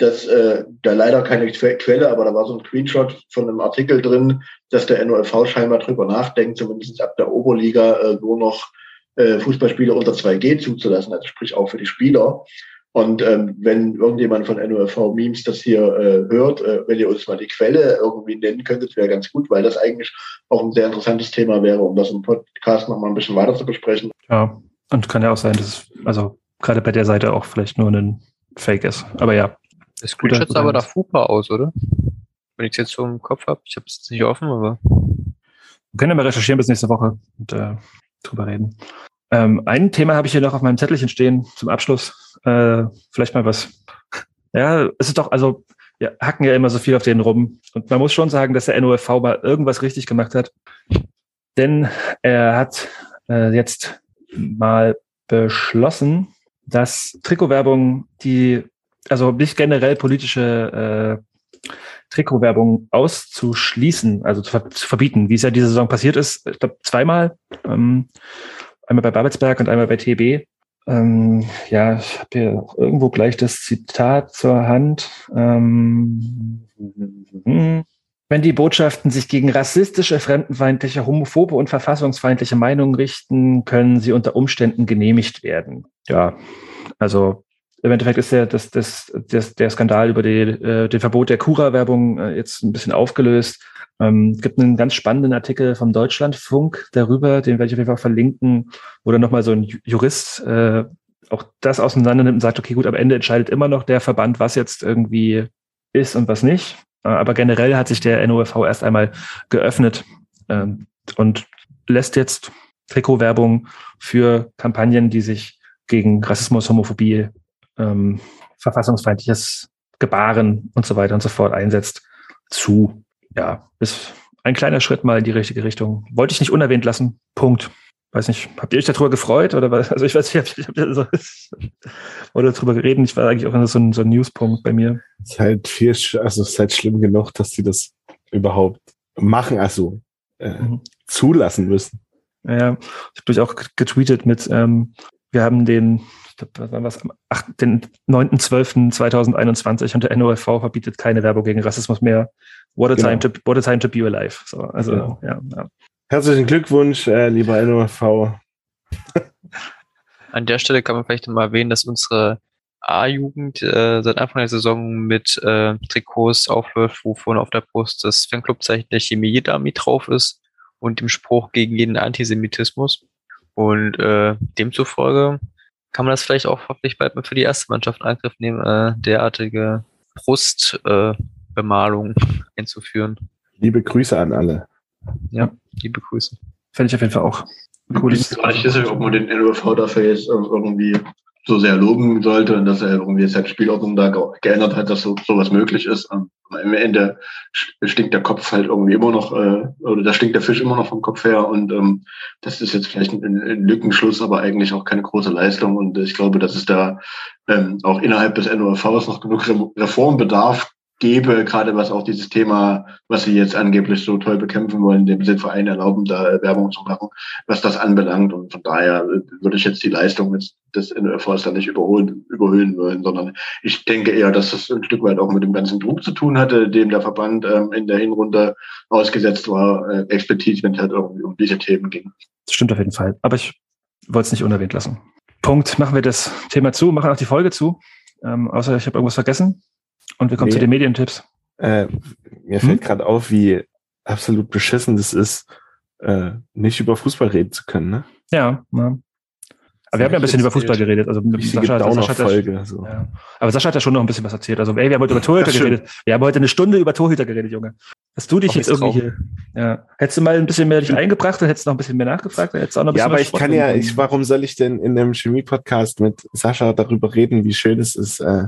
dass äh, da leider keine Quelle, aber da war so ein Screenshot von einem Artikel drin, dass der NOFV scheinbar drüber nachdenkt, zumindest ab der Oberliga äh, nur noch äh, Fußballspiele unter 2G zuzulassen, also sprich auch für die Spieler. Und ähm, wenn irgendjemand von NOFV Memes das hier äh, hört, äh, wenn ihr uns mal die Quelle irgendwie nennen könntet, wäre ganz gut, weil das eigentlich auch ein sehr interessantes Thema wäre, um das im Podcast nochmal ein bisschen weiter zu besprechen. Ja, und kann ja auch sein, dass es also gerade bei der Seite auch vielleicht nur ein Fake ist. Aber ja. Das Screenshot aber da FUPA aus, oder? Wenn ich es jetzt so im Kopf habe. Ich habe es nicht offen, aber. Wir können ja mal recherchieren bis nächste Woche und äh, drüber reden. Ähm, ein Thema habe ich hier noch auf meinem Zettelchen stehen zum Abschluss. Äh, vielleicht mal was. Ja, es ist doch, also wir hacken ja immer so viel auf den rum. Und man muss schon sagen, dass der NOFV mal irgendwas richtig gemacht hat. Denn er hat äh, jetzt mal beschlossen, dass Trikotwerbung, die, also nicht generell politische äh, Trikotwerbung auszuschließen, also zu, ver zu, verbieten, wie es ja diese Saison passiert ist, ich glaube zweimal. Ähm, einmal bei Babelsberg und einmal bei TB. Ähm, ja, ich habe hier auch irgendwo gleich das Zitat zur Hand. Ähm, wenn die Botschaften sich gegen rassistische, fremdenfeindliche, homophobe und verfassungsfeindliche Meinungen richten, können sie unter Umständen genehmigt werden. Ja, also im Endeffekt ist der, das, das, das, der Skandal über die, äh, den Verbot der Cura-Werbung äh, jetzt ein bisschen aufgelöst. Ähm, gibt einen ganz spannenden Artikel vom Deutschlandfunk darüber, den werde ich auf jeden Fall verlinken, wo dann nochmal so ein Jurist äh, auch das auseinander nimmt und sagt, okay, gut, am Ende entscheidet immer noch der Verband, was jetzt irgendwie ist und was nicht. Äh, aber generell hat sich der NOFV erst einmal geöffnet ähm, und lässt jetzt Trikotwerbung für Kampagnen, die sich gegen Rassismus, Homophobie, ähm, verfassungsfeindliches Gebaren und so weiter und so fort einsetzt, zu. Ja, ist ein kleiner Schritt mal in die richtige Richtung. Wollte ich nicht unerwähnt lassen. Punkt. Weiß nicht, habt ihr euch darüber gefreut oder was? Also ich weiß nicht, ich hab, so, oder darüber geredet. Ich war eigentlich auch so ein, so ein Newspunkt bei mir. Es ist halt viel, also es ist halt schlimm genug, dass sie das überhaupt machen, also äh, mhm. zulassen müssen. Ja, ich habe durch auch getweetet mit, ähm, wir haben den, war was, den 9.12.2021 und der NOFV verbietet keine Werbung gegen Rassismus mehr. What a, genau. time, to, what a time to be alive. So, also, genau. ja, ja. Herzlichen Glückwunsch, äh, lieber NOFV. An der Stelle kann man vielleicht mal erwähnen, dass unsere A-Jugend äh, seit Anfang der Saison mit äh, Trikots aufläuft, wo vorne auf der Brust das Fanclubzeichen der Chemie-Dami drauf ist und dem Spruch gegen jeden Antisemitismus. Und äh, demzufolge kann man das vielleicht auch hoffentlich bald mal für die erste Mannschaft in Angriff nehmen, äh, derartige Brustbemalung äh, einzuführen. Liebe Grüße an alle. Ja, liebe Grüße. Fände ich auf jeden Fall auch cool. Ich weiß nicht, ob man den NOV dafür jetzt irgendwie so sehr loben sollte und dass er irgendwie jetzt seine Spielordnung da geändert hat, dass so sowas möglich ist. Und am Ende stinkt der Kopf halt irgendwie immer noch, äh, oder da stinkt der Fisch immer noch vom Kopf her und ähm, das ist jetzt vielleicht ein, ein Lückenschluss, aber eigentlich auch keine große Leistung und ich glaube, dass es da ähm, auch innerhalb des NOFVs noch genug Reformbedarf gäbe, gerade was auch dieses Thema, was sie jetzt angeblich so toll bekämpfen wollen, dem Verein erlauben, da Werbung zu machen, was das anbelangt. Und von daher würde ich jetzt die Leistung des da nicht überholen, überhöhen wollen, sondern ich denke eher, dass das ein Stück weit auch mit dem ganzen Druck zu tun hatte, dem der Verband ähm, in der Hinrunde ausgesetzt war, äh, explizit, wenn es halt irgendwie um diese Themen ging. Das stimmt auf jeden Fall. Aber ich wollte es nicht unerwähnt lassen. Punkt. Machen wir das Thema zu, machen auch die Folge zu. Ähm, außer ich habe irgendwas vergessen. Und wir kommen nee. zu den Medientipps. Äh, mir hm? fällt gerade auf, wie absolut beschissen das ist, äh, nicht über Fußball reden zu können. Ne? Ja, ja. Aber wir haben ja ein bisschen über Fußball geredet. Also Sascha, Sascha hat Folge, so. ja. Aber Sascha hat ja schon noch ein bisschen was erzählt. Also, ey, wir haben heute über Torhüter geredet. Wir haben heute eine Stunde über Torhüter geredet, Junge. Hast du dich Auch jetzt irgendwie hier, ja. Hättest du mal ein bisschen mehr dich eingebracht und hättest noch ein bisschen mehr nachgefragt? Hättest auch noch ein ja, aber ich kann ja, ich, warum soll ich denn in einem Chemie-Podcast mit Sascha darüber reden, wie schön es ist, äh,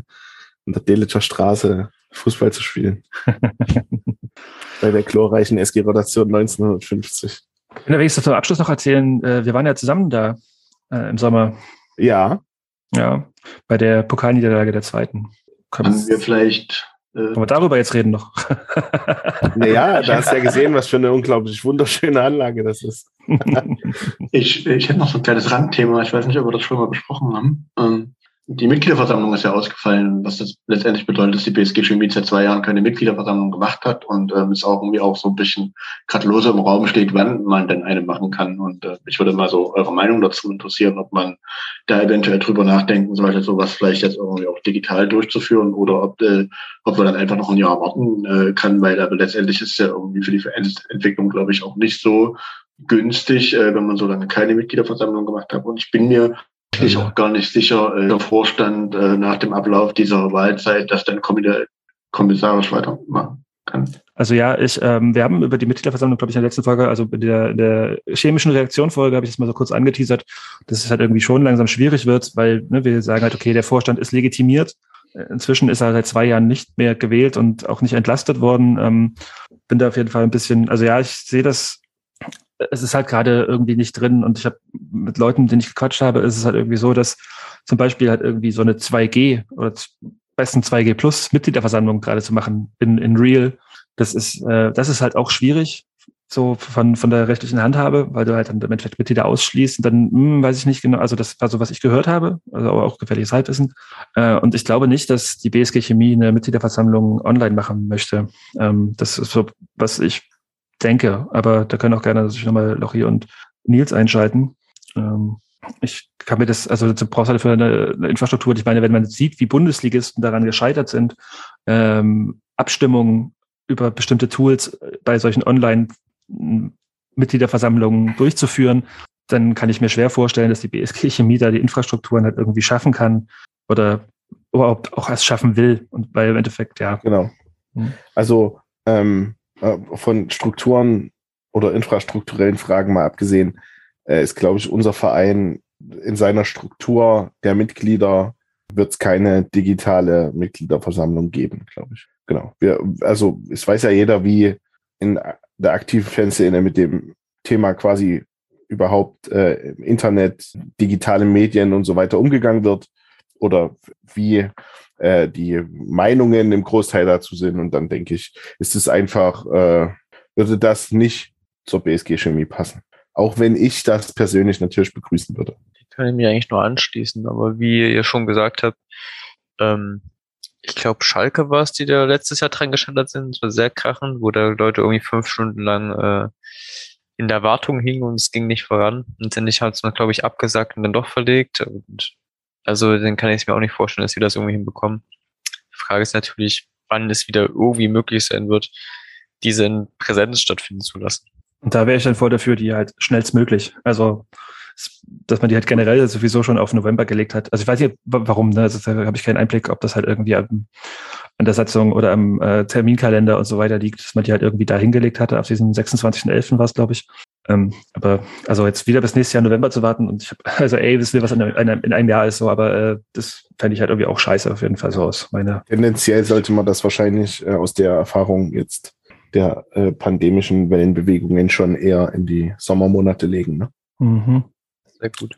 in der Delitscher Straße Fußball zu spielen. Bei der glorreichen SG-Rotation 1950. Ich will wenigstens zum Abschluss noch erzählen, äh, wir waren ja zusammen da äh, im Sommer. Ja. Ja, bei der Pokalniederlage der zweiten. Können wir vielleicht äh, wollen wir darüber jetzt reden noch? naja, da hast du ja gesehen, was für eine unglaublich wunderschöne Anlage das ist. ich, ich hätte noch so ein kleines Randthema. Ich weiß nicht, ob wir das schon mal besprochen haben. Ähm, die Mitgliederversammlung ist ja ausgefallen, was das letztendlich bedeutet, dass die BSG Chemie seit zwei Jahren keine Mitgliederversammlung gemacht hat und ähm, es auch irgendwie auch so ein bisschen gerade lose im Raum steht, wann man denn eine machen kann. Und äh, ich würde mal so eure Meinung dazu interessieren, ob man da eventuell drüber nachdenken sollte, sowas vielleicht jetzt irgendwie auch digital durchzuführen oder ob, äh, ob man dann einfach noch ein Jahr warten äh, kann, weil aber letztendlich ist es ja irgendwie für die Entwicklung, glaube ich, auch nicht so günstig, äh, wenn man so lange keine Mitgliederversammlung gemacht hat. Und ich bin mir ich auch gar nicht sicher, äh, der Vorstand äh, nach dem Ablauf dieser Wahlzeit das dann kommissarisch weitermachen kann. Also ja, ich, ähm, wir haben über die Mitgliederversammlung, glaube ich, in der letzten Folge, also in der, der chemischen Reaktionfolge habe ich das mal so kurz angeteasert, dass es halt irgendwie schon langsam schwierig wird, weil ne, wir sagen halt, okay, der Vorstand ist legitimiert. Inzwischen ist er seit zwei Jahren nicht mehr gewählt und auch nicht entlastet worden. Ähm, bin da auf jeden Fall ein bisschen, also ja, ich sehe das es ist halt gerade irgendwie nicht drin und ich habe mit Leuten, denen ich gequatscht habe, ist es halt irgendwie so, dass zum Beispiel halt irgendwie so eine 2G oder besten 2G Plus Mitgliederversammlung gerade zu machen in, in Real, das ist, äh, das ist halt auch schwierig so von, von der rechtlichen Handhabe, weil du halt dann im Endeffekt Mitglieder ausschließt und dann, hm, weiß ich nicht genau, also das war so, was ich gehört habe, also aber auch gefährliches Halbwissen. Äh, und ich glaube nicht, dass die BSG Chemie eine Mitgliederversammlung online machen möchte. Ähm, das ist so, was ich denke. Aber da können auch gerne sich nochmal Lochi und Nils einschalten. Ähm, ich kann mir das, also du brauchst halt für eine, eine, Infrastruktur, ich meine, wenn man sieht, wie Bundesligisten daran gescheitert sind, ähm, Abstimmungen über bestimmte Tools bei solchen Online-Mitgliederversammlungen durchzuführen, dann kann ich mir schwer vorstellen, dass die BSG Chemie da die Infrastrukturen halt irgendwie schaffen kann oder überhaupt auch erst schaffen will. Und weil im Endeffekt, ja. Genau. Hm. Also ähm, äh, von Strukturen oder infrastrukturellen Fragen mal abgesehen, äh, ist, glaube ich, unser Verein in seiner Struktur der Mitglieder wird es keine digitale Mitgliederversammlung geben, glaube ich. Genau. Wir, also es weiß ja jeder, wie in der aktiven Fanszene mit dem Thema quasi überhaupt äh, Internet, digitale Medien und so weiter umgegangen wird oder wie äh, die Meinungen im Großteil dazu sind. Und dann denke ich, ist es einfach, äh, würde das nicht zur BSG Chemie passen. Auch wenn ich das persönlich natürlich begrüßen würde. Ich kann mich eigentlich nur anschließen, aber wie ihr schon gesagt habt, ähm, ich glaube, Schalke war es, die da letztes Jahr dran gescheitert sind. Es war sehr krachend, wo da Leute irgendwie fünf Stunden lang äh, in der Wartung hingen und es ging nicht voran. Und dann hat es mal, glaube ich, abgesagt und dann doch verlegt. Und also dann kann ich es mir auch nicht vorstellen, dass wir das irgendwie hinbekommen. Die Frage ist natürlich, wann es wieder irgendwie möglich sein wird, diese in Präsenz stattfinden zu lassen. Und da wäre ich dann voll dafür, die halt schnellstmöglich. Also dass man die halt generell sowieso schon auf November gelegt hat. Also ich weiß nicht, warum, ne? also da habe ich keinen Einblick, ob das halt irgendwie an der Satzung oder am äh, Terminkalender und so weiter liegt, dass man die halt irgendwie da hingelegt hatte. Auf diesen 26.11. war es, glaube ich. Ähm, aber also jetzt wieder bis nächstes Jahr November zu warten und ich hab, also ey, wissen wir, was in einem, in einem Jahr ist so, aber äh, das fände ich halt irgendwie auch scheiße auf jeden Fall so aus meiner. Tendenziell sollte man das wahrscheinlich äh, aus der Erfahrung jetzt der äh, pandemischen Wellenbewegungen schon eher in die Sommermonate legen. Ne? Mhm sehr gut.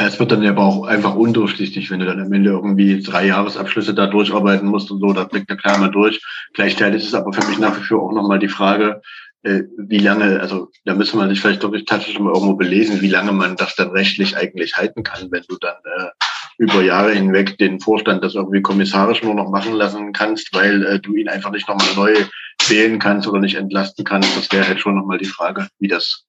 Ja, es wird dann aber auch einfach undurchsichtig, wenn du dann am Ende irgendwie drei Jahresabschlüsse da durcharbeiten musst und so, da blickt der klar mal durch. Gleichzeitig ist es aber für mich nach wie vor auch nochmal die Frage, äh, wie lange, also da müssen wir sich vielleicht doch tatsächlich mal irgendwo belesen, wie lange man das dann rechtlich eigentlich halten kann, wenn du dann äh, über Jahre hinweg den Vorstand das irgendwie kommissarisch nur noch machen lassen kannst, weil äh, du ihn einfach nicht nochmal neu wählen kannst oder nicht entlasten kannst. Das wäre halt schon nochmal die Frage, wie das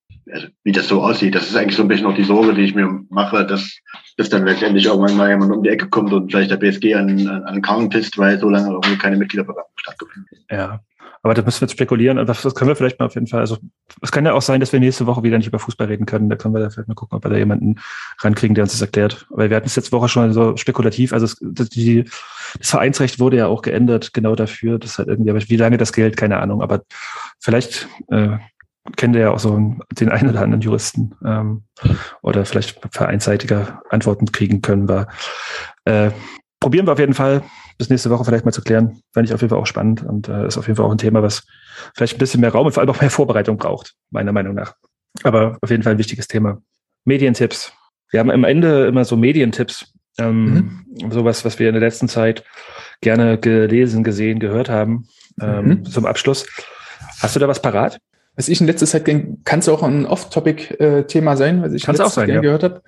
wie das so aussieht. Das ist eigentlich so ein bisschen noch die Sorge, die ich mir mache, dass, dass dann letztendlich irgendwann mal jemand um die Ecke kommt und vielleicht der BSG an, an, an Karren pisst, weil so lange irgendwie keine Mitgliederversammlung stattgefunden hat. Ja, aber da müssen wir jetzt spekulieren das, können wir vielleicht mal auf jeden Fall. Also es kann ja auch sein, dass wir nächste Woche wieder nicht über Fußball reden können. Da können wir da vielleicht mal gucken, ob wir da jemanden rankriegen, der uns das erklärt. Weil wir hatten es letzte Woche schon so spekulativ. Also es, die, das Vereinsrecht wurde ja auch geändert, genau dafür. Das hat irgendwie, aber wie lange das gilt, keine Ahnung. Aber vielleicht äh, kennt ihr ja auch so den einen oder anderen Juristen ähm, oder vielleicht vereinseitiger Antworten kriegen können wir. Äh, probieren wir auf jeden Fall bis nächste Woche vielleicht mal zu klären. Fände ich auf jeden Fall auch spannend und äh, ist auf jeden Fall auch ein Thema, was vielleicht ein bisschen mehr Raum und vor allem auch mehr Vorbereitung braucht, meiner Meinung nach. Aber auf jeden Fall ein wichtiges Thema. Medientipps. Wir haben am Ende immer so Medientipps, ähm, mhm. sowas, was wir in der letzten Zeit gerne gelesen, gesehen, gehört haben, ähm, mhm. zum Abschluss. Hast du da was parat? Was ich in letzter Zeit kann es auch ein Off-Topic-Thema sein, was ich Kann's auch sein, ja. gehört habe.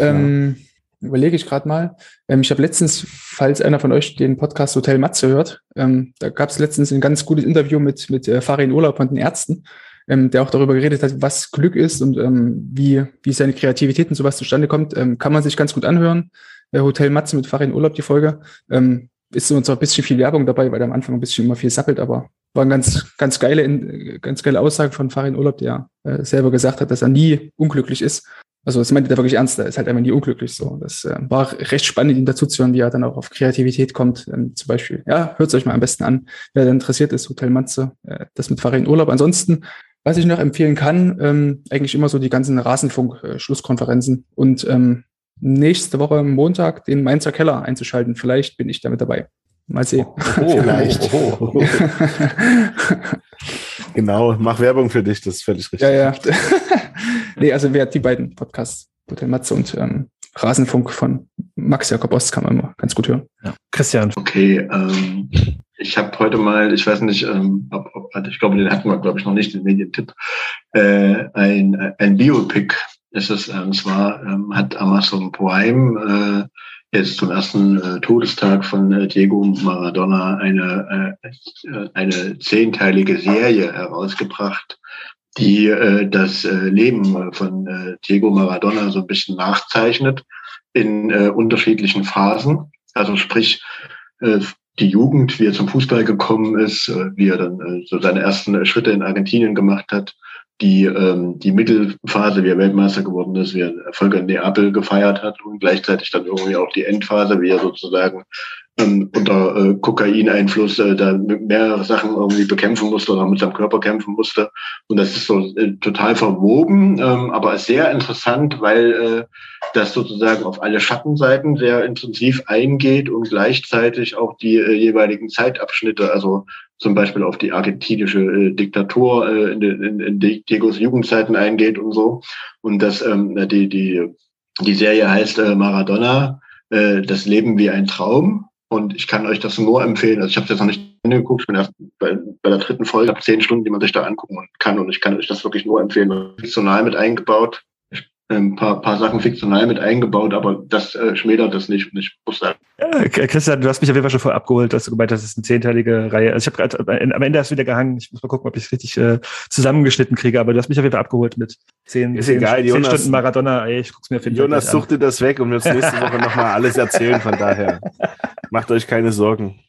Ähm, ja. Überlege ich gerade mal. Ähm, ich habe letztens, falls einer von euch den Podcast Hotel Matze hört, ähm, da gab es letztens ein ganz gutes Interview mit, mit äh, Farin Urlaub und den Ärzten, ähm, der auch darüber geredet hat, was Glück ist und ähm, wie, wie seine Kreativität und sowas zustande kommt. Ähm, kann man sich ganz gut anhören. Äh, Hotel Matze mit Farin Urlaub, die Folge. Ähm, ist so ein bisschen viel Werbung dabei, weil er am Anfang ein bisschen immer viel sappelt, aber war eine ganz, ganz geile, ganz geile Aussage von Farin Urlaub, der äh, selber gesagt hat, dass er nie unglücklich ist. Also das meinte er wirklich ernst, er ist halt einfach nie unglücklich so. Das äh, war recht spannend, ihn dazu zu hören, wie er dann auch auf Kreativität kommt. Ähm, zum Beispiel, ja, hört es euch mal am besten an, wer da interessiert ist, Hotel Matze, äh, das mit Farin Urlaub. Ansonsten, was ich noch empfehlen kann, ähm, eigentlich immer so die ganzen Rasenfunk-Schlusskonferenzen und ähm, nächste Woche Montag den Mainzer Keller einzuschalten. Vielleicht bin ich damit dabei. Mal sehen. Oh, oh Vielleicht. Oh, oh, genau, mach Werbung für dich, das ist völlig richtig. Ja, ja. nee, also wer die beiden Podcasts, Hotel Matze und ähm, Rasenfunk von Max Jakob Ost kann man immer ganz gut hören. Ja. Christian. Okay, ähm, ich habe heute mal, ich weiß nicht, ähm, ob, ob, ich glaube, den hatten wir, glaube ich, noch nicht, den Medientipp, äh, ein, ein Biopic ist es. Und zwar ähm, hat Amazon Prime äh, jetzt zum ersten äh, Todestag von äh, Diego Maradona eine, äh, äh, eine zehnteilige Serie herausgebracht, die äh, das äh, Leben von äh, Diego Maradona so ein bisschen nachzeichnet in äh, unterschiedlichen Phasen. Also sprich, äh, die Jugend, wie er zum Fußball gekommen ist, äh, wie er dann äh, so seine ersten Schritte in Argentinien gemacht hat, die, ähm, die Mittelphase, wie er Weltmeister geworden ist, wie er Erfolge in Neapel gefeiert hat und gleichzeitig dann irgendwie auch die Endphase, wie er sozusagen ähm, unter äh, Kokaineinfluss äh, da mehrere Sachen irgendwie bekämpfen musste oder mit seinem Körper kämpfen musste. Und das ist so äh, total verwoben, ähm, aber sehr interessant, weil äh, das sozusagen auf alle Schattenseiten sehr intensiv eingeht und gleichzeitig auch die äh, jeweiligen Zeitabschnitte, also zum Beispiel auf die argentinische äh, Diktatur äh, in, in, in Diegos Jugendzeiten eingeht und so. Und das ähm, die die die Serie heißt äh, Maradona, äh, das Leben wie ein Traum. Und ich kann euch das nur empfehlen. Also ich habe es jetzt noch nicht angeguckt, ich bin erst bei, bei der dritten Folge, habe zehn Stunden, die man sich da angucken kann. Und ich kann euch das wirklich nur empfehlen. Fiktional mit eingebaut, ein paar, paar Sachen fiktional mit eingebaut, aber das äh, schmälert das nicht. Und ich muss sagen. Ja, Christian, du hast mich auf jeden Fall schon voll abgeholt, dass du gemeint hast, es ist eine zehnteilige Reihe. Also ich habe gerade am Ende hast du wieder gehangen. Ich muss mal gucken, ob ich es richtig äh, zusammengeschnitten kriege, aber du hast mich auf jeden Fall abgeholt mit zehn, Ist zehn, egal, zehn Jonas- Stunden Maradona. Ey, ich guck's mir auf jeden Jonas Fall suchte das weg und wird uns nächste Woche nochmal alles erzählen. Von daher macht euch keine Sorgen.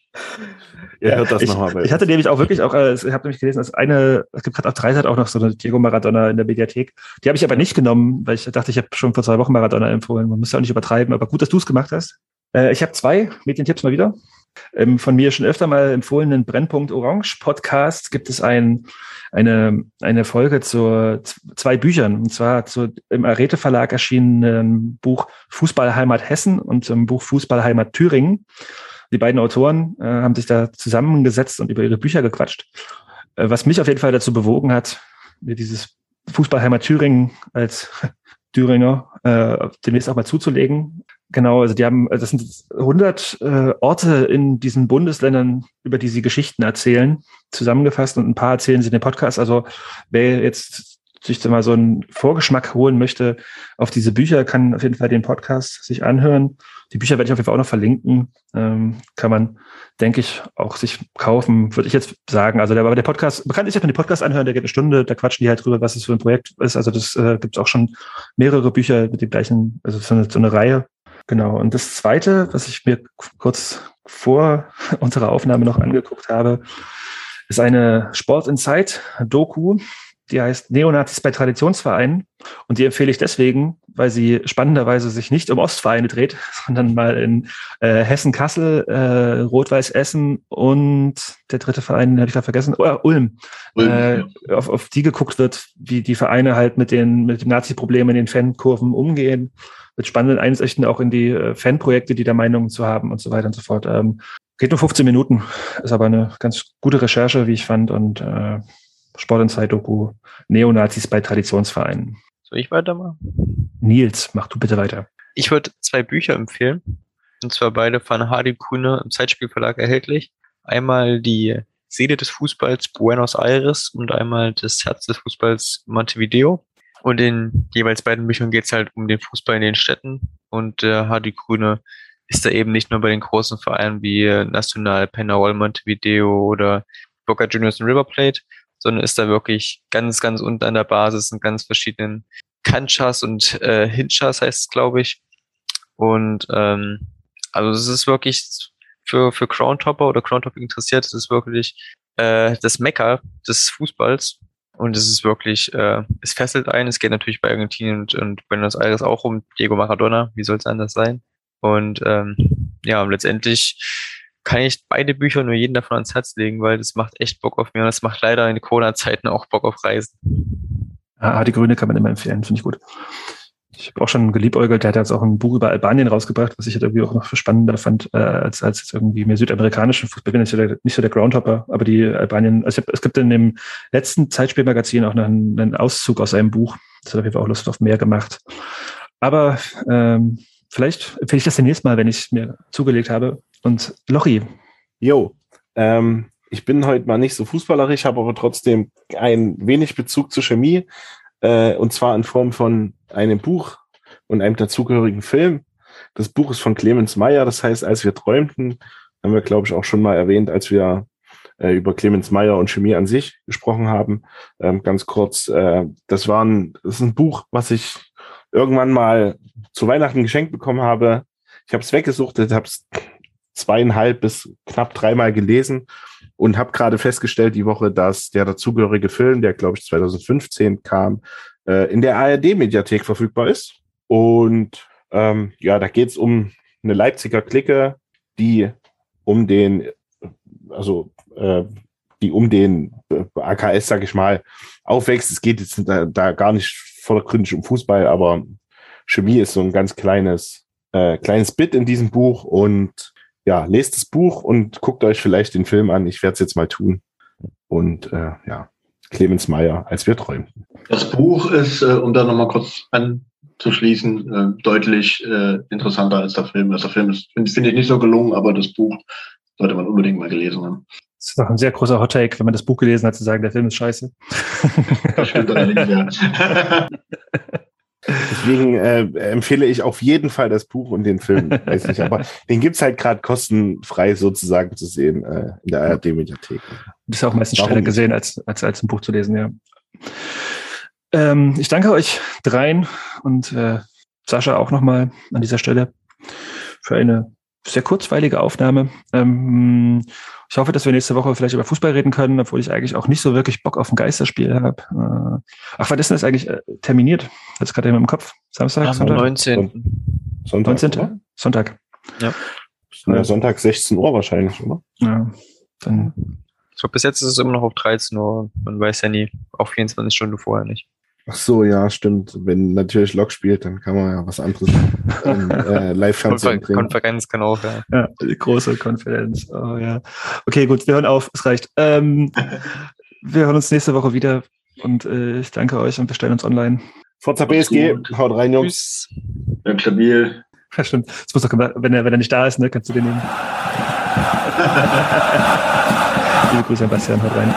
Ihr hört das ich, nochmal Ich hatte nämlich auch wirklich auch, äh, ich habe nämlich gelesen, dass eine, es gibt gerade auf Dreisat auch noch so eine Diego Maradona in der Mediathek. Die habe ich aber nicht genommen, weil ich dachte, ich habe schon vor zwei Wochen Maradona empfohlen. Man muss ja auch nicht übertreiben, aber gut, dass du es gemacht hast. Äh, ich habe zwei Medientipps mal wieder. Im von mir schon öfter mal empfohlenen Brennpunkt Orange Podcast gibt es ein, eine, eine Folge zu zwei Büchern. Und zwar zu im Arete Verlag erschienenen Buch Fußballheimat Hessen und zum Buch Fußballheimat Thüringen. Die beiden Autoren äh, haben sich da zusammengesetzt und über ihre Bücher gequatscht. Äh, was mich auf jeden Fall dazu bewogen hat, mir dieses Fußballheimat Thüringen als Thüringer äh, demnächst auch mal zuzulegen. Genau, also die haben, also das sind 100 äh, Orte in diesen Bundesländern, über die sie Geschichten erzählen, zusammengefasst und ein paar erzählen sie in dem Podcast. Also wer jetzt sich mal so einen Vorgeschmack holen möchte auf diese Bücher, kann auf jeden Fall den Podcast sich anhören. Die Bücher werde ich auf jeden Fall auch noch verlinken. Ähm, kann man, denke ich, auch sich kaufen, würde ich jetzt sagen. Also der, aber der Podcast, man kann sich einfach den Podcast anhören, der geht eine Stunde, da quatschen die halt drüber, was es für ein Projekt ist. Also das äh, gibt es auch schon mehrere Bücher mit dem gleichen, also so eine, so eine Reihe. Genau. Und das zweite, was ich mir kurz vor unserer Aufnahme noch angeguckt habe, ist eine Sport Insight Doku. Die heißt Neonazis bei Traditionsvereinen. Und die empfehle ich deswegen, weil sie spannenderweise sich nicht um Ostvereine dreht, sondern mal in äh, Hessen-Kassel, äh, Rot-Weiß Essen und der dritte Verein, den habe ich gerade vergessen, oh, Ulm, Ulm, äh, ja. auf, auf die geguckt wird, wie die Vereine halt mit den mit dem Nazi-Problem in den Fankurven umgehen, mit spannenden Einsichten auch in die äh, Fanprojekte, die da Meinungen zu haben und so weiter und so fort. Ähm, geht nur 15 Minuten, ist aber eine ganz gute Recherche, wie ich fand und äh, Sport Insight Doku Neonazis bei Traditionsvereinen. Soll ich weitermachen? Nils, mach du bitte weiter. Ich würde zwei Bücher empfehlen. Und zwar beide von Hardy Kuhne im Zeitspielverlag erhältlich. Einmal die Seele des Fußballs Buenos Aires und einmal das Herz des Fußballs Montevideo. Und in jeweils beiden Büchern geht es halt um den Fußball in den Städten. Und äh, Hardy Kuhne ist da eben nicht nur bei den großen Vereinen wie äh, Nacional, Penarol, Montevideo oder Boca Juniors und River Plate, sondern ist da wirklich ganz, ganz unten an der Basis in ganz verschiedenen Canchas und äh, Hinchas heißt es, glaube ich. Und ähm, also es ist wirklich für, für Crowntopper oder Crowntopping interessiert, es ist wirklich äh, das Mecker des Fußballs. Und es ist wirklich, äh, es fesselt ein. Es geht natürlich bei Argentinien und, und Buenos Aires auch um Diego Maradona. Wie soll es anders sein? Und ähm, ja, letztendlich kann ich beide Bücher nur jeden davon ans Herz legen, weil das macht echt Bock auf mir und das macht leider in Corona-Zeiten auch Bock auf Reisen. Ah, die Grüne kann man immer empfehlen, finde ich gut. Ich habe auch schon geliebäugelt, der hat jetzt auch ein Buch über Albanien rausgebracht, was ich halt irgendwie auch noch spannender fand, äh, als, als jetzt irgendwie mehr südamerikanischen Fußball. Ich bin der, nicht so der Groundhopper, aber die Albanien, also hab, es gibt in dem letzten Zeitspielmagazin auch noch einen, einen Auszug aus einem Buch. Das hat auf jeden Fall auch Lust auf mehr gemacht. Aber ähm, vielleicht empfehle ich das demnächst mal, wenn ich es mir zugelegt habe. Und Lochi, Jo, ähm, ich bin heute mal nicht so fußballerisch, habe aber trotzdem ein wenig Bezug zur Chemie. Äh, und zwar in Form von einem Buch und einem dazugehörigen Film. Das Buch ist von Clemens Meyer, das heißt, als wir träumten, haben wir, glaube ich, auch schon mal erwähnt, als wir äh, über Clemens Meyer und Chemie an sich gesprochen haben. Ähm, ganz kurz, äh, das, war ein, das ist ein Buch, was ich irgendwann mal zu Weihnachten geschenkt bekommen habe. Ich habe es weggesuchtet, habe es zweieinhalb bis knapp dreimal gelesen und habe gerade festgestellt die Woche, dass der dazugehörige Film, der glaube ich 2015 kam, äh, in der ARD-Mediathek verfügbar ist. Und ähm, ja, da geht es um eine Leipziger Clique, die um den, also äh, die um den AKS, sag ich mal, aufwächst. Es geht jetzt da, da gar nicht vordergründig um Fußball, aber Chemie ist so ein ganz kleines, äh, kleines Bit in diesem Buch und ja, lest das Buch und guckt euch vielleicht den Film an. Ich werde es jetzt mal tun. Und äh, ja, Clemens Meyer, als wir träumten. Das Buch ist, äh, um da nochmal kurz anzuschließen, äh, deutlich äh, interessanter als der Film. Also der Film ist, finde find ich nicht so gelungen, aber das Buch sollte man unbedingt mal gelesen haben. Das ist doch ein sehr großer Hot Take, wenn man das Buch gelesen hat, zu sagen, der Film ist scheiße. Das stimmt allerdings, ja. Deswegen äh, empfehle ich auf jeden Fall das Buch und den Film, weiß nicht, aber den gibt's halt gerade kostenfrei sozusagen zu sehen äh, in der ARD-Mediathek. Das ist auch meistens schneller gesehen, als, als, als ein Buch zu lesen, ja. Ähm, ich danke euch dreien und äh, Sascha auch nochmal an dieser Stelle für eine sehr kurzweilige Aufnahme. Ähm, ich hoffe, dass wir nächste Woche vielleicht über Fußball reden können, obwohl ich eigentlich auch nicht so wirklich Bock auf ein Geisterspiel habe. Äh, ach, wann ist denn das eigentlich äh, terminiert? Das ist gerade im Kopf. Samstag? Am Sonntag? 19. Sonntag. 19. Oder? Sonntag. Ja. ja. Sonntag 16 Uhr wahrscheinlich, oder? Ja. Dann. Ich glaube, bis jetzt ist es immer noch auf 13 Uhr. Man weiß ja nie. Auch 24 Stunden vorher nicht. Ach so, ja, stimmt. Wenn natürlich Lok spielt, dann kann man ja was anderes in, äh, Live-Fernsehen Konfer Konferenz kann auch, ja. Ja, die große Konferenz. Oh, ja. Okay, gut, wir hören auf. Es reicht. Ähm, wir hören uns nächste Woche wieder und äh, ich danke euch und wir stellen uns online. Forza BSG, haut rein, Jungs. Ja, stabil. Ja, stimmt. Das muss doch, wenn er, wenn er nicht da ist, ne, kannst du den nehmen. Liebe Grüße an Bastian, haut rein.